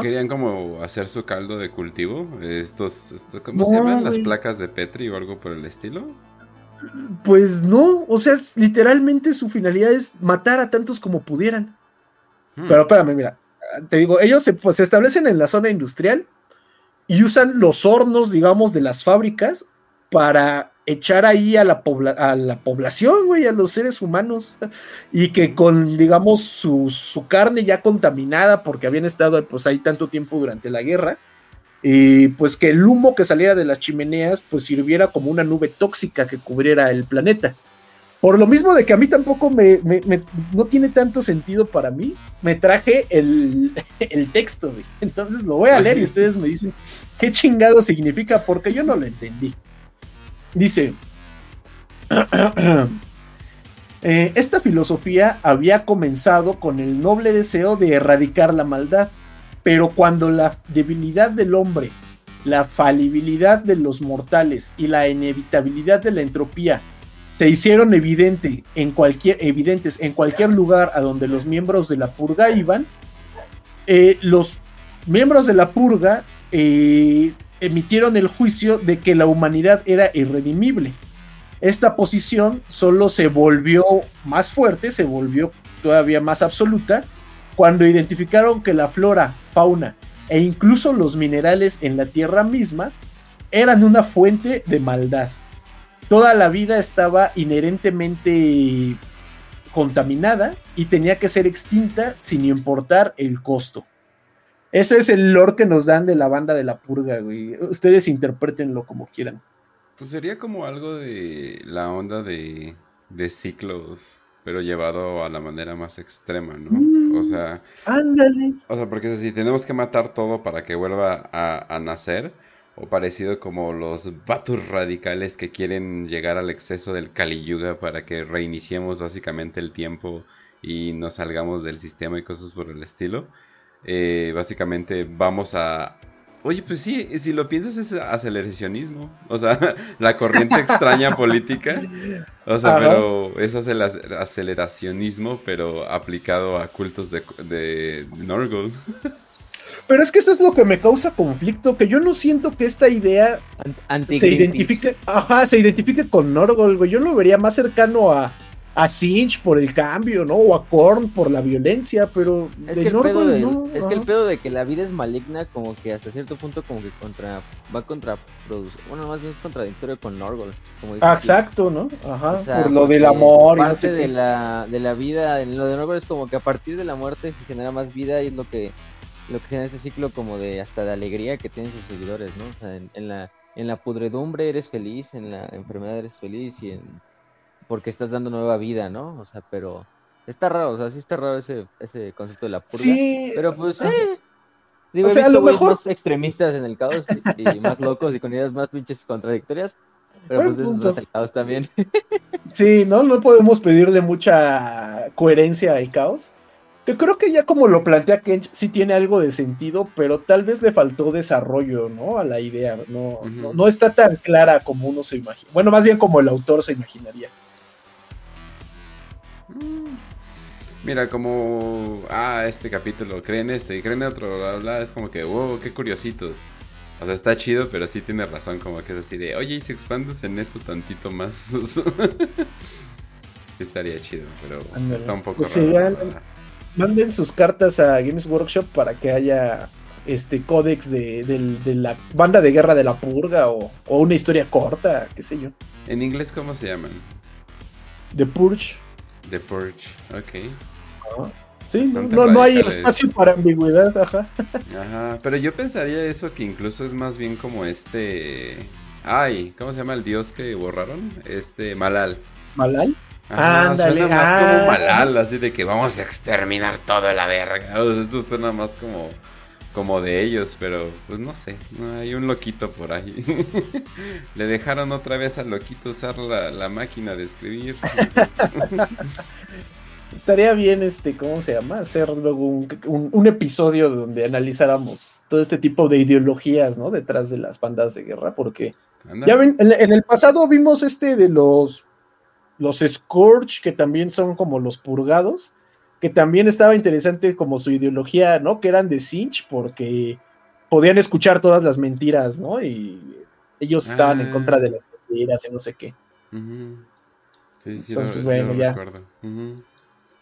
¿Querían como hacer su caldo de cultivo? Estos, ¿Cómo se llaman? ¿Las placas de Petri o algo por el estilo? Pues no, o sea, literalmente su finalidad es matar a tantos como pudieran. Hmm. Pero espérame, mira, te digo, ellos se, pues, se establecen en la zona industrial y usan los hornos, digamos, de las fábricas para echar ahí a la, a la población, güey, a los seres humanos, y que con, digamos, su, carne ya contaminada, porque habían estado pues ahí tanto tiempo durante la guerra, y pues que el humo que saliera de las chimeneas, pues sirviera como una nube tóxica que cubriera el planeta. Por lo mismo de que a mí tampoco me, no tiene tanto sentido para mí, me traje el, el texto, güey. Entonces lo voy a leer y ustedes me dicen qué chingado significa, porque yo no lo entendí. Dice, eh, esta filosofía había comenzado con el noble deseo de erradicar la maldad, pero cuando la debilidad del hombre, la falibilidad de los mortales y la inevitabilidad de la entropía se hicieron evidente en cualquier, evidentes en cualquier lugar a donde los miembros de la purga iban, eh, los miembros de la purga eh, emitieron el juicio de que la humanidad era irredimible. Esta posición solo se volvió más fuerte, se volvió todavía más absoluta, cuando identificaron que la flora, fauna e incluso los minerales en la Tierra misma eran una fuente de maldad. Toda la vida estaba inherentemente contaminada y tenía que ser extinta sin importar el costo. Ese es el lore que nos dan de la banda de la purga, güey. Ustedes interpretenlo como quieran. Pues sería como algo de la onda de, de ciclos, pero llevado a la manera más extrema, ¿no? o mm, sea. Ándale. O sea, porque si tenemos que matar todo para que vuelva a, a nacer, o parecido como los vatos radicales que quieren llegar al exceso del Kali Yuga para que reiniciemos básicamente el tiempo y nos salgamos del sistema y cosas por el estilo. Eh, básicamente vamos a... Oye, pues sí, si lo piensas es aceleracionismo. O sea, la corriente extraña política. O sea, pero es aceleracionismo, pero aplicado a cultos de, de, Norgol. Pero es que eso es lo que me causa conflicto, que yo no siento que esta idea se identifique, ajá, se identifique con Norgol, güey. Yo lo vería más cercano a, a Sinch por el cambio, ¿no? O a Korn por la violencia, pero es, que, el pedo de, es que el pedo de que la vida es maligna, como que hasta cierto punto como que contra va contra bueno, más bien es contradictorio con Norgol, como ah, exacto, ¿no? Ajá, por lo del amor parte de la de la vida, en lo de Norgol es como que a partir de la muerte se genera más vida y es lo que lo que genera este ciclo como de hasta de alegría que tienen sus seguidores, ¿no? O sea, en la en la pudredumbre eres feliz, en la enfermedad eres feliz y en porque estás dando nueva vida, ¿no? O sea, pero está raro, o sea, sí está raro ese, ese concepto de la purga. Sí. Pero pues, eh. Digo, o sea, he visto mejor... más extremistas en el caos y, más locos y con ideas más pinches contradictorias. Pero pues eso es el caos también. Sí, ¿no? No podemos pedirle mucha coherencia al caos. Que creo que ya como lo plantea Kench, sí tiene algo de sentido, pero tal vez le faltó desarrollo, ¿no? A la idea. No, no, no, está tan clara como uno se imagina. Bueno, más bien como el autor se imaginaría. Mm. Mira, como. Ah, este capítulo, creen este, creen otro, bla, bla, Es como que, wow, qué curiositos. O sea, está chido, pero sí tiene razón, como que es así de, oye, y si expandes en eso tantito más. estaría chido, pero está un poco pues raro. manden sus cartas a Games Workshop para que haya este códex de, la banda de guerra de la purga o, una historia corta, qué sé yo. ¿En inglés cómo se llaman? The Purge. The Purge, ok. Ah. Sí, no, hay espacio para ambigüedad, ajá. Ajá, pero yo pensaría eso que incluso es más bien como este... Ay, ¿cómo se llama el dios que borraron? Este, Malal. ¿Malal? Ajá, Ándale, suena más como ah. Malal, así de que vamos a exterminar todo la verga. eso suena más como como de ellos, pero pues no sé, no hay un loquito por ahí. Le dejaron otra vez al loquito usar la, la máquina de escribir. Estaría bien, este, ¿cómo se llama? Hacer luego un, episodio donde analizáramos todo este tipo de ideologías, ¿no? Detrás de las bandas de guerra, porque ya ven, en, el pasado vimos este de los, los Scourge, que también son como los purgados, que también estaba interesante como su ideología, ¿no? Que eran de Sinch, porque podían escuchar todas las mentiras, ¿no? Y ellos estaban en contra de ah. las mentiras y no sé qué. sí, sí, Entonces, bueno, ya.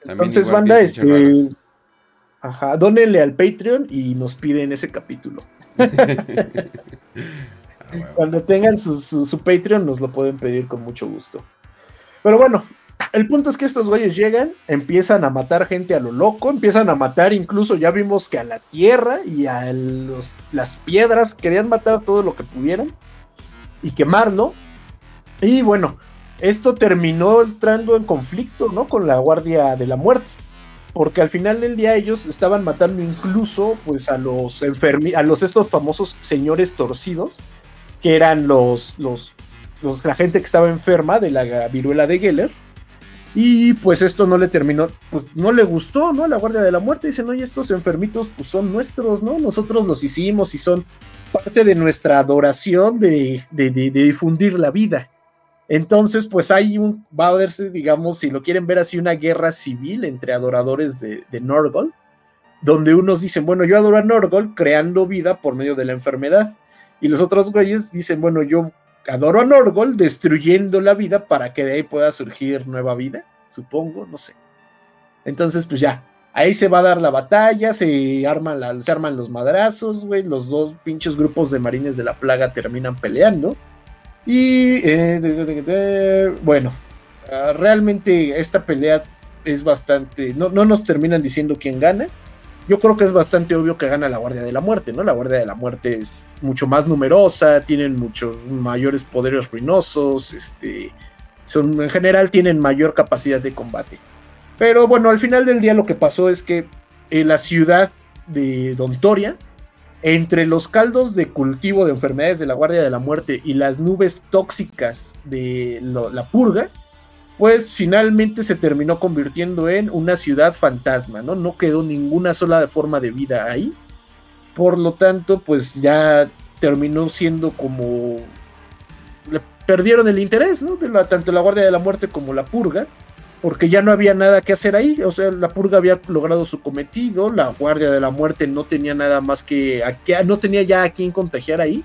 Entonces, banda, este. Ajá, dónenle al Patreon y nos piden ese capítulo. Ah, Cuando tengan su, Patreon, nos lo pueden pedir con mucho gusto. Pero bueno, el punto es que estos güeyes llegan, empiezan a matar gente a lo loco, empiezan a matar incluso, ya vimos que a la tierra y a las piedras, querían matar todo lo que pudieran y quemarlo. Y bueno, esto terminó entrando en conflicto, ¿no? Con la Guardia de la Muerte. Porque al final del día ellos estaban matando incluso pues a los enfermi a los estos famosos señores torcidos, que eran los, los, los, la gente que estaba enferma de la viruela de Geller. Y pues esto no le terminó, pues no le gustó, ¿no? La Guardia de la Muerte dicen, oye, estos enfermitos pues son nuestros, ¿no? Nosotros los hicimos y son parte de nuestra adoración de, de difundir la vida. Entonces, pues hay un, va a verse, digamos, si lo quieren ver así, una guerra civil entre adoradores de, Norgol, donde unos dicen, bueno, yo adoro a Norgol creando vida por medio de la enfermedad, y los otros güeyes dicen, bueno, yo adoro a Norgol destruyendo la vida para que de ahí pueda surgir nueva vida, supongo, no sé. Entonces, pues ya, ahí se va a dar la batalla, se arman, se arman los madrazos, güey, los dos pinches grupos de marines de la plaga terminan peleando. Y eh, bueno, ah, realmente esta pelea es bastante. No, no nos terminan diciendo quién gana. Yo creo que es bastante obvio que gana la Guardia de la Muerte, ¿no? La Guardia de la Muerte es mucho más numerosa, tienen muchos mayores poderes ruinosos, este, son, en general tienen mayor capacidad de combate. Pero bueno, al final del día lo que pasó es que en la ciudad de Dontoria entre los caldos de cultivo de enfermedades de la Guardia de la Muerte y las nubes tóxicas de la purga, pues finalmente se terminó convirtiendo en una ciudad fantasma, ¿no? No quedó ninguna sola forma de vida ahí. Por lo tanto, pues ya terminó siendo como... Perdieron el interés, ¿no? Tanto la Guardia de la Muerte como la purga porque ya no había nada que hacer ahí, o sea, la purga había logrado su cometido, la guardia de la muerte no tenía nada más que, no tenía ya a quién contagiar ahí,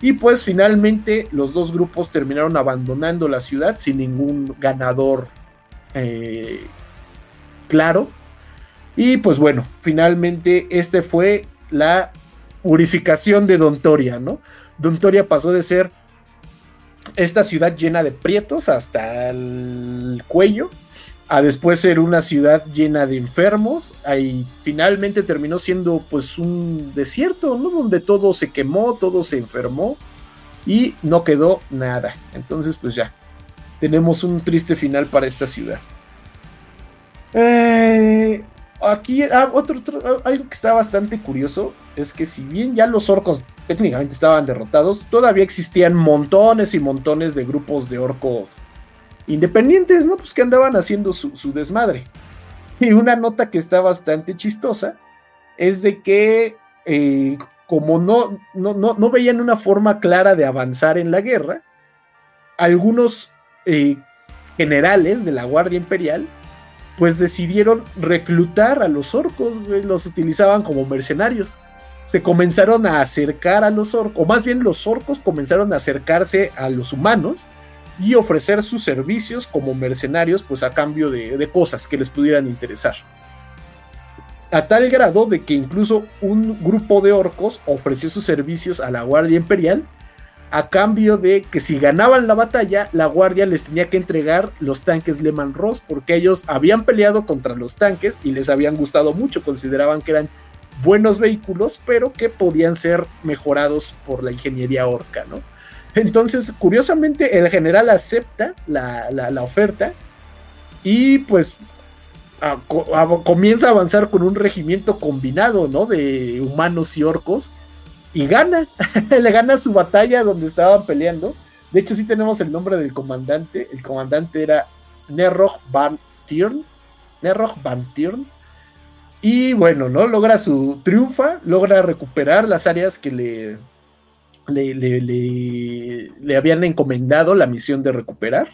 y pues finalmente los dos grupos terminaron abandonando la ciudad sin ningún ganador eh, claro, y pues bueno, finalmente este fue la purificación de Dontoria, ¿no? Dontoria pasó de ser esta ciudad llena de prietos hasta el cuello a después ser una ciudad llena de enfermos, ahí finalmente terminó siendo pues un desierto, ¿no? Donde todo se quemó, todo se enfermó y no quedó nada. Entonces pues ya, tenemos un triste final para esta ciudad. Eh, aquí ah, otro, otro, algo que está bastante curioso es que si bien ya los orcos técnicamente estaban derrotados, todavía existían montones y montones de grupos de orcos independientes, ¿no? Pues que andaban haciendo su, desmadre. Y una nota que está bastante chistosa es de que eh, como no, no, no, veían una forma clara de avanzar en la guerra, algunos eh, generales de la Guardia Imperial pues decidieron reclutar a los orcos, los utilizaban como mercenarios. Se comenzaron a acercar a los orcos, o más bien los orcos comenzaron a acercarse a los humanos y ofrecer sus servicios como mercenarios, pues a cambio de, cosas que les pudieran interesar. A tal grado de que incluso un grupo de orcos ofreció sus servicios a la Guardia Imperial a cambio de que si ganaban la batalla, la guardia les tenía que entregar los tanques Lehman Ross, porque ellos habían peleado contra los tanques y les habían gustado mucho, consideraban que eran buenos vehículos, pero que podían ser mejorados por la ingeniería orca, ¿no? Entonces, curiosamente, el general acepta la, oferta y pues comienza a avanzar con un regimiento combinado, ¿no? De humanos y orcos y gana, le gana su batalla donde estaban peleando. De hecho, sí tenemos el nombre del comandante. El comandante era Nerroch Van Tiern. Nerroch Van Tiern. Y bueno, ¿no? Logra su triunfa, logra recuperar las áreas que le, le, le, le, habían encomendado la misión de recuperar.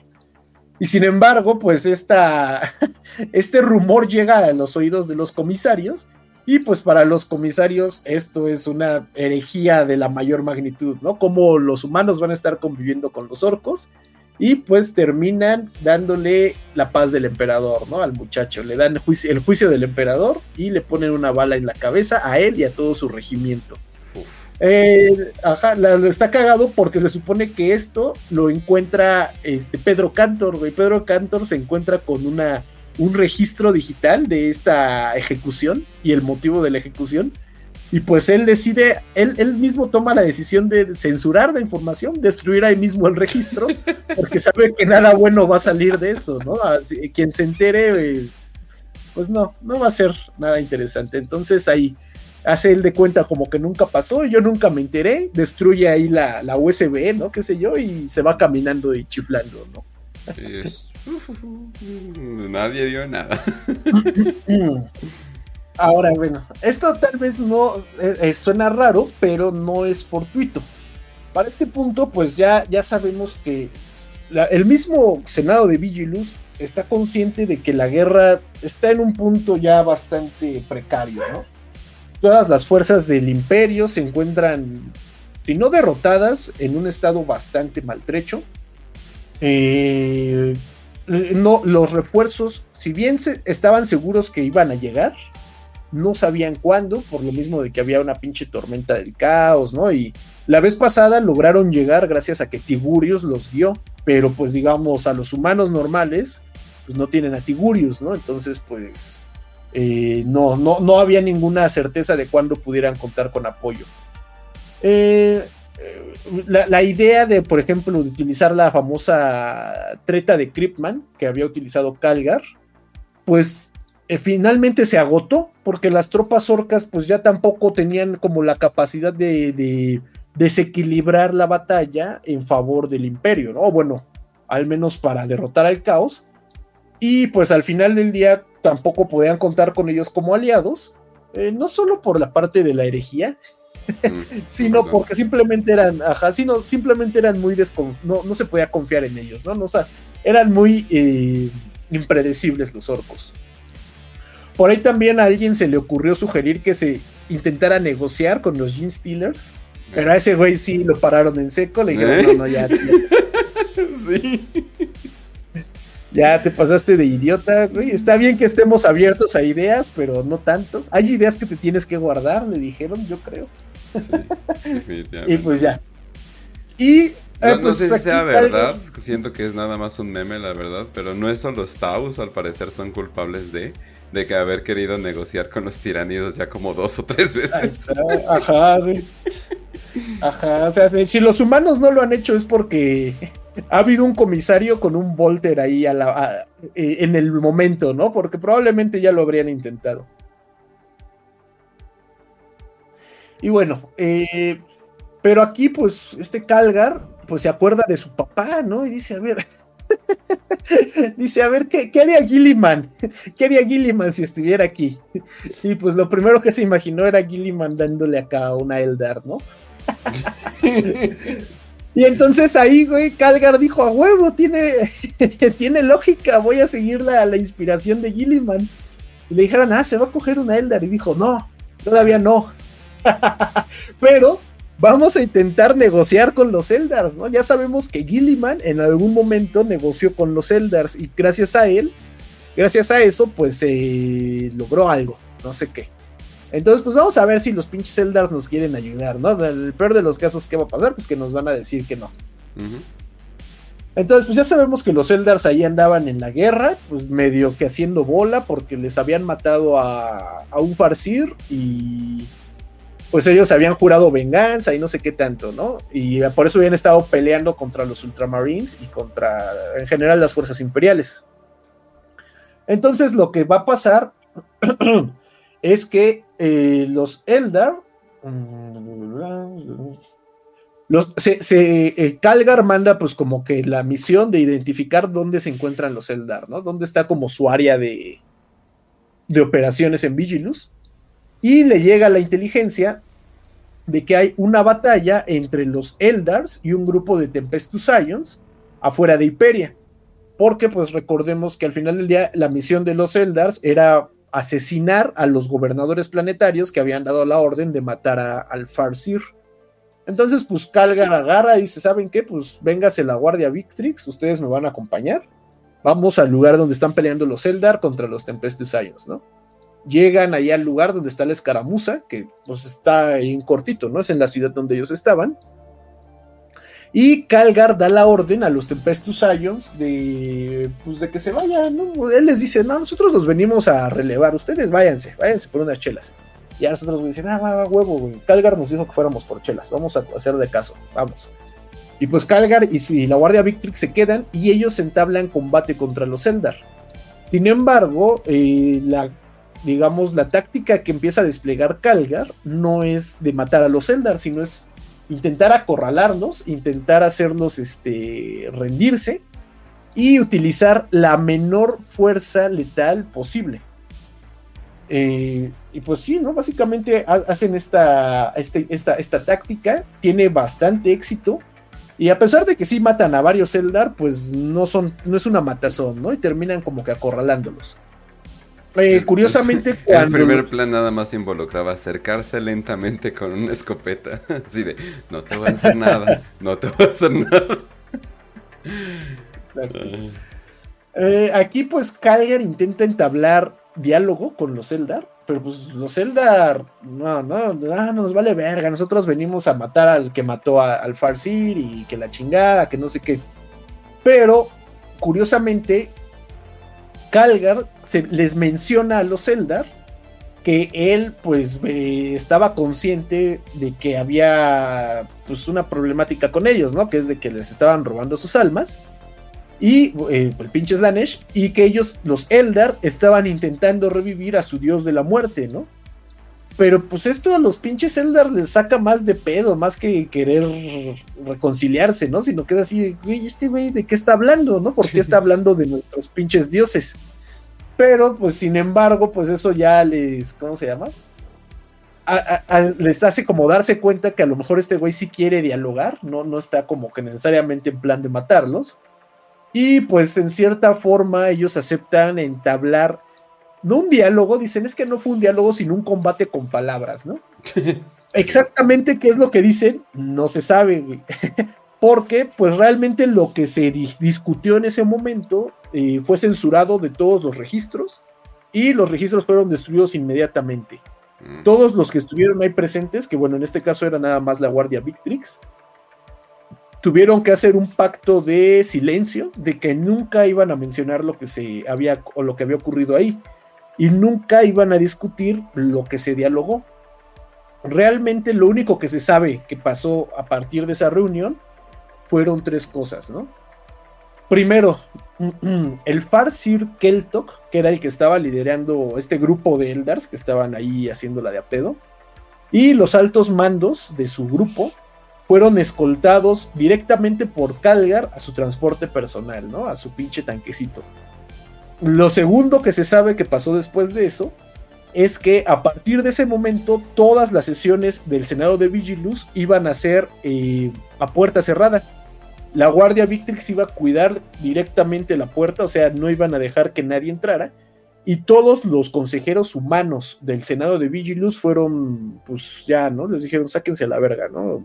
Y sin embargo, pues esta, este rumor llega a los oídos de los comisarios y pues para los comisarios esto es una herejía de la mayor magnitud, ¿no? Como los humanos van a estar conviviendo con los orcos y pues terminan dándole la paz del emperador, ¿no? Al muchacho, le dan el juicio, del emperador y le ponen una bala en la cabeza a él y a todo su regimiento. Eh, ajá, está cagado porque se supone que esto lo encuentra este Pedro Cantor, güey. Pedro Cantor se encuentra con una un registro digital de esta ejecución y el motivo de la ejecución. Y pues él decide, él, él mismo toma la decisión de censurar la información, destruir ahí mismo el registro, porque sabe que nada bueno va a salir de eso, ¿no? quien se entere, pues no, no va a ser nada interesante. Entonces ahí hace él de cuenta como que nunca pasó, yo nunca me enteré, destruye ahí la, la USB, ¿no? Qué sé yo, y se va caminando y chiflando, ¿no? Nadie vio nada. Ahora, bueno, esto tal vez no eh, eh, suena raro, pero no es fortuito. Para este punto, pues ya, ya sabemos que el mismo Senado de Vigilus está consciente de que la guerra está en un punto ya bastante precario, ¿no? Todas las fuerzas del imperio se encuentran, si no derrotadas, en un estado bastante maltrecho. Eh, no, los refuerzos, si bien estaban seguros que iban a llegar, no sabían cuándo, por lo mismo de que había una pinche tormenta del caos, ¿no? Y la vez pasada lograron llegar gracias a que Tigurius los dio, pero pues digamos a los humanos normales, pues no tienen a Tigurius, ¿no? Entonces pues eh, no, no, no había ninguna certeza de cuándo pudieran contar con apoyo. Eh, la, idea de, por ejemplo, de utilizar la famosa treta de Kripman que había utilizado Calgar, pues eh, finalmente se agotó porque las tropas orcas pues ya tampoco tenían como la capacidad de, desequilibrar la batalla en favor del imperio, ¿no? Bueno, al menos para derrotar al caos. Y pues al final del día tampoco podían contar con ellos como aliados, eh, no solo por la parte de la herejía, sino porque simplemente eran, ajá, sino simplemente eran muy descon no, no se podía confiar en ellos, ¿no? no o sea, eran muy eh, impredecibles los orcos. Por ahí también a alguien se le ocurrió sugerir que se intentara negociar con los Gene Stealers, pero a ese güey sí lo pararon en seco, le dijeron, ¿Eh? no, no, ya. sí ya te pasaste de idiota, güey. Está bien que estemos abiertos a ideas, pero no tanto. Hay ideas que te tienes que guardar, le dijeron, yo creo. Sí, y pues ya. Y. No, eh, pues sé si sea verdad, siento que es nada más un meme, la verdad, pero no es solo los Taus, al parecer son culpables de, de que haber querido negociar con los tiránidos ya como dos o tres veces. Ajá, güey. Ajá, o sea, si los humanos no lo han hecho es porque ha habido un comisario con un Volter ahí a eh, en el momento, ¿no? Porque probablemente ya lo habrían intentado. Y bueno, eh, pero aquí pues este Calgar pues se acuerda de su papá, ¿no? Y dice, a ver, Dice, a ver, ¿qué, ¿qué, haría Gilliman? ¿Qué haría Gilliman si estuviera aquí? Y pues lo primero que se imaginó era Gilliman dándole acá una Eldar, ¿no? y entonces ahí, güey, Calgar dijo, a huevo, tiene, tiene lógica, voy a seguir la, la inspiración de Gilliman. Y le dijeron, ah, se va a coger una Eldar. Y dijo, no, todavía no. Pero vamos a intentar negociar con los Eldars, ¿no? Ya sabemos que Gilliman en algún momento negoció con los Eldars y gracias a él, gracias a eso, pues se logró algo, no sé qué. Entonces, pues vamos a ver si los pinches Eldars nos quieren ayudar, ¿no? El peor de los casos, ¿qué va a pasar? Pues que nos van a decir que no. Entonces, pues ya sabemos que los Eldars ahí andaban en la guerra, pues medio que haciendo bola, porque les habían matado a, a un Farsir y pues ellos habían jurado venganza y no sé qué tanto, ¿no? Y por eso habían estado peleando contra los Ultramarines y contra, en general, las fuerzas imperiales. Entonces lo que va a pasar es que eh, los Eldar... Se, eh, Calgar manda pues como que la misión de identificar dónde se encuentran los Eldar, ¿no? Dónde está como su área de, de operaciones en Vigilus y le llega la inteligencia de que hay una batalla entre los Eldars y un grupo de Tempestus Ions afuera de Hiperia. Porque pues recordemos que al final del día la misión de los Eldars era asesinar a los gobernadores planetarios que habían dado la orden de matar a, al Farsir. Entonces pues Calgar agarra y dice, ¿saben qué? Pues véngase la Guardia Victrix, ustedes me van a acompañar. Vamos al lugar donde están peleando los Eldar contra los Tempestus Ions, ¿no? llegan ahí al lugar donde está la escaramuza, que pues está ahí en cortito, ¿no? Es en la ciudad donde ellos estaban. Y Calgar da la orden a los Tempestus Ions de, pues, de que se vayan, ¿no? Él les dice, no, nosotros los venimos a relevar, ustedes váyanse, váyanse por unas chelas. Y a nosotros dicen, ah, va, huevo, güey. Calgar nos dijo que fuéramos por chelas, vamos a hacer de caso, vamos. Y pues Calgar y, la Guardia Victrix se quedan y ellos entablan combate contra los Eldar. Sin embargo, eh, la digamos, la táctica que empieza a desplegar Calgar no es de matar a los Eldar, sino es intentar acorralarlos, intentar hacerlos este, rendirse y utilizar la menor fuerza letal posible. Eh, y pues sí, ¿no? Básicamente hacen esta, este, esta, esta táctica, tiene bastante éxito. Y a pesar de que sí matan a varios Eldar, pues no son, no es una matazón, ¿no? Y terminan como que acorralándolos. Eh, curiosamente, El primer plan nada más involucraba acercarse lentamente con una escopeta. Así de, no te voy a hacer nada, no te voy a hacer nada. Eh, aquí, pues, Calgar intenta entablar diálogo con los Eldar, pero pues los Eldar, no, no, no ah, nos vale verga. Nosotros venimos a matar al que mató al Farsir y que la chingada, que no sé qué. Pero, curiosamente, Calgar se les menciona a los Eldar que él pues eh, estaba consciente de que había pues una problemática con ellos, ¿no? Que es de que les estaban robando sus almas y eh, el pinche Slanesh y que ellos, los Eldar, estaban intentando revivir a su dios de la muerte, ¿no? Pero pues esto a los pinches Eldar les saca más de pedo, más que querer reconciliarse, ¿no? Sino que es así, güey, este güey, ¿de qué está hablando, no? ¿Por qué está hablando de nuestros pinches dioses? Pero, pues, sin embargo, pues eso ya les, ¿cómo se llama? les hace como darse cuenta que a lo mejor este güey sí quiere dialogar, ¿no? No está como que necesariamente en plan de matarlos. Y pues en cierta forma ellos aceptan entablar no un diálogo, dicen es que no fue un diálogo, sino un combate con palabras, ¿no? Exactamente qué es lo que dicen, no se sabe, Porque, pues realmente lo que se discutió en ese momento eh, fue censurado de todos los registros y los registros fueron destruidos inmediatamente. Mm. Todos los que estuvieron ahí presentes, que bueno, en este caso era nada más la Guardia Victrix, tuvieron que hacer un pacto de silencio, de que nunca iban a mencionar lo que se había o lo que había ocurrido ahí y nunca iban a discutir lo que se dialogó. Realmente lo único que se sabe que pasó a partir de esa reunión fueron tres cosas, ¿no? Primero, el Farsir Keltok, que era el que estaba liderando este grupo de Eldars que estaban ahí haciendo la de a pedo, y los altos mandos de su grupo fueron escoltados directamente por Calgar a su transporte personal, ¿no? A su pinche tanquecito. Lo segundo que se sabe que pasó después de eso es que a partir de ese momento todas las sesiones del Senado de Vigilus iban a ser eh, a puerta cerrada. La Guardia Victrix iba a cuidar directamente la puerta, o sea, no iban a dejar que nadie entrara. Y todos los consejeros humanos del Senado de Vigilus fueron, pues ya, ¿no? Les dijeron, sáquense a la verga, ¿no?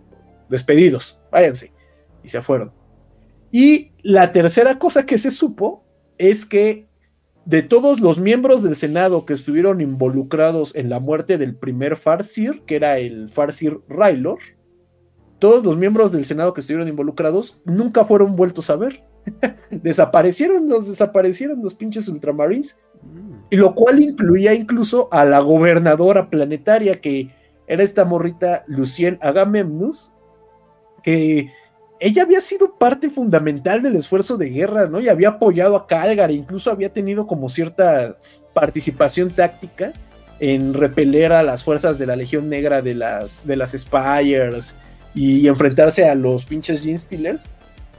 Despedidos, váyanse. Y se fueron. Y la tercera cosa que se supo es que de todos los miembros del Senado que estuvieron involucrados en la muerte del primer Farsir, que era el Farsir Railor, todos los miembros del Senado que estuvieron involucrados nunca fueron vueltos a ver. desaparecieron, los desaparecieron los pinches Ultramarines. Mm. Y lo cual incluía incluso a la gobernadora planetaria, que era esta morrita Lucien Agamemnus, que ella había sido parte fundamental del esfuerzo de guerra, ¿no? Y había apoyado a Calgar, e incluso había tenido como cierta participación táctica en repeler a las fuerzas de la Legión Negra de las, de las Spires y enfrentarse a los pinches Gene Stealers.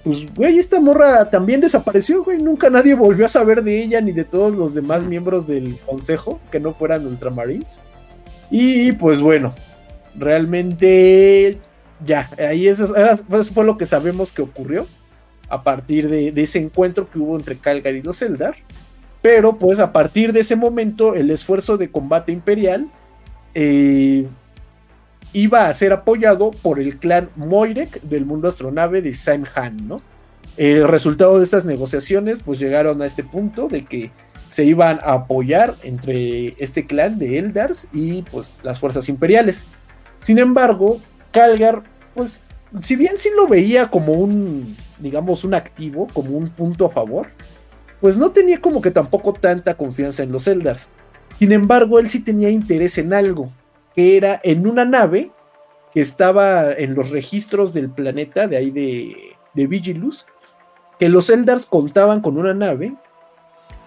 Pues, güey, esta morra también desapareció, güey. Nunca nadie volvió a saber de ella ni de todos los demás miembros del consejo que no fueran Ultramarines. Y pues bueno, realmente ya, ahí eso, fue lo que sabemos que ocurrió a partir de, ese encuentro que hubo entre Calgar y los Eldar. Pero pues a partir de ese momento el esfuerzo de combate imperial eh, iba a ser apoyado por el clan Moirek del mundo astronave de Saim Han, ¿no? El resultado de estas negociaciones pues llegaron a este punto de que se iban a apoyar entre este clan de Eldars y pues las fuerzas imperiales. Sin embargo, Calgar, pues, si bien sí lo veía como un, digamos, un activo, como un punto a favor, pues no tenía como que tampoco tanta confianza en los Eldars. Sin embargo, él sí tenía interés en algo, que era en una nave que estaba en los registros del planeta, de ahí de, de Vigilus, que los Eldars contaban con una nave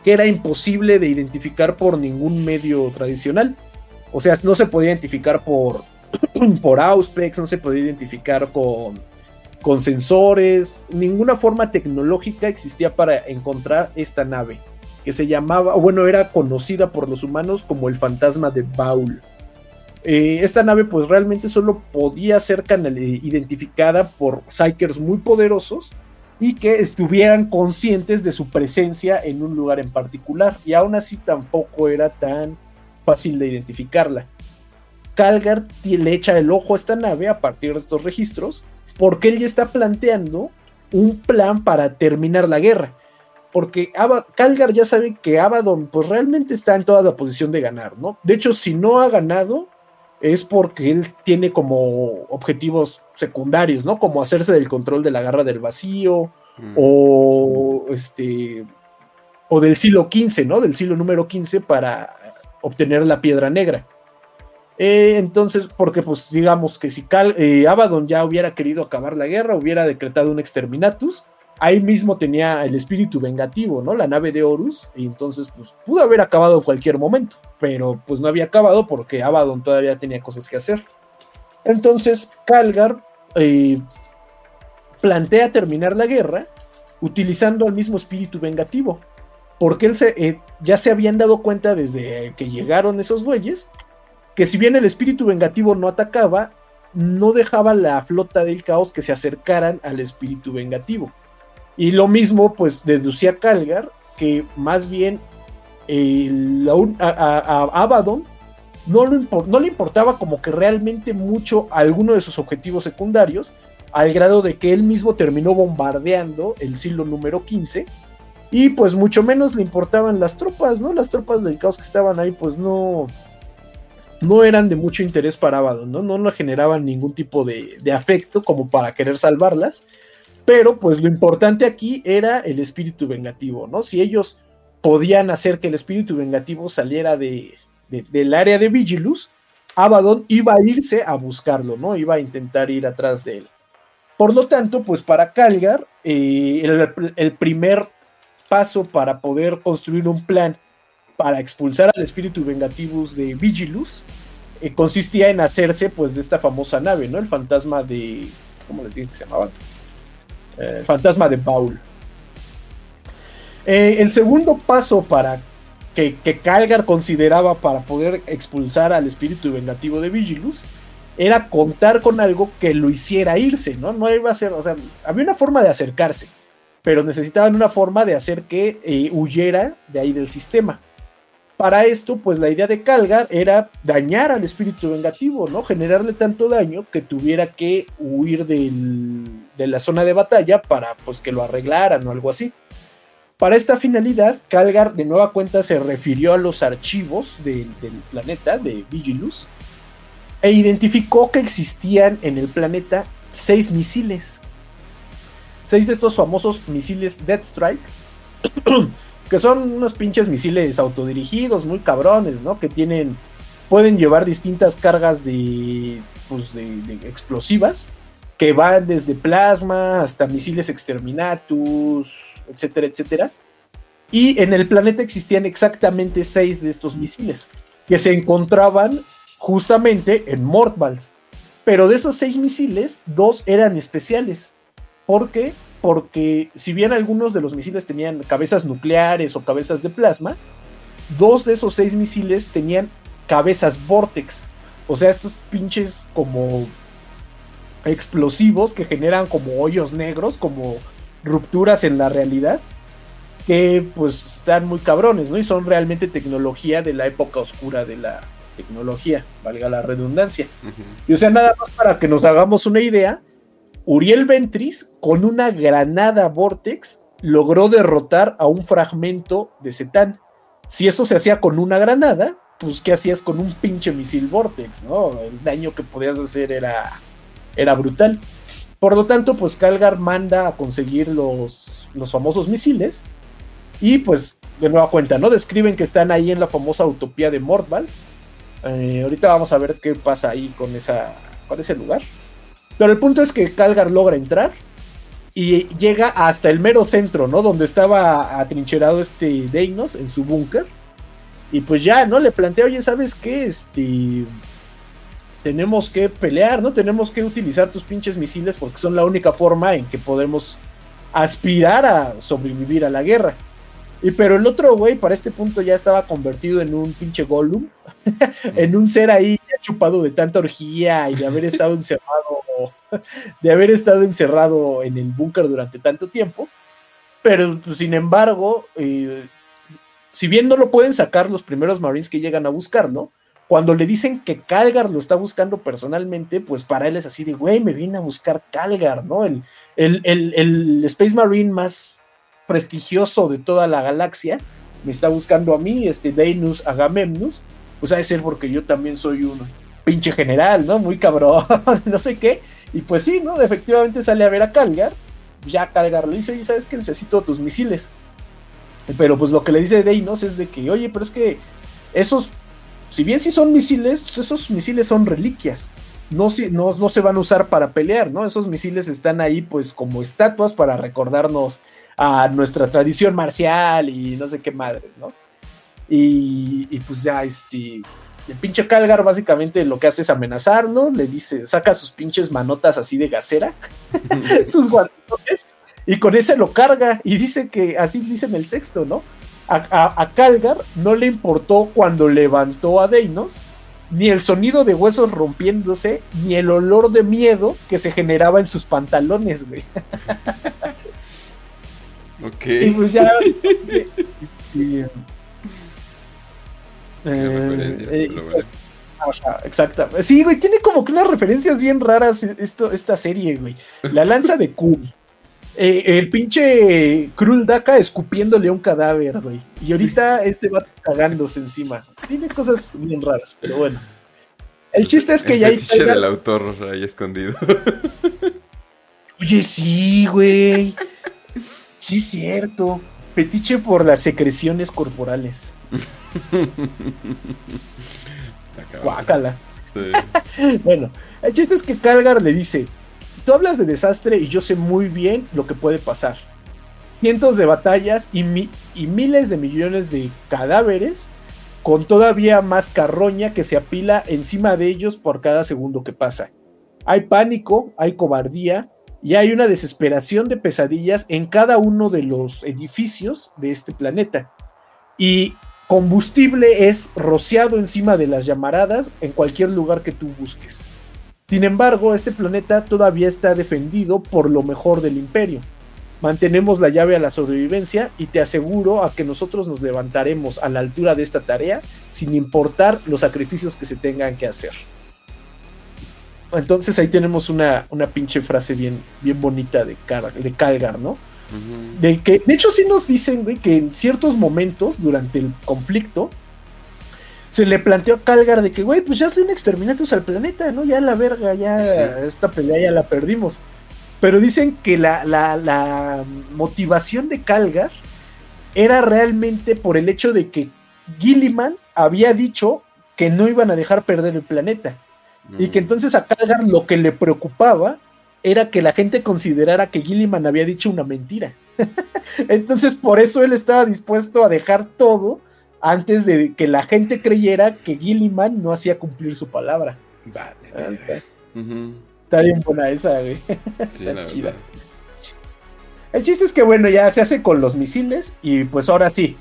que era imposible de identificar por ningún medio tradicional. O sea, no se podía identificar por por Auspex, no se podía identificar con, con sensores, ninguna forma tecnológica existía para encontrar esta nave, que se llamaba, bueno, era conocida por los humanos como el fantasma de Baul. Eh, esta nave pues realmente solo podía ser identificada por psychers muy poderosos y que estuvieran conscientes de su presencia en un lugar en particular y aún así tampoco era tan fácil de identificarla. Calgar le echa el ojo a esta nave a partir de estos registros, porque él ya está planteando un plan para terminar la guerra. Porque Calgar ya sabe que Abaddon pues realmente está en toda la posición de ganar, ¿no? De hecho, si no ha ganado, es porque él tiene como objetivos secundarios, ¿no? Como hacerse del control de la garra del vacío, mm. o este, o del silo 15, ¿no? Del silo número 15 para obtener la piedra negra. Eh, entonces, porque pues digamos que si Cal, eh, Abaddon ya hubiera querido acabar la guerra, hubiera decretado un exterminatus, ahí mismo tenía el espíritu vengativo, ¿no? La nave de Horus, y entonces pues pudo haber acabado cualquier momento, pero pues no había acabado porque Abaddon todavía tenía cosas que hacer. Entonces, Calgar eh, plantea terminar la guerra utilizando al mismo espíritu vengativo, porque él se, ya se habían dado cuenta desde que llegaron esos bueyes que si bien el espíritu vengativo no atacaba, no dejaba la flota del caos que se acercaran al espíritu vengativo. Y lo mismo, pues, deducía Calgar, que más bien a, Abaddon no, no, le importaba como que realmente mucho alguno de sus objetivos secundarios, al grado de que él mismo terminó bombardeando el silo número 15, y pues mucho menos le importaban las tropas, ¿no? Las tropas del caos que estaban ahí, pues no, no eran de mucho interés para Abaddon, ¿no? No le generaban ningún tipo de, afecto como para querer salvarlas, pero pues lo importante aquí era el espíritu vengativo, ¿no? Si ellos podían hacer que el espíritu vengativo saliera de, del área de Vigilus, Abaddon iba a irse a buscarlo, ¿no? Iba a intentar ir atrás de él. Por lo tanto, pues para Calgar, eh, el primer paso para poder construir un plan para expulsar al espíritu vengativus de Vigilus, eh, consistía en hacerse pues de esta famosa nave, ¿no? El fantasma de, cómo decir que se llamaban. Eh, el fantasma de Paul. Eh, el segundo paso para que, que Calgar consideraba para poder expulsar al espíritu vengativo de Vigilus era contar con algo que lo hiciera irse, ¿no? No iba a ser, o sea, había una forma de acercarse, pero necesitaban una forma de hacer que eh, huyera de ahí del sistema. Para esto, pues la idea de Calgar era dañar al espíritu vengativo, ¿no? Generarle tanto daño que tuviera que huir de la zona de batalla para pues que lo arreglaran o algo así. Para esta finalidad, Calgar de nueva cuenta se refirió a los archivos del, planeta de Vigilus e identificó que existían en el planeta seis misiles. Seis de estos famosos misiles Death Strike que son unos pinches misiles autodirigidos, muy cabrones, ¿no? Que tienen, pueden llevar distintas cargas de, pues de, explosivas, que van desde plasma hasta misiles exterminatus, etcétera, etcétera. Y en el planeta existían exactamente seis de estos misiles, que se encontraban justamente en Mortval. Pero de esos seis misiles, dos eran especiales. Porque porque si bien algunos de los misiles tenían cabezas nucleares o cabezas de plasma, dos de esos seis misiles tenían cabezas vortex. O sea, estos pinches como explosivos que generan como hoyos negros, como rupturas en la realidad, que pues están muy cabrones, ¿no? Y son realmente tecnología de la época oscura de la tecnología, valga la redundancia. Y o sea, nada más para que nos hagamos una idea, Uriel Ventris, con una granada Vortex, logró derrotar a un fragmento de Setán. Si eso se hacía con una granada, pues ¿qué hacías con un pinche misil Vortex? ¿no? El daño que podías hacer era, era brutal. Por lo tanto, pues Calgar manda a conseguir los, los famosos misiles. Y pues, de nueva cuenta, ¿no? Describen que están ahí en la famosa utopía de Mortval. Eh, ahorita vamos a ver qué pasa ahí con, esa, con ese lugar. Pero el punto es que Calgar logra entrar y llega hasta el mero centro, ¿no? Donde estaba atrincherado este Deinos en su búnker. Y pues ya, ¿no? Le plantea, oye, ¿sabes qué? Este. Tenemos que pelear, ¿no? Tenemos que utilizar tus pinches misiles porque son la única forma en que podemos aspirar a sobrevivir a la guerra. Y pero el otro güey para este punto ya estaba convertido en un pinche Gollum, en un ser ahí chupado de tanta orgía y de haber estado encerrado, de haber estado encerrado en el búnker durante tanto tiempo. Pero pues, sin embargo, eh, si bien no lo pueden sacar los primeros Marines que llegan a buscarlo, cuando le dicen que Calgar lo está buscando personalmente, pues para él es así de, güey, me viene a buscar Calgar, ¿no? El, el, el, el Space Marine más prestigioso de toda la galaxia, me está buscando a mí, este Deinus Agamemnus, pues ha de ser porque yo también soy un pinche general, ¿no? Muy cabrón, no sé qué. Y pues sí, ¿no? Efectivamente sale a ver a Calgar. Ya Calgar le dice, oye, ¿sabes qué? Necesito tus misiles. Pero pues lo que le dice Deinos es de que, oye, pero es que esos, si bien sí son misiles, esos misiles son reliquias. No, no, no se van a usar para pelear, ¿no? Esos misiles están ahí pues como estatuas para recordarnos a nuestra tradición marcial y no sé qué madres, ¿no? Y, pues ya, este, el pinche Calgar básicamente lo que hace es amenazarlo, le dice, saca sus pinches manotas así de gasera, sus guantes, y con ese lo carga, y dice que, así dice en el texto, ¿no? A, a, Calgar no le importó cuando levantó a Deinos, ni el sonido de huesos rompiéndose, ni el olor de miedo que se generaba en sus pantalones, güey. Ok. Y pues ya. este, eh, eh, exacto. Sí, güey, tiene como que unas referencias bien raras esto, esta serie, güey. La lanza de Cool. Eh, el pinche Krul Daka escupiéndole a un cadáver, güey. Y ahorita este va cagándose encima. Tiene cosas bien raras, pero bueno. El chiste es que ya hay. El del autor ahí escondido. Oye, sí, güey. Sí, cierto. Fetiche por las secreciones corporales. Guácala. bueno, el chiste es que Calgar le dice: Tú hablas de desastre y yo sé muy bien lo que puede pasar. Cientos de batallas y, y miles de millones de cadáveres con todavía más carroña que se apila encima de ellos por cada segundo que pasa. Hay pánico, hay cobardía y hay una desesperación de pesadillas en cada uno de los edificios de este planeta. Y combustible es rociado encima de las llamaradas en cualquier lugar que tú busques. Sin embargo, este planeta todavía está defendido por lo mejor del imperio. Mantenemos la llave a la sobrevivencia y te aseguro a que nosotros nos levantaremos a la altura de esta tarea sin importar los sacrificios que se tengan que hacer. Entonces ahí tenemos una, una pinche frase bien, bien bonita de, de Calgar, ¿no? De que, de hecho, sí nos dicen, güey, que en ciertos momentos durante el conflicto se le planteó a Calgar de que, güey, pues ya un exterminatus al planeta, ¿no? Ya la verga, ya esta pelea ya la perdimos. Pero dicen que la, la, motivación de Calgar era realmente por el hecho de que Gilliman había dicho que no iban a dejar perder el planeta. Y que entonces a Calgar lo que le preocupaba era que la gente considerara que Gilliman había dicho una mentira. entonces por eso él estaba dispuesto a dejar todo antes de que la gente creyera que Gilliman no hacía cumplir su palabra. Vale. está. está. bien buena esa, güey. está chida. El chiste es que, bueno, ya se hace con los misiles y pues ahora sí,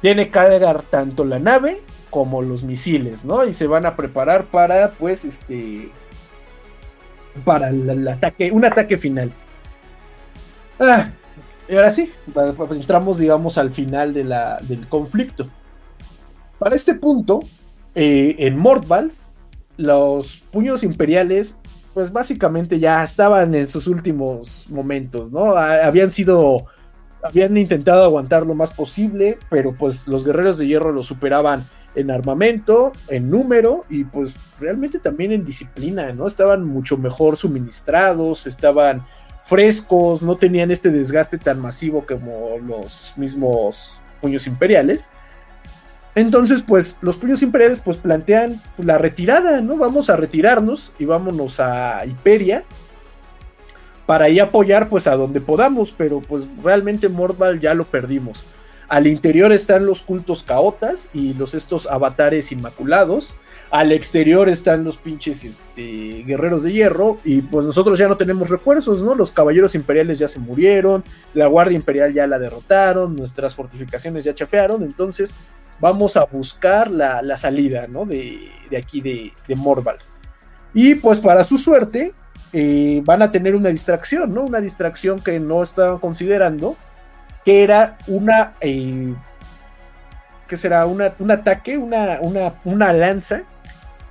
tiene que cargar tanto la nave como los misiles, ¿no? Y se van a preparar para, pues, este, para el, ataque, un ataque final. Ah, y ahora sí, pues, entramos, digamos, al final de del conflicto. Para este punto, eh, en Mordval, los puños imperiales, pues básicamente ya estaban en sus últimos momentos, ¿no? Habían sido, habían intentado aguantar lo más posible, pero pues los guerreros de hierro lo superaban en armamento, en número y pues realmente también en disciplina, ¿no? Estaban mucho mejor suministrados, estaban frescos, no tenían este desgaste tan masivo como los mismos puños imperiales. Entonces, pues los puños imperiales pues plantean la retirada, ¿no? Vamos a retirarnos y vámonos a Hiperia para ahí apoyar pues a donde podamos, pero pues realmente Mordval ya lo perdimos. Al interior están los cultos caotas y los estos avatares inmaculados. Al exterior están los pinches este, guerreros de hierro. Y pues nosotros ya no tenemos refuerzos, ¿no? Los caballeros imperiales ya se murieron. La guardia imperial ya la derrotaron. Nuestras fortificaciones ya chafearon. Entonces vamos a buscar la, salida, ¿no? De, aquí de, de Morval. Y pues para su suerte, van a tener una distracción, ¿no? Una distracción que no estaban considerando que era una, eh, ¿qué será? Un ataque, una, una, una, lanza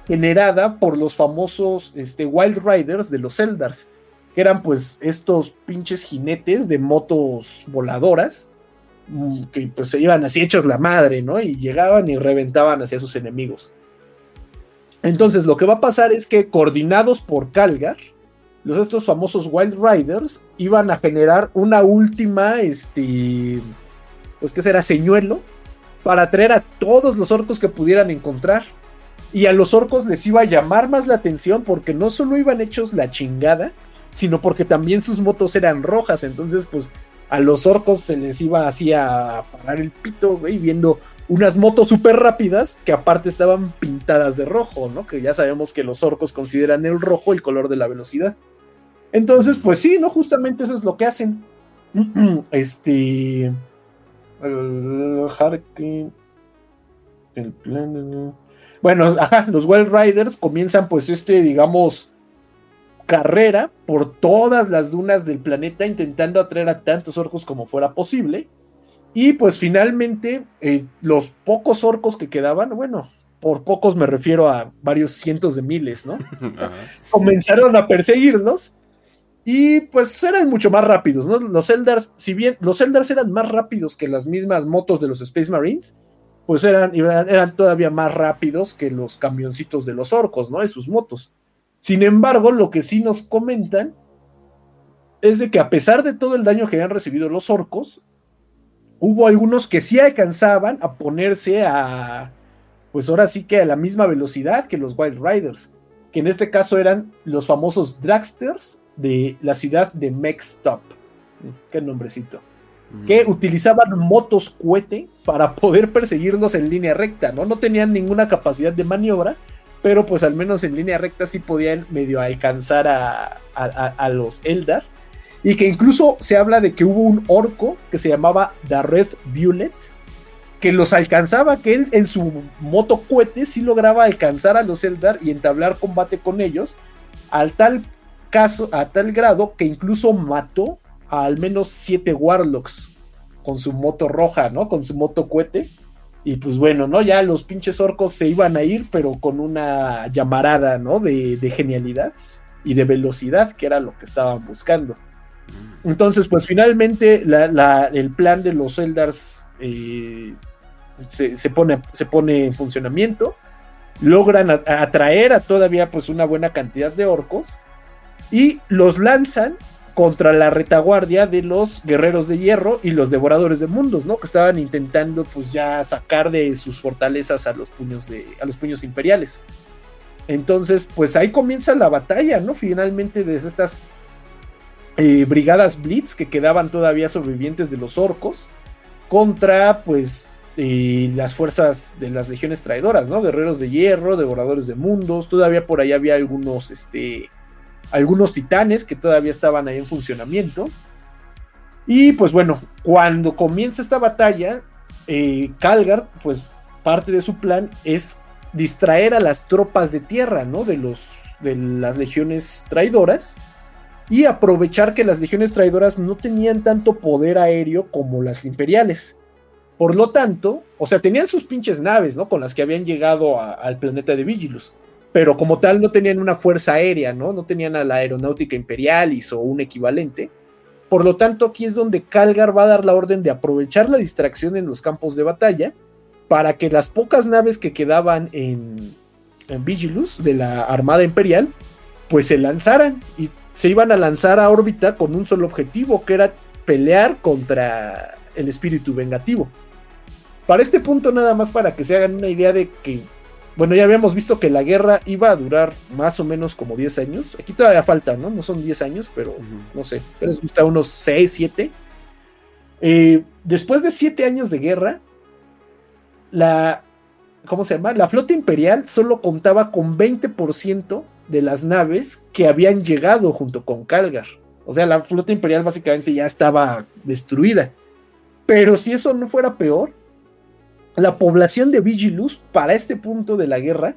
generada por los famosos este, Wild Riders de los Eldars, que eran pues estos pinches jinetes de motos voladoras, mm, que pues se iban así hechos la madre, ¿no? Y llegaban y reventaban hacia sus enemigos. Entonces lo que va a pasar es que coordinados por Calgar, los estos famosos Wild Riders iban a generar una última, este, pues que será señuelo, para atraer a todos los orcos que pudieran encontrar. Y a los orcos les iba a llamar más la atención porque no solo iban hechos la chingada, sino porque también sus motos eran rojas. Entonces, pues a los orcos se les iba así a parar el pito, güey, viendo unas motos súper rápidas que aparte estaban pintadas de rojo, ¿no? Que ya sabemos que los orcos consideran el rojo el color de la velocidad. Entonces, pues sí, ¿no? Justamente eso es lo que hacen. Este. El El plan. Bueno, ajá, los Wild Riders comienzan, pues, este, digamos, carrera por todas las dunas del planeta, intentando atraer a tantos orcos como fuera posible. Y pues finalmente, eh, los pocos orcos que quedaban, bueno, por pocos me refiero a varios cientos de miles, ¿no? Comenzaron a perseguirlos y pues eran mucho más rápidos, ¿no? Los Eldars, si bien los Eldars eran más rápidos que las mismas motos de los Space Marines, pues eran, eran todavía más rápidos que los camioncitos de los orcos, ¿no? De sus motos. Sin embargo, lo que sí nos comentan es de que a pesar de todo el daño que habían recibido los orcos, hubo algunos que sí alcanzaban a ponerse a, pues ahora sí que a la misma velocidad que los Wild Riders, que en este caso eran los famosos Dragsters de la ciudad de Mextop. Qué nombrecito. Que utilizaban motos cohete para poder perseguirlos en línea recta, ¿no? No tenían ninguna capacidad de maniobra, pero pues al menos en línea recta sí podían medio alcanzar a, a, los Eldar. Y que incluso se habla de que hubo un orco que se llamaba The Red Violet, que los alcanzaba, que él en su moto cohete sí lograba alcanzar a los Eldar y entablar combate con ellos, al tal caso, a tal grado que incluso mató a al menos siete Warlocks con su moto roja, ¿no? Con su moto cohete. Y pues bueno, ¿no? Ya los pinches orcos se iban a ir, pero con una llamarada, ¿no? De, genialidad y de velocidad, que era lo que estaban buscando. Entonces, pues finalmente el plan de los Eldars eh, se, pone, se pone en funcionamiento. Logran atraer a todavía pues una buena cantidad de orcos y los lanzan contra la retaguardia de los guerreros de hierro y los devoradores de mundos, ¿no? Que estaban intentando pues ya sacar de sus fortalezas a los puños de a los puños imperiales. Entonces, pues ahí comienza la batalla, ¿no? Finalmente de estas eh, brigadas Blitz que quedaban todavía sobrevivientes de los orcos contra pues eh, las fuerzas de las legiones traidoras, ¿no? Guerreros de hierro, devoradores de mundos, todavía por ahí había algunos este algunos titanes que todavía estaban ahí en funcionamiento. Y pues bueno, cuando comienza esta batalla, eh, Calgar, pues parte de su plan es distraer a las tropas de tierra, ¿no? De, los, de las legiones traidoras y aprovechar que las legiones traidoras no tenían tanto poder aéreo como las imperiales. Por lo tanto, o sea, tenían sus pinches naves, ¿no? Con las que habían llegado al planeta de Vigilus pero como tal no tenían una fuerza aérea, ¿no? No tenían a la aeronáutica imperialis o un equivalente. Por lo tanto, aquí es donde Calgar va a dar la orden de aprovechar la distracción en los campos de batalla para que las pocas naves que quedaban en, en Vigilus de la Armada Imperial, pues se lanzaran y se iban a lanzar a órbita con un solo objetivo, que era pelear contra el espíritu vengativo. Para este punto, nada más para que se hagan una idea de que bueno, ya habíamos visto que la guerra iba a durar más o menos como 10 años. Aquí todavía falta, ¿no? No son 10 años, pero no sé. Pero les gusta unos 6, 7. Eh, después de 7 años de guerra, la. ¿Cómo se llama? La flota imperial solo contaba con 20% de las naves que habían llegado junto con Calgar. O sea, la flota imperial básicamente ya estaba destruida. Pero si eso no fuera peor, la población de Vigilus para este punto de la guerra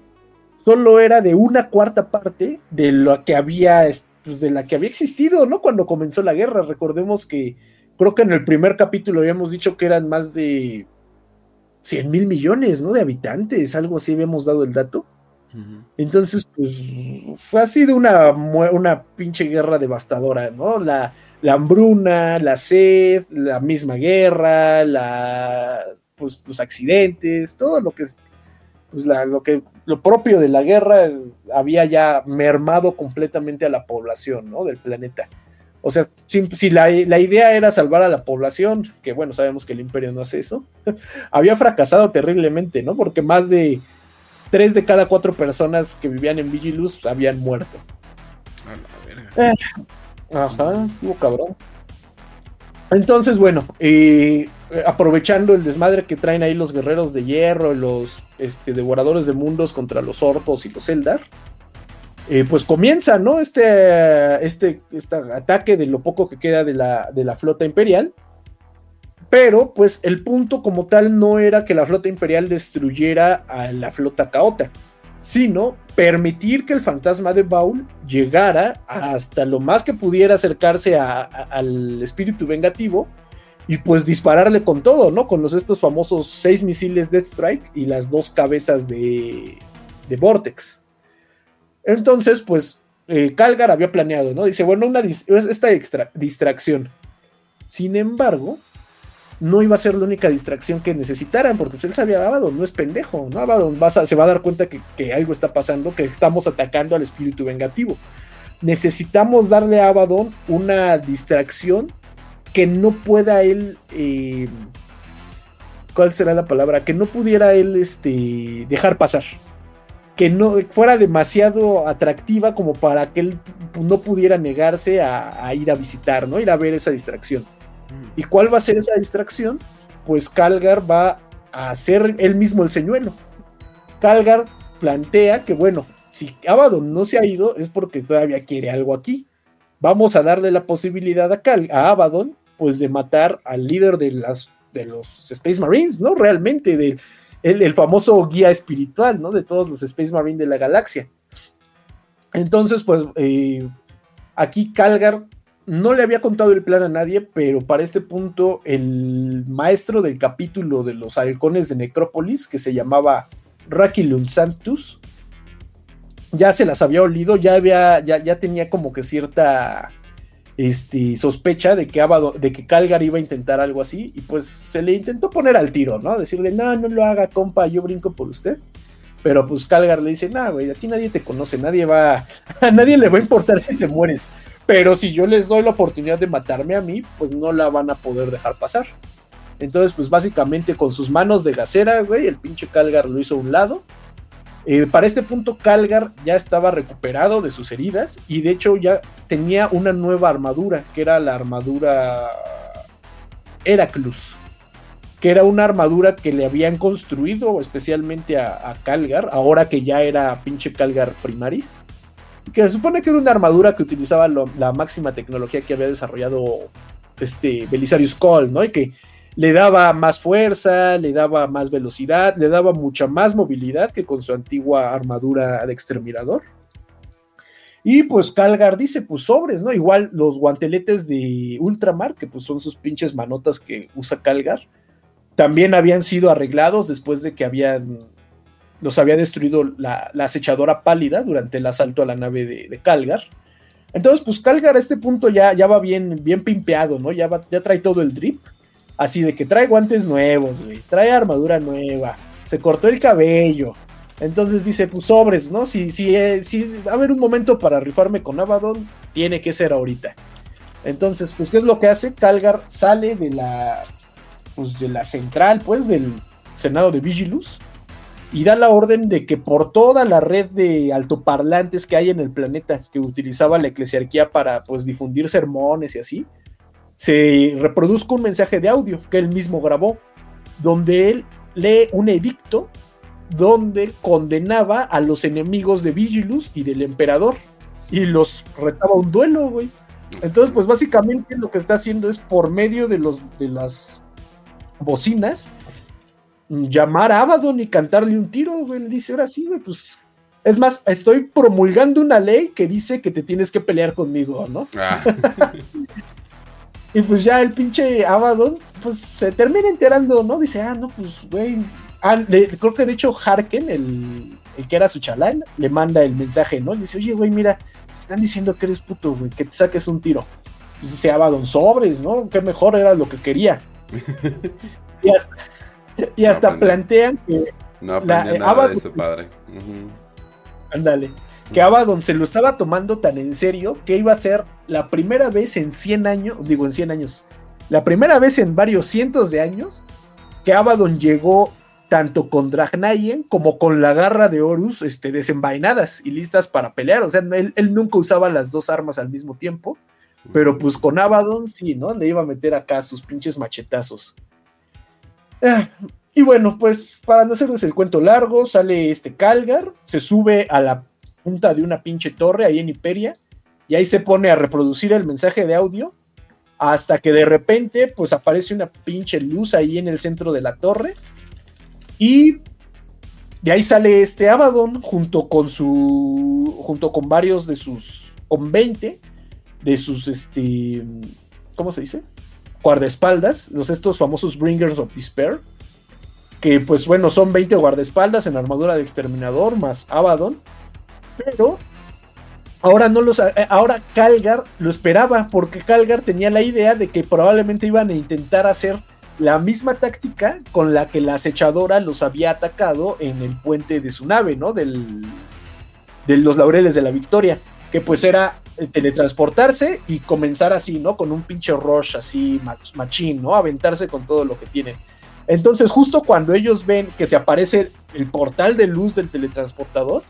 solo era de una cuarta parte de lo que había pues, de la que había existido, ¿no? Cuando comenzó la guerra. Recordemos que creo que en el primer capítulo habíamos dicho que eran más de 100 mil millones, ¿no? De habitantes, algo así habíamos dado el dato. Entonces, pues, fue, ha sido una, una pinche guerra devastadora, ¿no? La, la hambruna, la sed, la misma guerra, la pues, los accidentes, todo lo que es pues lo que lo propio de la guerra había ya mermado completamente a la población ¿no? del planeta. O sea, si, la, idea era salvar a la población, que bueno, sabemos que el imperio no hace eso, había fracasado terriblemente, ¿no? Porque más de tres de cada cuatro personas que vivían en Vigilus habían muerto. A la verga. Eh, ajá, estuvo cabrón. Entonces, bueno, eh, aprovechando el desmadre que traen ahí los guerreros de hierro, los este, devoradores de mundos contra los orcos y los Eldar, eh, pues comienza, ¿no? Este, este, este, ataque de lo poco que queda de la, de la flota imperial. Pero, pues, el punto como tal no era que la flota imperial destruyera a la flota caota, sino permitir que el fantasma de Baul llegara hasta lo más que pudiera acercarse al espíritu vengativo y pues dispararle con todo, ¿no? Con los estos famosos seis misiles Death Strike y las dos cabezas de, de Vortex. Entonces, pues eh, Calgar había planeado, ¿no? Dice, bueno, una esta distracción. Sin embargo, no iba a ser la única distracción que necesitaran, porque pues, él sabía, Abaddon no es pendejo, ¿no? Abaddon se va a dar cuenta que, algo está pasando, que estamos atacando al espíritu vengativo. Necesitamos darle a Abaddon una distracción que no pueda él... Eh, ¿Cuál será la palabra? Que no pudiera él este, dejar pasar. Que no fuera demasiado atractiva como para que él no pudiera negarse a, a ir a visitar, ¿no? Ir a ver esa distracción. ¿Y cuál va a ser esa distracción? Pues Calgar va a hacer él mismo el señuelo. Calgar plantea que, bueno, si Abaddon no se ha ido es porque todavía quiere algo aquí. Vamos a darle la posibilidad a, a Abaddon, pues, de matar al líder de, las, de los Space Marines, ¿no? Realmente, de, el, famoso guía espiritual, ¿no? De todos los Space Marines de la galaxia. Entonces, pues, eh, aquí Calgar no le había contado el plan a nadie, pero para este punto el maestro del capítulo de los halcones de Necrópolis, que se llamaba Rakilun Santus, ya se las había olido, ya, había, ya, ya tenía como que cierta este, sospecha de que, de que Calgar iba a intentar algo así, y pues se le intentó poner al tiro, ¿no? Decirle, no, no lo haga, compa, yo brinco por usted. Pero pues Calgar le dice, no, güey, a ti nadie te conoce, nadie va, a nadie le va a importar si te mueres. Pero si yo les doy la oportunidad de matarme a mí, pues no la van a poder dejar pasar. Entonces, pues básicamente con sus manos de gacera, güey, el pinche Calgar lo hizo a un lado. Eh, para este punto, Calgar ya estaba recuperado de sus heridas y de hecho ya tenía una nueva armadura, que era la armadura Heraclus, que era una armadura que le habían construido especialmente a, a Calgar, ahora que ya era pinche Calgar Primaris que se supone que era una armadura que utilizaba la máxima tecnología que había desarrollado este Belisarius Cole, ¿no? Y que le daba más fuerza, le daba más velocidad, le daba mucha más movilidad que con su antigua armadura de exterminador. Y pues Calgar dice, pues sobres, ¿no? Igual los guanteletes de Ultramar, que pues son sus pinches manotas que usa Calgar, también habían sido arreglados después de que habían los había destruido la, acechadora pálida durante el asalto a la nave de, Calgar. Entonces, pues Calgar a este punto ya, ya va bien, bien pimpeado, ¿no? Ya, ya trae todo el drip. Así de que trae guantes nuevos, trae armadura nueva, se cortó el cabello. Entonces dice, pues sobres, ¿no? Si, si, eh, si va a haber un momento para rifarme con Abaddon, tiene que ser ahorita. Entonces, pues, ¿qué es lo que hace? Calgar sale de la, pues, de la central, pues, del Senado de Vigilus y da la orden de que por toda la red de altoparlantes que hay en el planeta que utilizaba la eclesiarquía para pues difundir sermones y así, se reproduzca un mensaje de audio que él mismo grabó, donde él lee un edicto donde condenaba a los enemigos de Vigilus y del emperador y los retaba un duelo, güey. Entonces, pues básicamente lo que está haciendo es por medio de los de las bocinas llamar a Abaddon y cantarle un tiro, güey. Le dice, ahora sí, güey, pues. Es más, estoy promulgando una ley que dice que te tienes que pelear conmigo, ¿no? Ah. y pues ya el pinche Abaddon, pues se termina enterando, ¿no? Dice, ah, no, pues, güey. Ah, creo que de hecho Harken, el, el, que era su chalán, le manda el mensaje, ¿no? Le dice, oye, güey, mira, te están diciendo que eres puto, güey, que te saques un tiro. Pues dice Abaddon, sobres, ¿no? Que mejor era lo que quería. y hasta, y hasta plantean que. No la, nada de su padre. Ándale. Que Abaddon se lo estaba tomando tan en serio que iba a ser la primera vez en 100 años, digo en 100 años, la primera vez en varios cientos de años que Abaddon llegó tanto con Dragnayen como con la garra de Horus este, desenvainadas y listas para pelear. O sea, él, él, nunca usaba las dos armas al mismo tiempo, pero pues con Abaddon sí, ¿no? Le iba a meter acá sus pinches machetazos. Ah, y bueno, pues para no hacerles el cuento largo, sale este Calgar, se sube a la punta de una pinche torre ahí en Hiperia y ahí se pone a reproducir el mensaje de audio hasta que de repente pues aparece una pinche luz ahí en el centro de la torre y de ahí sale este Abaddon junto con su junto con varios de sus con 20 de sus este ¿cómo se dice? Guardaespaldas, los estos famosos Bringers of Despair, que pues bueno, son 20 guardaespaldas en armadura de exterminador más Abaddon, pero ahora no los eh, ahora Calgar lo esperaba porque Calgar tenía la idea de que probablemente iban a intentar hacer la misma táctica con la que la acechadora los había atacado en el puente de su nave, ¿no? Del, de los laureles de la victoria, que pues era teletransportarse y comenzar así, ¿no? Con un pinche rush así, machín, ¿no? Aventarse con todo lo que tienen. Entonces, justo cuando ellos ven que se aparece el portal de luz del teletransportador,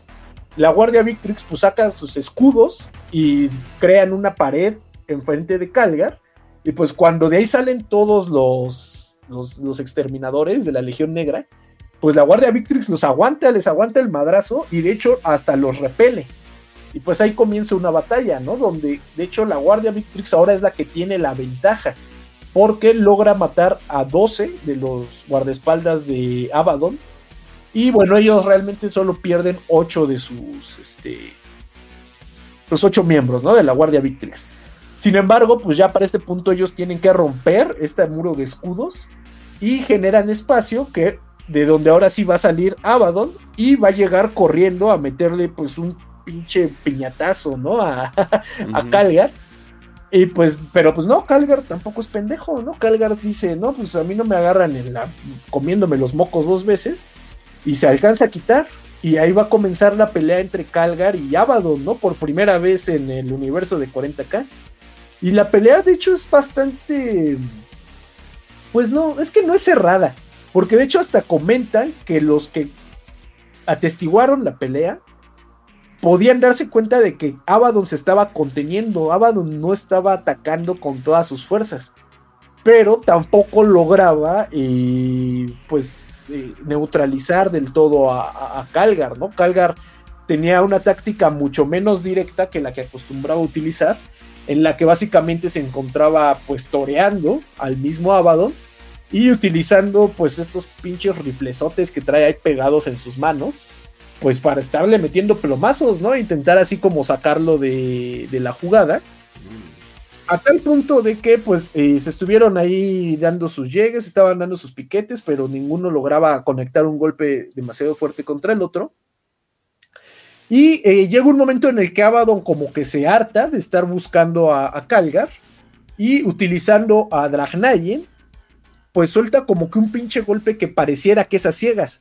la Guardia Victrix pues saca sus escudos y crean una pared enfrente de Calgar. Y pues cuando de ahí salen todos los, los, los exterminadores de la Legión Negra, pues la Guardia Victrix los aguanta, les aguanta el madrazo y de hecho hasta los repele. Y pues ahí comienza una batalla, ¿no? Donde de hecho la Guardia Victrix ahora es la que tiene la ventaja, porque logra matar a 12 de los guardaespaldas de Abaddon. Y bueno, ellos realmente solo pierden 8 de sus, este, los 8 miembros, ¿no? De la Guardia Victrix. Sin embargo, pues ya para este punto ellos tienen que romper este muro de escudos y generan espacio que de donde ahora sí va a salir Abaddon y va a llegar corriendo a meterle pues un pinche piñatazo, ¿no? A, Calgar. Y pues, pero pues no, Calgar tampoco es pendejo, ¿no? Calgar dice, no, pues a mí no me agarran en la, comiéndome los mocos dos veces y se alcanza a quitar. Y ahí va a comenzar la pelea entre Calgar y Abaddon, ¿no? Por primera vez en el universo de 40k. Y la pelea, de hecho, es bastante. Pues no, es que no es cerrada. Porque de hecho hasta comentan que los que atestiguaron la pelea podían darse cuenta de que Abaddon se estaba conteniendo, Abaddon no estaba atacando con todas sus fuerzas, pero tampoco lograba eh, pues eh, neutralizar del todo a, Calgar, ¿no? Calgar tenía una táctica mucho menos directa que la que acostumbraba utilizar, en la que básicamente se encontraba pues toreando al mismo Abaddon y utilizando pues estos pinches riflesotes que trae ahí pegados en sus manos, pues para estarle metiendo plomazos, ¿no? Intentar así como sacarlo de, la jugada. A tal punto de que pues eh, se estuvieron ahí dando sus llegues, estaban dando sus piquetes, pero ninguno lograba conectar un golpe demasiado fuerte contra el otro. Y eh, llega un momento en el que Abaddon como que se harta de estar buscando a, a Calgar y utilizando a Dragnayen pues suelta como que un pinche golpe que pareciera que es a ciegas.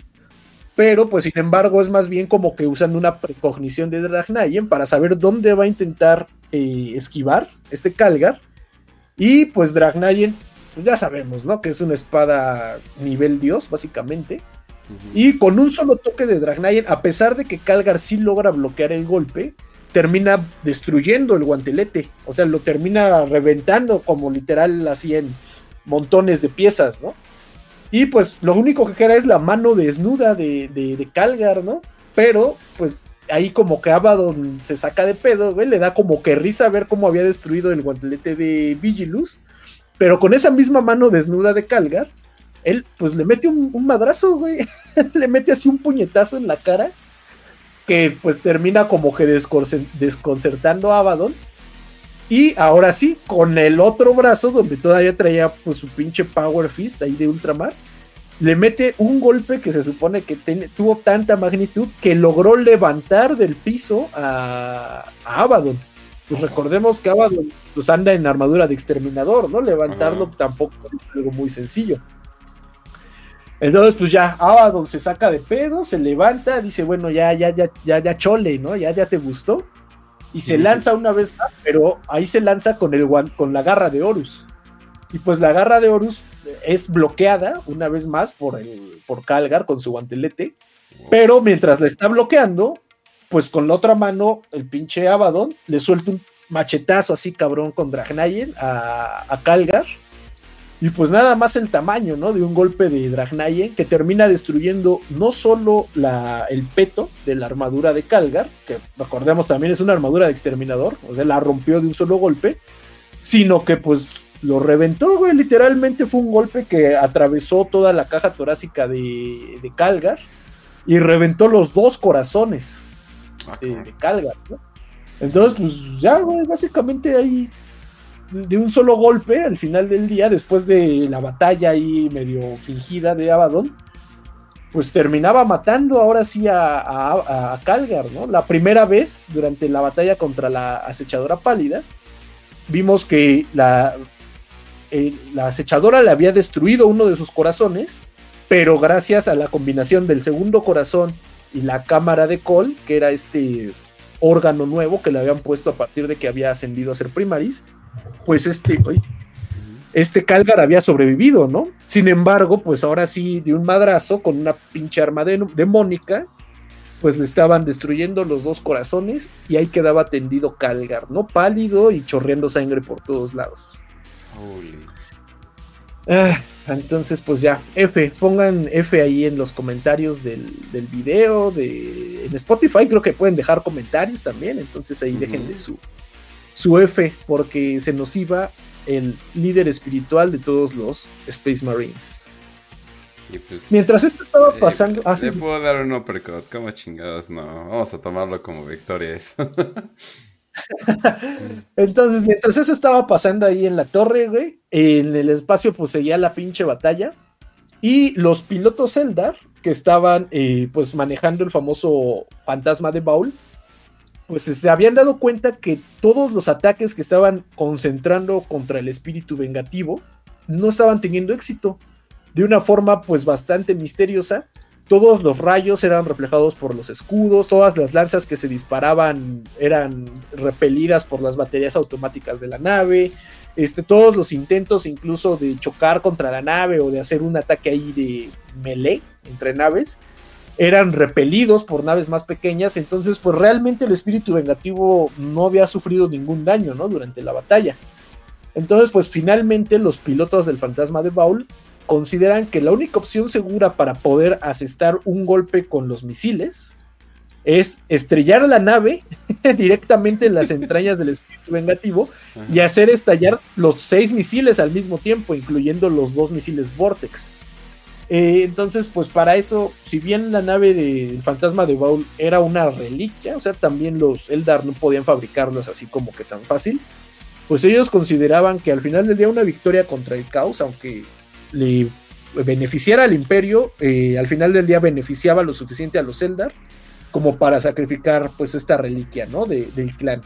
Pero, pues, sin embargo, es más bien como que usan una precognición de Dragnayen para saber dónde va a intentar eh, esquivar este Calgar. Y pues Dragnayen, pues ya sabemos, ¿no? Que es una espada nivel dios, básicamente. Y con un solo toque de Dragnayen, a pesar de que Calgar sí logra bloquear el golpe, termina destruyendo el guantelete. O sea, lo termina reventando como literal así en montones de piezas, ¿no? Y pues lo único que queda es la mano desnuda de, de, Calgar, ¿no? Pero pues ahí como que Abaddon se saca de pedo, güey, le da como que risa ver cómo había destruido el guantelete de Vigilus, pero con esa misma mano desnuda de Calgar, él pues le mete un, un madrazo, güey, le mete así un puñetazo en la cara, que pues termina como que desconcertando a Abaddon, y ahora sí, con el otro brazo, donde todavía traía pues su pinche Power Fist ahí de Ultramar, le mete un golpe que se supone que tuvo tanta magnitud que logró levantar del piso a, Abaddon. Pues recordemos que Abaddon pues anda en armadura de exterminador, ¿no? Levantarlo tampoco es algo muy sencillo. Entonces, pues ya, Abaddon se saca de pedo, se levanta, dice, bueno, ya, ya, ya, ya, ya chole, ¿no? Ya, ya te gustó y se lanza una vez más, pero ahí se lanza con, el, con la garra de Horus. Y pues la garra de Horus es bloqueada una vez más por, el, por Calgar con su guantelete, pero mientras la está bloqueando, pues con la otra mano el pinche Abaddon le suelta un machetazo así cabrón con Dragnayen a, a Calgar y pues nada más el tamaño, ¿no? De un golpe de Dragnayen que termina destruyendo no solo la, el peto de la armadura de Calgar, que recordemos también es una armadura de exterminador, o sea, la rompió de un solo golpe, sino que pues lo reventó, güey. Literalmente fue un golpe que atravesó toda la caja torácica de, de Calgar y reventó los dos corazones de, de Calgar, ¿no? Entonces, pues ya, güey, básicamente ahí de un solo golpe al final del día, después de la batalla ahí medio fingida de Abaddon, pues terminaba matando ahora sí a, Calgar, ¿no? La primera vez durante la batalla contra la acechadora pálida, vimos que la, eh, la acechadora le había destruido uno de sus corazones, pero gracias a la combinación del segundo corazón y la cámara de Col, que era este órgano nuevo que le habían puesto a partir de que había ascendido a ser primaris, pues este, este Calgar había sobrevivido, ¿no? Sin embargo, pues ahora sí, de un madrazo con una pinche arma demónica, pues le estaban destruyendo los dos corazones y ahí quedaba tendido Calgar, ¿no? Pálido y chorreando sangre por todos lados. Ah, entonces, pues ya, F, pongan F ahí en los comentarios del, del, video, de, en Spotify creo que pueden dejar comentarios también, entonces ahí déjenle su, su F, porque se nos iba el líder espiritual de todos los Space Marines. Pues, mientras esto estaba pasando... Ah, le puedo dar un uppercut, como chingados, no, vamos a tomarlo como victoria eso. Entonces, mientras eso estaba pasando ahí en la torre, güey, en el espacio pues seguía la pinche batalla. Y los pilotos Eldar, que estaban eh, pues manejando el famoso fantasma de Baul, pues se habían dado cuenta que todos los ataques que estaban concentrando contra el espíritu vengativo no estaban teniendo éxito. De una forma pues bastante misteriosa, todos los rayos eran reflejados por los escudos, todas las lanzas que se disparaban eran repelidas por las baterías automáticas de la nave, este, todos los intentos incluso de chocar contra la nave o de hacer un ataque ahí de melee entre naves, eran repelidos por naves más pequeñas, entonces pues realmente el espíritu vengativo no había sufrido ningún daño, ¿no? Durante la batalla. Entonces pues finalmente los pilotos del fantasma de Baul consideran que la única opción segura para poder asestar un golpe con los misiles es estrellar la nave directamente en las entrañas del espíritu vengativo y hacer estallar los seis misiles al mismo tiempo, incluyendo los dos misiles Vortex. Eh, entonces, pues para eso, si bien la nave del fantasma de Baul era una reliquia, o sea, también los Eldar no podían fabricarlas así como que tan fácil, pues ellos consideraban que al final del día una victoria contra el caos, aunque le beneficiara al imperio, eh, al final del día beneficiaba lo suficiente a los Eldar como para sacrificar pues esta reliquia, ¿no? del clan.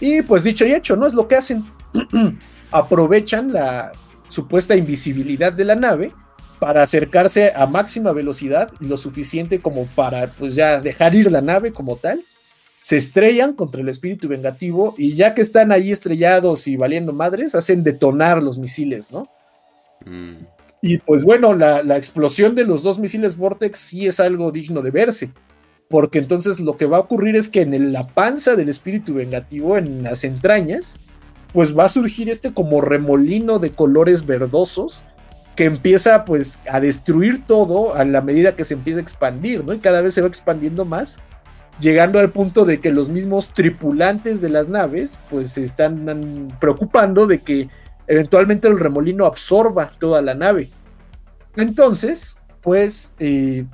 Y pues dicho y hecho, ¿no? Es lo que hacen. Aprovechan la supuesta invisibilidad de la nave para acercarse a máxima velocidad y lo suficiente como para pues ya dejar ir la nave como tal. Se estrellan contra el espíritu vengativo y ya que están ahí estrellados y valiendo madres, hacen detonar los misiles, ¿no? Mm. Y pues bueno, la, la, explosión de los dos misiles Vortex sí es algo digno de verse, porque entonces lo que va a ocurrir es que en la panza del espíritu vengativo, en las entrañas, pues va a surgir este como remolino de colores verdosos que empieza pues a destruir todo a la medida que se empieza a expandir, ¿no? Y cada vez se va expandiendo más, llegando al punto de que los mismos tripulantes de las naves pues se están preocupando de que eventualmente el remolino absorba toda la nave. Entonces, pues, eh,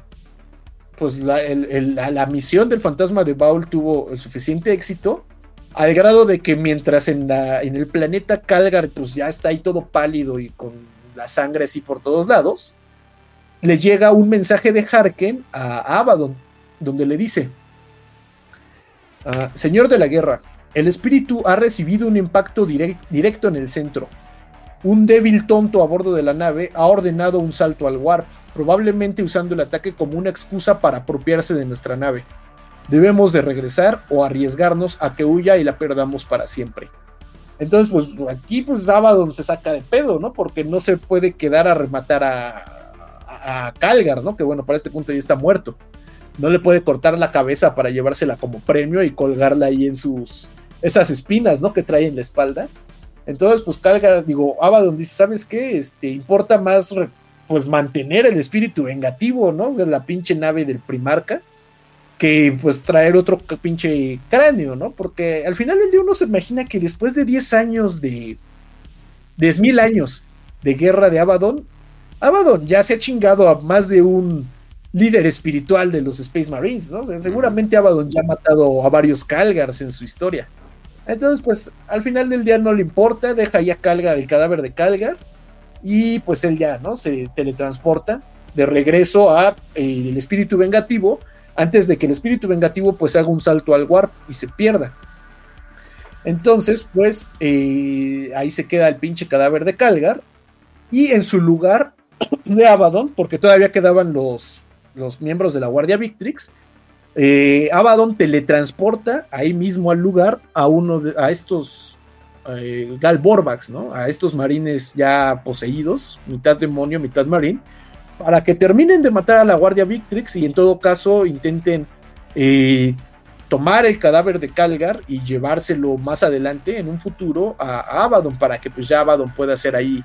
pues la, misión del fantasma de Baul tuvo suficiente éxito al grado de que mientras en, en el planeta Calgar pues ya está ahí todo pálido y con la sangre así por todos lados, le llega un mensaje de Harken a Abaddon, donde le dice, ah, Señor de la Guerra, el espíritu ha recibido un impacto directo en el centro. Un débil tonto a bordo de la nave ha ordenado un salto al warp, probablemente usando el ataque como una excusa para apropiarse de nuestra nave. Debemos de regresar o arriesgarnos a que huya y la perdamos para siempre. Entonces, pues aquí, pues Abaddon se saca de pedo, ¿no? Porque no se puede quedar a rematar a, a, Calgar, ¿no? Que bueno, para este punto ya está muerto. No le puede cortar la cabeza para llevársela como premio y colgarla ahí en sus. esas espinas, ¿no? Que trae en la espalda. Entonces, pues Calgar, digo, Abaddon dice, ¿sabes qué? Este, importa más, pues mantener el espíritu vengativo, ¿no? De la pinche nave del primarca que pues traer otro pinche cráneo, ¿no? Porque al final del día uno se imagina que después de 10 años de 10.000 años de guerra de Abaddon, Abaddon ya se ha chingado a más de un líder espiritual de los Space Marines, ¿no? O sea, seguramente Abaddon ya ha matado a varios Calgars en su historia. Entonces, pues al final del día no le importa, deja ya Calgar, el cadáver de Calgar, y pues él ya, ¿no? Se teletransporta de regreso a eh, el espíritu vengativo antes de que el espíritu vengativo pues haga un salto al warp y se pierda. Entonces, pues eh, ahí se queda el pinche cadáver de Calgar y en su lugar de Abaddon, porque todavía quedaban los, los miembros de la Guardia Victrix, eh, Abaddon teletransporta ahí mismo al lugar a uno de a estos eh, ¿no? A estos marines ya poseídos, mitad demonio, mitad marín, para que terminen de matar a la Guardia Victrix y en todo caso intenten eh, tomar el cadáver de Calgar y llevárselo más adelante en un futuro a, Abaddon para que pues ya Abaddon pueda hacer ahí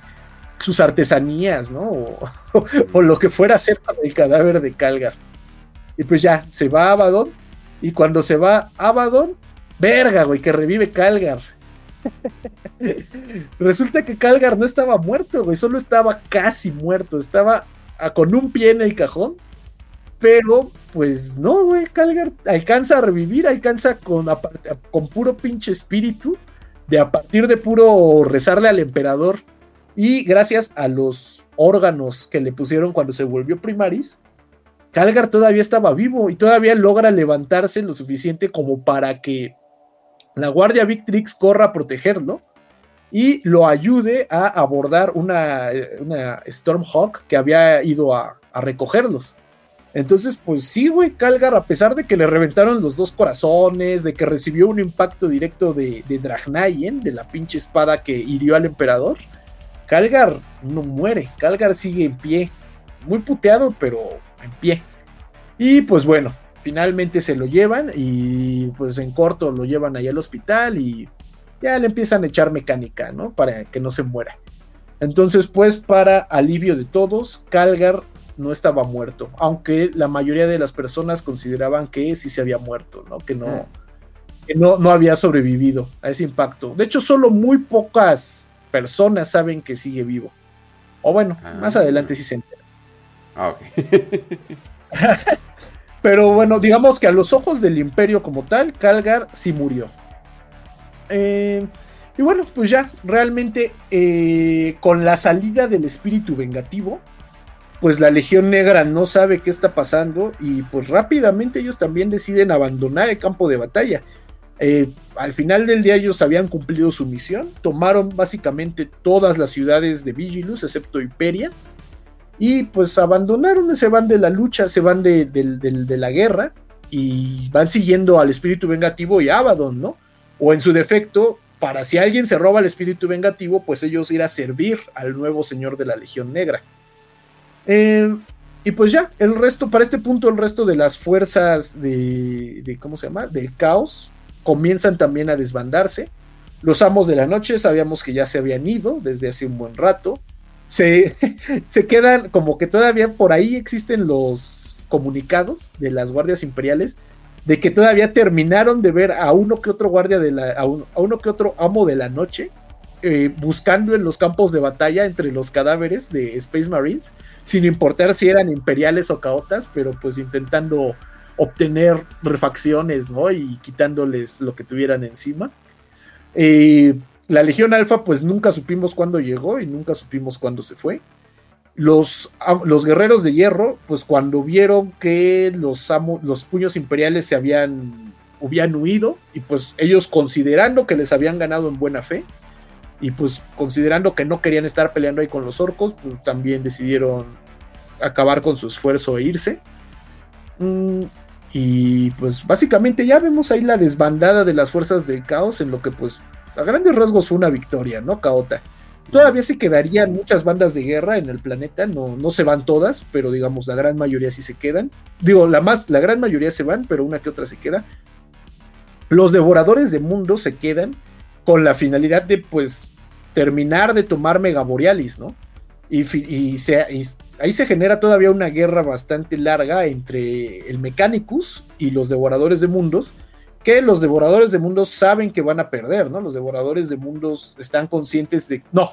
sus artesanías, ¿no? O, lo que fuera a hacer el cadáver de Calgar. Y pues ya, se va a Abaddon. Y cuando se va a Abaddon, verga, güey, que revive Calgar. Resulta que Calgar no estaba muerto, güey, solo estaba casi muerto. Estaba con un pie en el cajón. Pero, pues no, güey, Calgar alcanza a revivir, alcanza con, con puro pinche espíritu, de a partir de puro rezarle al emperador y gracias a los órganos que le pusieron cuando se volvió Primaris, Calgar todavía estaba vivo y todavía logra levantarse lo suficiente como para que la Guardia Victrix corra a protegerlo y lo ayude a abordar una, una Stormhawk que había ido a, recogerlos. Entonces, pues sí, güey, Calgar, a pesar de que le reventaron los dos corazones, de que recibió un impacto directo de, de Dragnayen, de la pinche espada que hirió al emperador, Calgar no muere, Calgar sigue en pie, muy puteado, pero en pie. Y pues bueno, finalmente se lo llevan y pues en corto lo llevan ahí al hospital y ya le empiezan a echar mecánica, ¿no? Para que no se muera. Entonces, pues para alivio de todos, Calgar no estaba muerto, aunque la mayoría de las personas consideraban que sí se había muerto, ¿no? Que no, mm. que no, no había sobrevivido a ese impacto. De hecho, solo muy pocas personas saben que sigue vivo. O bueno, más ah. adelante sí se entera. Ah, Pero bueno, digamos que a los ojos del imperio como tal, Calgar sí murió. Eh, y bueno, pues ya, realmente eh, con la salida del espíritu vengativo, pues la Legión Negra no sabe qué está pasando y pues rápidamente ellos también deciden abandonar el campo de batalla. Eh, al final del día ellos habían cumplido su misión, tomaron básicamente todas las ciudades de Vigilus, excepto Hyperia, y pues abandonaron, se van de la lucha, se van de, la guerra y van siguiendo al espíritu vengativo y Abaddon, ¿no? O en su defecto, para si alguien se roba el espíritu vengativo, pues ellos ir a servir al nuevo señor de la Legión Negra. Eh, y pues ya, el resto, para este punto, el resto de las fuerzas de, de ¿cómo se llama? Del caos, comienzan también a desbandarse. Los amos de la noche sabíamos que ya se habían ido desde hace un buen rato. Se, se quedan como que todavía por ahí existen los comunicados de las guardias imperiales de que todavía terminaron de ver a uno que otro guardia de la, a, uno que otro amo de la noche eh, buscando en los campos de batalla entre los cadáveres de Space Marines, sin importar si eran imperiales o caotas, pero pues intentando obtener refacciones, ¿no? Y quitándoles lo que tuvieran encima. Eh, la Legión Alfa, pues nunca supimos cuándo llegó y nunca supimos cuándo se fue. Los, los guerreros de hierro, pues cuando vieron que los, puños imperiales se habían, habían huido, y pues ellos considerando que les habían ganado en buena fe, y pues considerando que no querían estar peleando ahí con los orcos, pues también decidieron acabar con su esfuerzo e irse. Mm, y pues básicamente ya vemos ahí la desbandada de las fuerzas del caos en lo que pues a grandes rasgos fue una victoria, ¿no? Caota. Todavía se quedarían muchas bandas de guerra en el planeta, no, no se van todas, pero digamos la gran mayoría sí se quedan. Digo, la, más, la gran mayoría se van, pero una que otra se queda. Los devoradores de mundo se quedan con la finalidad de pues terminar de tomar Megaborealis, ¿no? Y, se, y ahí se genera todavía una guerra bastante larga entre el Mechanicus y los devoradores de mundos, que los devoradores de mundos saben que van a perder, ¿no? Los devoradores de mundos están conscientes de, no,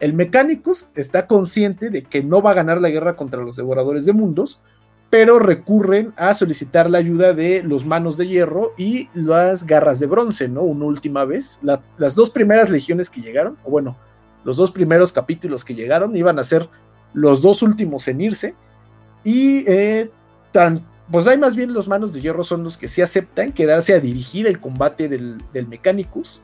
el Mechanicus está consciente de que no va a ganar la guerra contra los devoradores de mundos, pero recurren a solicitar la ayuda de los manos de hierro y las garras de bronce, ¿no? Una última vez. las dos primeras legiones que llegaron, o bueno, los dos primeros capítulos que llegaron iban a ser los dos últimos en irse. Y eh, tan, pues hay más bien los manos de hierro son los que sí aceptan quedarse a dirigir el combate del, del Mechanicus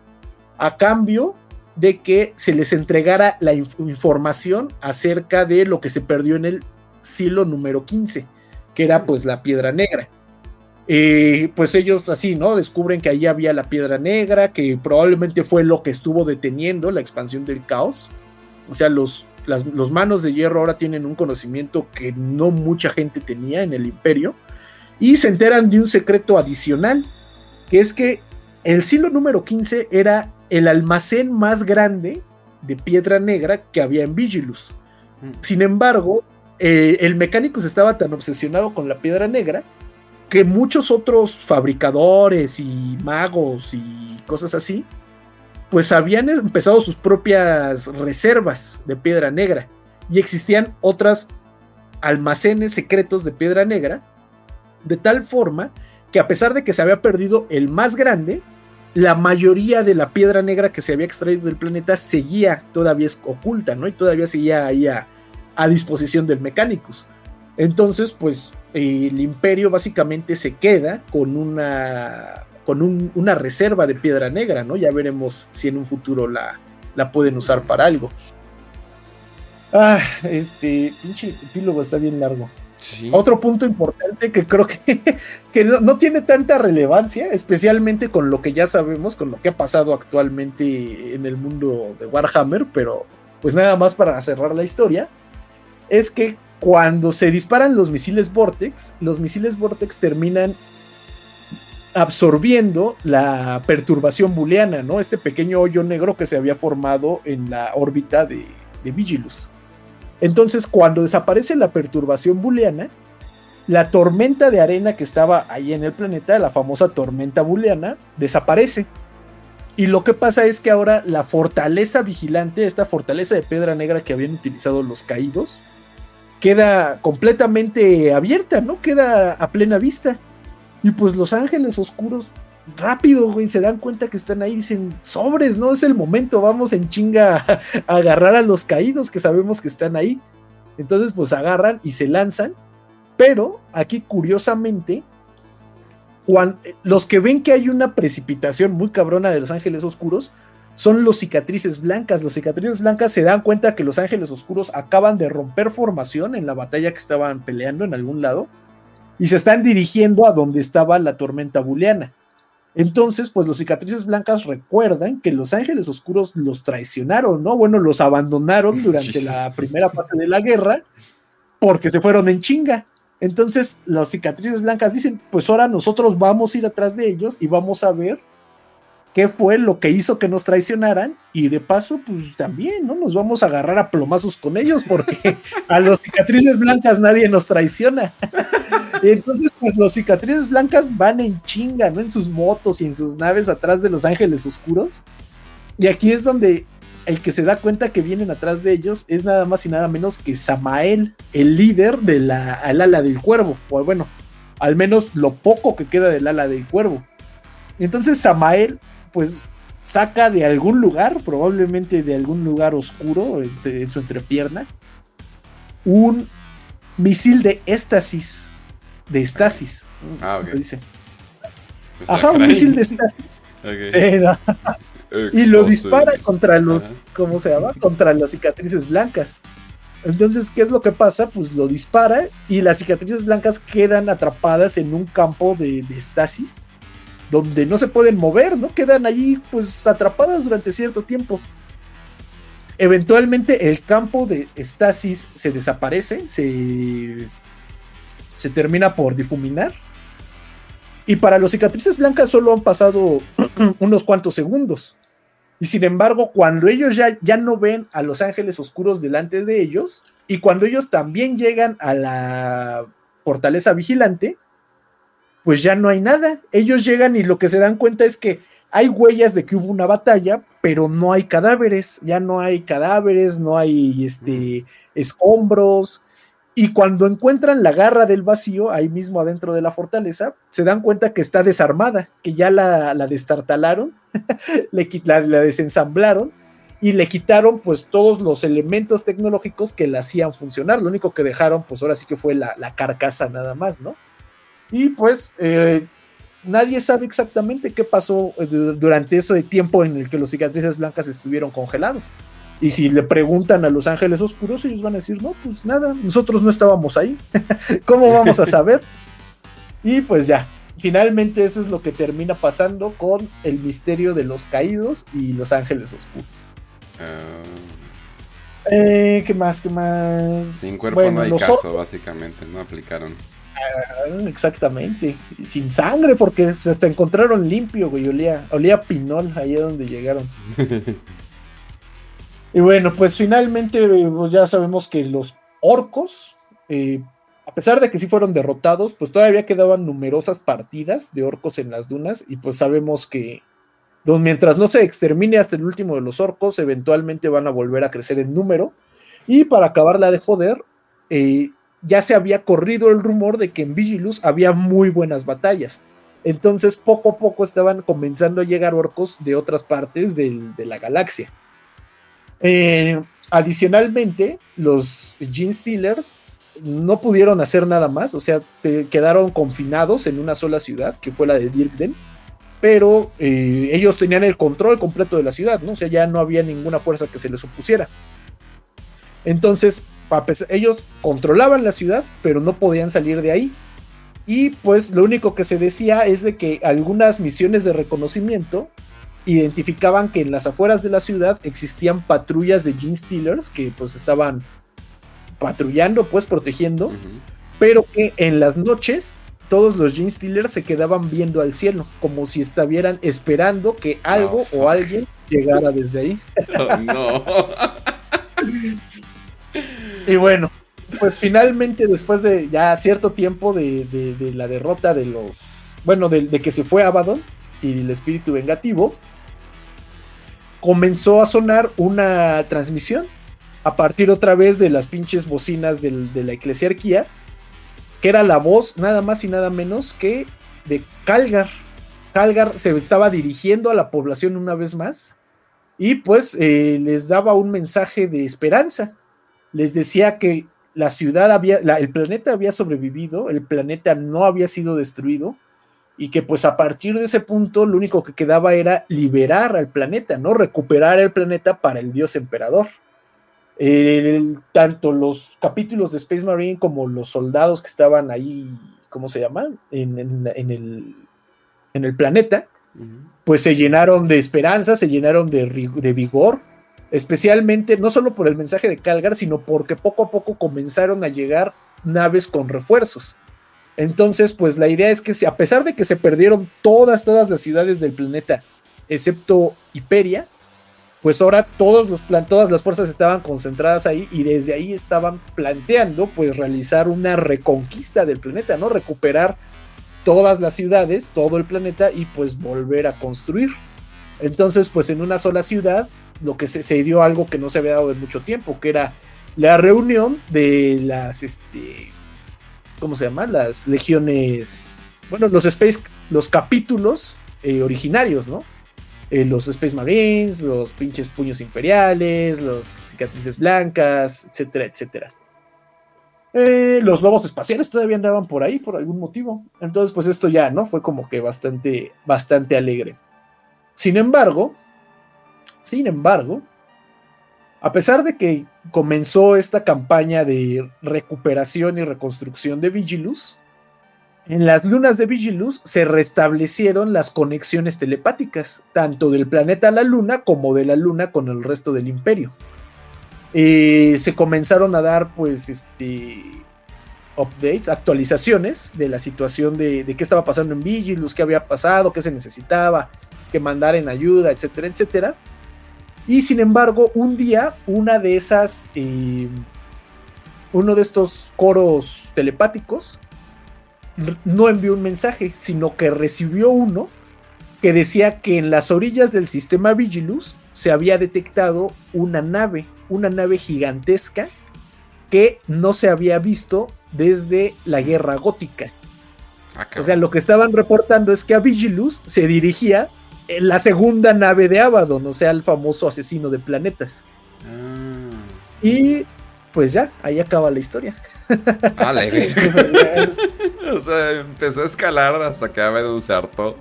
a cambio de que se les entregara la información acerca de lo que se perdió en el silo número 15, que era pues la piedra negra. Eh, pues ellos así, ¿no? Descubren que ahí había la piedra negra, que probablemente fue lo que estuvo deteniendo la expansión del caos. O sea, los, los manos de hierro ahora tienen un conocimiento que no mucha gente tenía en el imperio y se enteran de un secreto adicional, que es que el silo número 15 era el almacén más grande de piedra negra que había en Vigilus. Mm. Sin embargo, eh, el mecánico estaba tan obsesionado con la piedra negra que muchos otros fabricadores y magos y cosas así, pues habían empezado sus propias reservas de piedra negra y existían otras almacenes secretos de piedra negra, de tal forma que a pesar de que se había perdido el más grande, la mayoría de la piedra negra que se había extraído del planeta seguía todavía oculta, ¿no? Y todavía seguía ahí a, a disposición del Mechanicus. Entonces, pues el imperio básicamente se queda con una con un- una reserva de piedra negra, ¿no? Ya veremos si en un futuro la, la pueden usar para algo. Ah, este pinche epílogo está bien largo. Otro punto importante que creo que, que no, no tiene tanta relevancia, especialmente con lo que ya sabemos, con lo que ha pasado actualmente en el mundo de Warhammer, pero pues nada más para cerrar la historia, es que cuando se disparan los misiles Vortex, los misiles Vortex terminan absorbiendo la perturbación booleana, ¿no? Este pequeño hoyo negro que se había formado en la órbita de, de Vigilus. Entonces, cuando desaparece la perturbación booleana, la tormenta de arena que estaba ahí en el planeta, la famosa tormenta booleana, desaparece. Y lo que pasa es que ahora la fortaleza vigilante, esta fortaleza de piedra negra que habían utilizado los caídos, queda completamente abierta, ¿no? Queda a plena vista. Y pues los ángeles oscuros, rápido, güey, se dan cuenta que están ahí, dicen, sobres, ¿no? Es el momento, vamos en chinga a, agarrar a los caídos que sabemos que están ahí. Entonces, pues agarran y se lanzan. Pero aquí, curiosamente, cuan- los que ven que hay una precipitación muy cabrona de los ángeles oscuros son los cicatrices blancas. Los cicatrices blancas se dan cuenta que los ángeles oscuros acaban de romper formación en la batalla que estaban peleando en algún lado y se están dirigiendo a donde estaba la tormenta booleana. Entonces, pues los cicatrices blancas recuerdan que los ángeles oscuros los traicionaron, ¿no? Bueno, los abandonaron durante la primera fase de la guerra porque se fueron en chinga. Entonces, las cicatrices blancas dicen, pues ahora nosotros vamos a ir atrás de ellos y vamos a ver qué fue lo que hizo que nos traicionaran y de paso, pues también, ¿no? Nos vamos a agarrar a plomazos con ellos porque a los cicatrices blancas nadie nos traiciona. Entonces, pues los cicatrices blancas van en chinga, ¿no? En sus motos y en sus naves atrás de los ángeles oscuros. Y aquí es donde el que se da cuenta que vienen atrás de ellos es nada más y nada menos que Samael, el líder de la al ala del cuervo. O bueno, al menos lo poco que queda del ala del cuervo. Entonces Samael, pues saca de algún lugar, probablemente de algún lugar oscuro entre- en su entrepierna, un misil de éstasis. De estasis. Ah, ok. dice. Pues, Ajá, un misil de estasis. Ok. Sí, no. Eh, y lo dispara contra los, Ajá. ¿cómo se llama? Contra las cicatrices blancas. Entonces, ¿qué es lo que pasa? Pues lo dispara y las cicatrices blancas quedan atrapadas en un campo de, de estasis donde no se pueden mover, ¿no? Quedan allí pues atrapadas durante cierto tiempo. Eventualmente el campo de estasis se desaparece, se, se termina por difuminar. Y para los cicatrices blancas solo han pasado unos cuantos segundos. Y sin embargo, cuando ellos ya, ya no ven a los ángeles oscuros delante de ellos, y cuando ellos también llegan a la fortaleza vigilante, pues ya no hay nada. Ellos llegan y lo que se dan cuenta es que hay huellas de que hubo una batalla, pero no hay cadáveres, ya no hay cadáveres, no hay este, escombros. Y cuando encuentran la garra del vacío, ahí mismo adentro de la fortaleza, se dan cuenta que está desarmada, que ya la, la destartalaron, le, la, la desensamblaron y le quitaron pues todos los elementos tecnológicos que la hacían funcionar. Lo único que dejaron pues ahora sí que fue la, la carcasa nada más, ¿no? Y pues eh, nadie sabe exactamente qué pasó eh, du- durante ese tiempo en el que los cicatrices blancas estuvieron congelados. Y si le preguntan a los ángeles oscuros, ellos van a decir, no, pues nada, nosotros no estábamos ahí. ¿Cómo vamos a saber? Y pues ya, finalmente eso es lo que termina pasando con el misterio de los caídos y los ángeles oscuros. Ah, Eh, ¿Qué más? ¿Qué más? sin cuerpo Bueno, no hay caso, básicamente. No aplicaron. Ah, Exactamente, sin sangre, porque hasta encontraron limpio, güey, olía, olía a pinol ahí a donde llegaron. Y bueno, pues finalmente pues ya sabemos que los orcos, eh, a pesar de que sí fueron derrotados, pues todavía quedaban numerosas partidas de orcos en las dunas y pues sabemos que mientras no se extermine hasta el último de los orcos, eventualmente van a volver a crecer en número. Y para acabarla de joder, eh, ya se había corrido el rumor de que en Vigilus había muy buenas batallas. Entonces poco a poco estaban comenzando a llegar orcos de otras partes de la galaxia. Eh, adicionalmente, los Gene Stealers no pudieron hacer nada más, o sea, quedaron confinados en una sola ciudad, que fue la de Dirkden, pero eh, ellos tenían el control completo de la ciudad, ¿no? O sea, ya no había ninguna fuerza que se les opusiera. Entonces, ellos controlaban la ciudad, pero no podían salir de ahí. Y pues lo único que se decía es de que algunas misiones de reconocimiento identificaban que en las afueras de la ciudad existían patrullas de Gene Stealers que pues estaban patrullando, pues protegiendo, pero que en las noches todos los Gene Stealers se quedaban viendo al cielo, como si estuvieran esperando que algo o alguien llegara desde ahí. Oh, no. y bueno, pues finalmente después de ya cierto tiempo de, la derrota de los, bueno, de, que se fue Abaddon y el espíritu vengativo, comenzó a sonar una transmisión a partir otra vez de las pinches bocinas de la eclesiarquía, que era la voz nada más y nada menos que de Calgar. Calgar se estaba dirigiendo a la población una vez más y pues eh, les daba un mensaje de esperanza. Les decía que la ciudad había, el planeta había sobrevivido, el planeta no había sido destruido y que pues a partir de ese punto lo único que quedaba era liberar al planeta, ¿no? Recuperar el planeta para el dios emperador. tanto los capítulos de Space Marine como los soldados que estaban ahí, ¿cómo se llama? En, el, en el, planeta, pues se llenaron de esperanza, se llenaron de, de vigor, especialmente no solo por el mensaje de Calgar, sino porque poco a poco comenzaron a llegar naves con refuerzos. Entonces, pues la idea es que a pesar de que se perdieron todas, todas las ciudades del planeta, excepto Hiperia, pues ahora todos los todas las fuerzas estaban concentradas ahí y desde ahí estaban planteando pues realizar una reconquista del planeta, ¿no? Recuperar todas las ciudades, todo el planeta y pues volver a construir. Entonces, pues en una sola ciudad, lo que se, se dio algo que no se había dado en mucho tiempo, que era la reunión de las, este, ¿cómo se llama? Las legiones, bueno, los Space, los capítulos eh, originarios, ¿no? Eh, los Space Marines, los pinches puños imperiales, los cicatrices blancas, etcétera, etcétera. Eh, los lobos espaciales todavía andaban por ahí por algún motivo. Entonces, pues esto ya, ¿no? Fue como que bastante, bastante alegre. Sin embargo, sin embargo, a pesar de que comenzó esta campaña de recuperación y reconstrucción de Vigilus, en las lunas de Vigilus se restablecieron las conexiones telepáticas, tanto del planeta a la luna como de la luna con el resto del imperio. Eh, se comenzaron a dar, pues, este, updates, actualizaciones de la situación de, qué estaba pasando en Vigilus, qué había pasado, qué se necesitaba, que mandar en ayuda, etcétera, etcétera. Y sin embargo, un día, una de esas, eh, uno de estos coros telepáticos no envió un mensaje, sino que recibió uno que decía que en las orillas del sistema Vigilus se había detectado una nave, una nave gigantesca que no se había visto desde la guerra gótica. Ah, o sea, lo que estaban reportando es que a Vigilus se dirigía la segunda nave de Abaddon, o sea, el famoso asesino de planetas. Ah. Y pues ya, ahí acaba la historia. Ah, o sea, empezó a escalar hasta que Abaddon se hartó.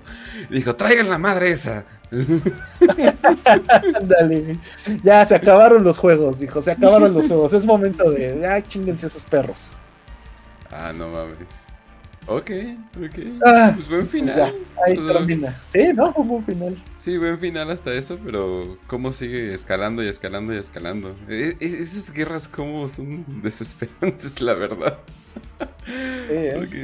Dijo, traigan la madre esa. Dale. Ya se acabaron los juegos, dijo, se acabaron los juegos. Es momento de, ya chinguense esos perros. Ah, no mames. Ok, ok. Ah, pues buen pues final. ahí pues termina. Sí, ¿no? Un buen final. Sí, buen final hasta eso, pero cómo sigue escalando y escalando y escalando. E, e, esas guerras como son desesperantes, la verdad. Sí,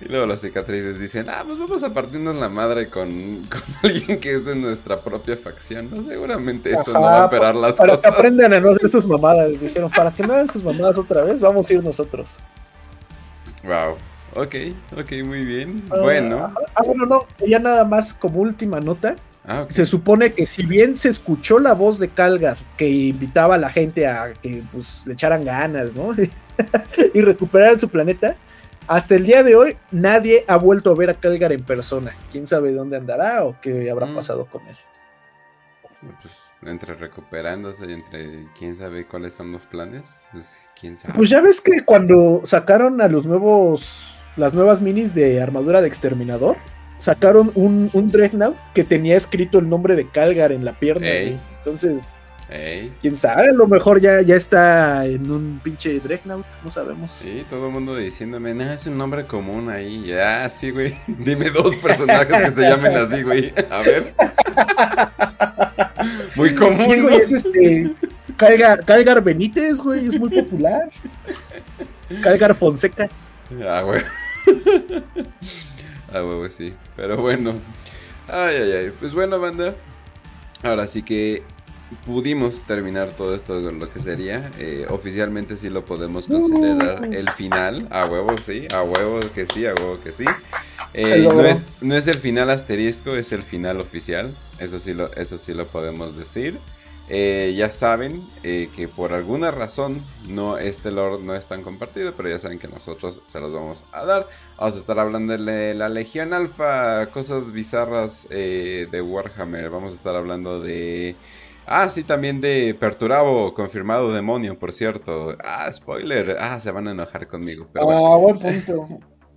Y luego las cicatrices dicen, ah, pues vamos a partirnos la madre con, con alguien que es de nuestra propia facción, ¿no? Seguramente eso no va a operar las para cosas. que aprendan a no hacer sus mamadas. Dijeron, para que no hagan sus mamadas otra vez, vamos a ir nosotros. Wow. Ok, ok, muy bien. Ah, bueno. Ah, bueno, no, ya nada más como última nota. Ah. Se supone que si bien se escuchó la voz de Calgar que invitaba a la gente a que pues, le echaran ganas, ¿no? y recuperaran su planeta, hasta el día de hoy nadie ha vuelto a ver a Calgar en persona. ¿Quién sabe dónde andará o qué habrá Mm. pasado con él? Pues, entre recuperándose y entre quién sabe cuáles son los planes, pues quién sabe. Pues ya ves que cuando sacaron a los nuevos, las nuevas minis de armadura de exterminador, sacaron un, un Dreadnought que tenía escrito el nombre de Calgar en la pierna. Ey. Entonces, Ey, quién sabe, a lo mejor ya, ya está en un pinche Dreadnought, no sabemos. sí, todo el mundo diciéndome, no, es un nombre común ahí. Ya, sí, güey. Dime dos personajes que se llamen así, güey. A ver. Muy común. Sí, ¿no? güey, es este. Calgar, Calgar Benítez, güey, es muy popular. Calgar Fonseca. Ah, güey. Ah, güey, sí. Pero bueno. Ay, ay, ay. Pues bueno, banda. Ahora sí que pudimos terminar todo esto con lo que sería. eh, oficialmente sí lo podemos considerar el final. A huevo, sí. A huevo que sí. A huevo que sí. Eh, no, es, no es el final asterisco, es el final oficial. Eso sí lo, eso sí lo podemos decir. Eh, ya saben eh, que por alguna razón no este lore no es tan compartido, pero ya saben que nosotros se los vamos a dar. Vamos a estar hablando de la- Legión Alfa, cosas bizarras eh, de Warhammer. Vamos a estar hablando de... Ah, sí, también de Perturabo, confirmado demonio, por cierto. Ah, spoiler. Ah, se van a enojar conmigo. Pero bueno. Ah, buen punto.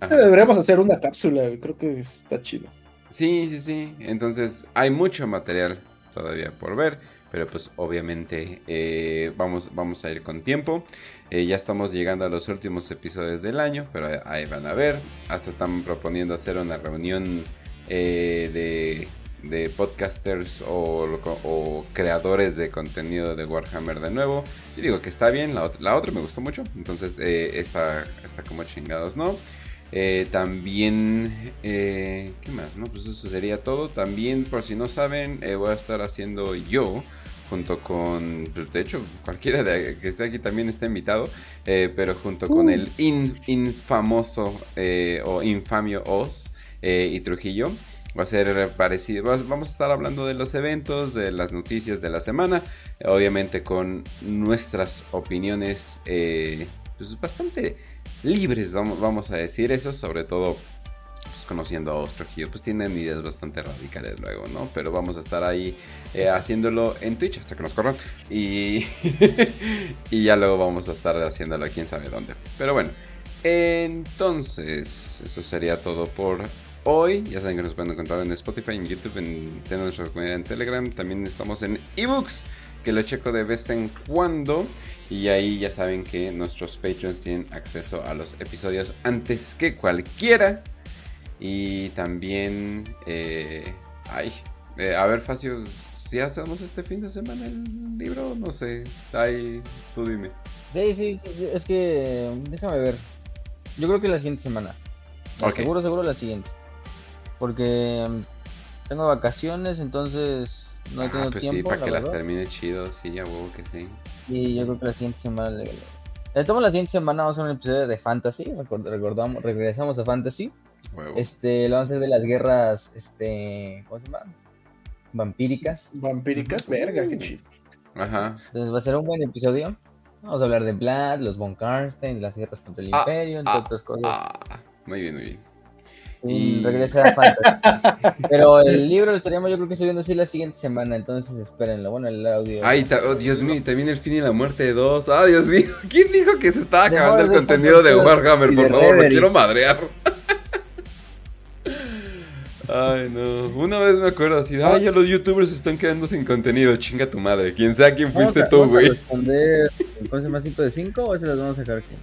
Deberíamos hacer una cápsula, creo que está chido. Sí, sí, sí. Entonces hay mucho material todavía por ver. Pero pues obviamente eh, vamos, vamos a ir con tiempo. Eh, ya estamos llegando a los últimos episodios del año. Pero ahí van a ver. Hasta están proponiendo hacer una reunión eh, de, de podcasters o, creadores de contenido de Warhammer de nuevo. Y digo que está bien. La, ot- la otra me gustó mucho. Entonces está, está como chingados, ¿no? También, ¿qué más? No, pues eso sería todo. También, por si no saben, voy a estar haciendo yo, junto con, de hecho, cualquiera de, que esté aquí también está invitado, eh, pero junto con Uh. el in- infamoso eh, o infamio Oz eh, y Trujillo. Va a ser parecido. va- Vamos a estar hablando de los eventos, de las noticias de la semana. Obviamente con nuestras opiniones pues bastante libres, vamos, vamos a decir eso. Sobre todo pues, conociendo a Oz Trujillo. Pues tienen ideas bastante radicales luego, ¿no? Pero vamos a estar ahí eh, haciéndolo en Twitch hasta que nos corran. Y, y ya luego vamos a estar haciéndolo quién sabe dónde. Pero bueno. Entonces, eso sería todo por hoy. Ya saben que nos pueden encontrar en Spotify, en YouTube, en, en nuestra comunidad en Telegram. También estamos en ebooks, que lo checo de vez en cuando. Y ahí ya saben que nuestros Patreons tienen acceso a los episodios antes que cualquiera. Y también, eh, ay, eh, a ver, Facio, si hacemos este fin de semana el libro, no sé. Ahí, tú dime. Sí, sí, sí, sí, es que déjame ver. Yo creo que la siguiente semana. Seguro, seguro la siguiente. Porque mm, tengo vacaciones, entonces no ah, tenido pues sí, tiempo. para la que las verdad. termine chido, sí, a huevo que sí. Y yo creo que la siguiente semana le, le- tomo la siguiente semana vamos a un episodio de Fantasy. record- Recordamos, regresamos a Fantasy. Huevo. Este, lo vamos a hacer de las guerras, este, ¿cómo se llama? Vampíricas. Vampíricas, verga, qué chido. Ajá. Entonces va a ser un buen episodio. Vamos a hablar de Vlad, los Von Karstein, las guerras contra el Ah, Imperio, entre ah, otras cosas. Ah, muy bien, muy bien. y y- regresa a Fantasy. Pero el libro lo estaríamos yo creo que subiendo así la siguiente semana, entonces espérenlo. Bueno, el audio. Ay, ta- oh, Dios mío, también el fin y la muerte de dos. Ah, Dios mío. ¿Quién dijo que se estaba acabando el contenido de Warhammer? Por favor, lo quiero madrear. Ay, no. Una vez me acuerdo así, ay, ya los youtubers se están quedando sin contenido. Chinga tu madre. Quien sea quien Vamos fuiste a- tú, güey. responder ¿Cuál es el más 5 de 5 o ese las vamos a sacar aquí?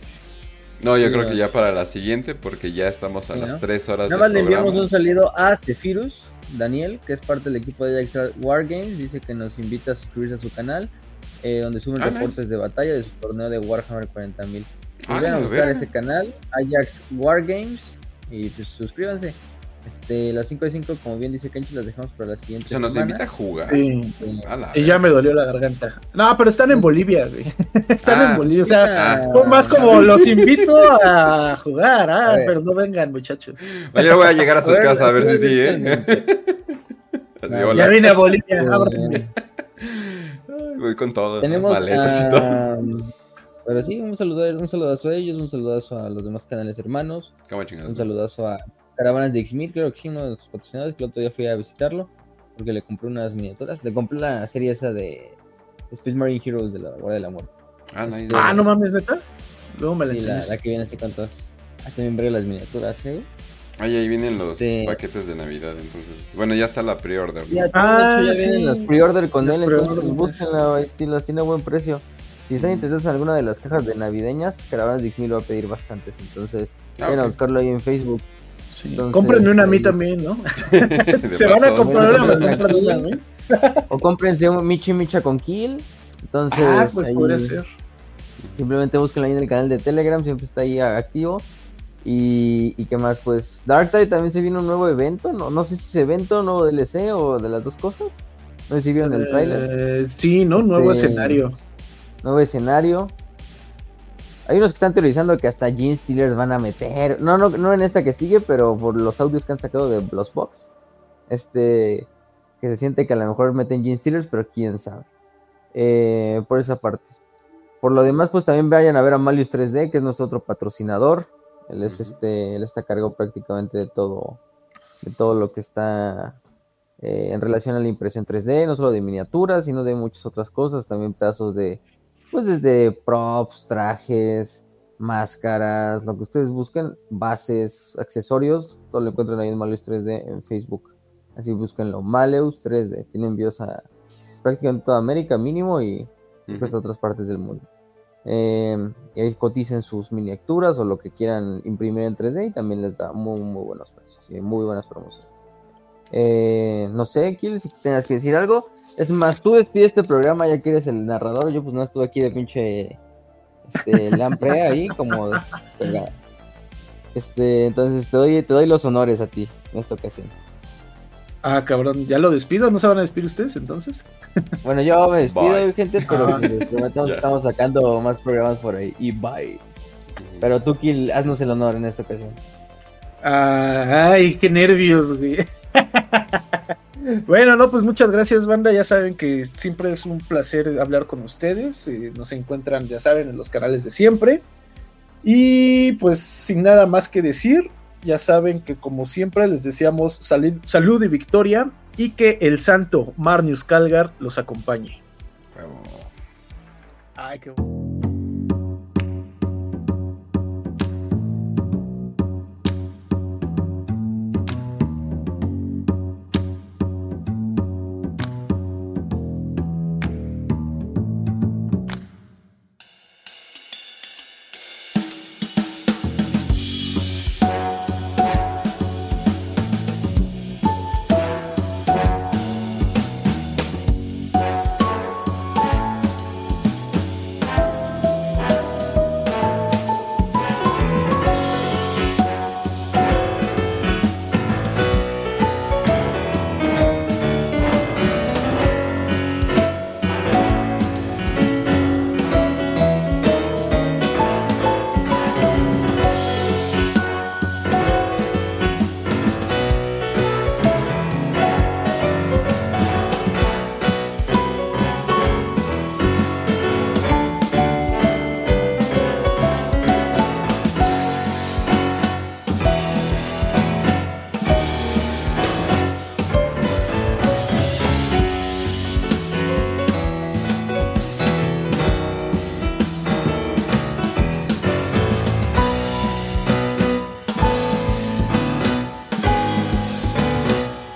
No, yo Sí, creo que ya para la siguiente, porque ya estamos a Sí, las ¿no? 3 horas Nada más le enviamos un saludo a Zephyrus, Daniel, que es parte del equipo de Ajax Wargames. Dice que nos invita a suscribirse a su canal, eh, donde suben Ah, reportes nice. de batalla de su torneo de Warhammer 40.000. Ah, Vayan a buscar ese canal, Ajax Wargames, Y pues suscríbanse. Este, las 5 de 5, como bien dice Kenchi, las dejamos para la siguiente. O sea, nos semana. invita a jugar. Sí. A la Y ya me dolió la garganta. No, pero están en Bolivia, güey. Están Ah, en Bolivia. O sea, ah, más como los invito a jugar. Ah, A pero no vengan, muchachos. Mañana voy a llegar a su A ver, casa a ver si sí. ¿eh? Así, Ya vine a Bolivia. Voy con todo. Tenemos a... Pero sí, un saludazo, un saludazo a ellos, un saludazo a los demás canales hermanos, un saludazo a Caravanas de Xmil, creo que sí, uno de los patrocinadores, que el otro día fui a visitarlo, porque le compré unas miniaturas, le compré la serie esa de Speed Marine Heroes de la Guardia de la Muerte. Ah, nice. Ah, no mames, neta. Luego me la Sí, la, enseñas. la que viene así con todas. Hasta bien verga las miniaturas, ¿eh? Ay, ahí vienen los Este- paquetes de Navidad, entonces. Bueno, ya está la pre-order. ¿no? Ya, Ah, ya sí. vienen las pre-order con él, entonces búsquenla, este, las tiene a buen precio. Si están interesados en alguna de las cajas de navideñas, Caravanas de Xmil va a pedir bastantes, entonces Ah, vayan a buscarlo ahí en Facebook. Sí. Entonces, Cómprenme una a mí también, ¿no? Se van a comprar una, me compran una, ¿no? O cómprense un Michi Micha con Kill. Entonces, Ah, pues ahí podría ser. simplemente búsquenlo ahí en el canal de Telegram, siempre está ahí activo. Y, y qué más, pues Dark Tide también se viene un nuevo evento, no, no sé si es evento, nuevo DLC o de las dos cosas. No sé si vieron el trailer. Eh, sí, ¿no? Nuevo Este- escenario. Nuevo escenario. Hay unos que están teorizando que hasta Gene Stealers van a meter. No, no, no en esta que sigue, pero por los audios que han sacado de los box. Este. Que se siente que a lo mejor meten Gene Stealers, pero quién sabe. Eh, por esa parte. Por lo demás, pues también vayan a ver a Malius 3D, que es nuestro otro patrocinador. Él es este. Él está a cargo prácticamente de todo. De todo lo que está. eh, en relación a la impresión 3D, no solo de miniaturas, sino de muchas otras cosas, también pedazos de, pues desde props, trajes, máscaras, lo que ustedes busquen, bases, accesorios, todo lo encuentran ahí en Maleus 3D en Facebook. Así búsquenlo, Maleus 3D. Tiene envíos a prácticamente toda América mínimo y pues a otras partes del mundo. Eh, y ahí coticen sus miniaturas o lo que quieran imprimir en 3D y también les da muy, muy buenos precios y muy buenas promociones. Eh, no sé, Kill, si tengas que decir algo. Es más, tú despides este programa ya que eres el narrador. Yo pues no estuve aquí de pinche este, lampre ahí como... Este, entonces te doy, te doy los honores a ti en esta ocasión. Ah, cabrón, ¿ya lo despido? ¿No se van a despedir ustedes entonces? Bueno, yo me despido, Bye. gente, pero Ah. les prometemos Ya. que estamos sacando más programas por ahí. Y bye. Pero tú, Kill, haznos el honor en esta ocasión. Ah, Ay, qué nervios, güey. Bueno, no, pues muchas gracias, banda. Ya saben que siempre es un placer hablar con ustedes. Eh, nos encuentran, ya saben, en los canales de siempre. Y pues sin nada más que decir, ya saben que como siempre les deseamos salid- salud y victoria y que el santo Marnius Calgar los acompañe. Bravo. Ay, qué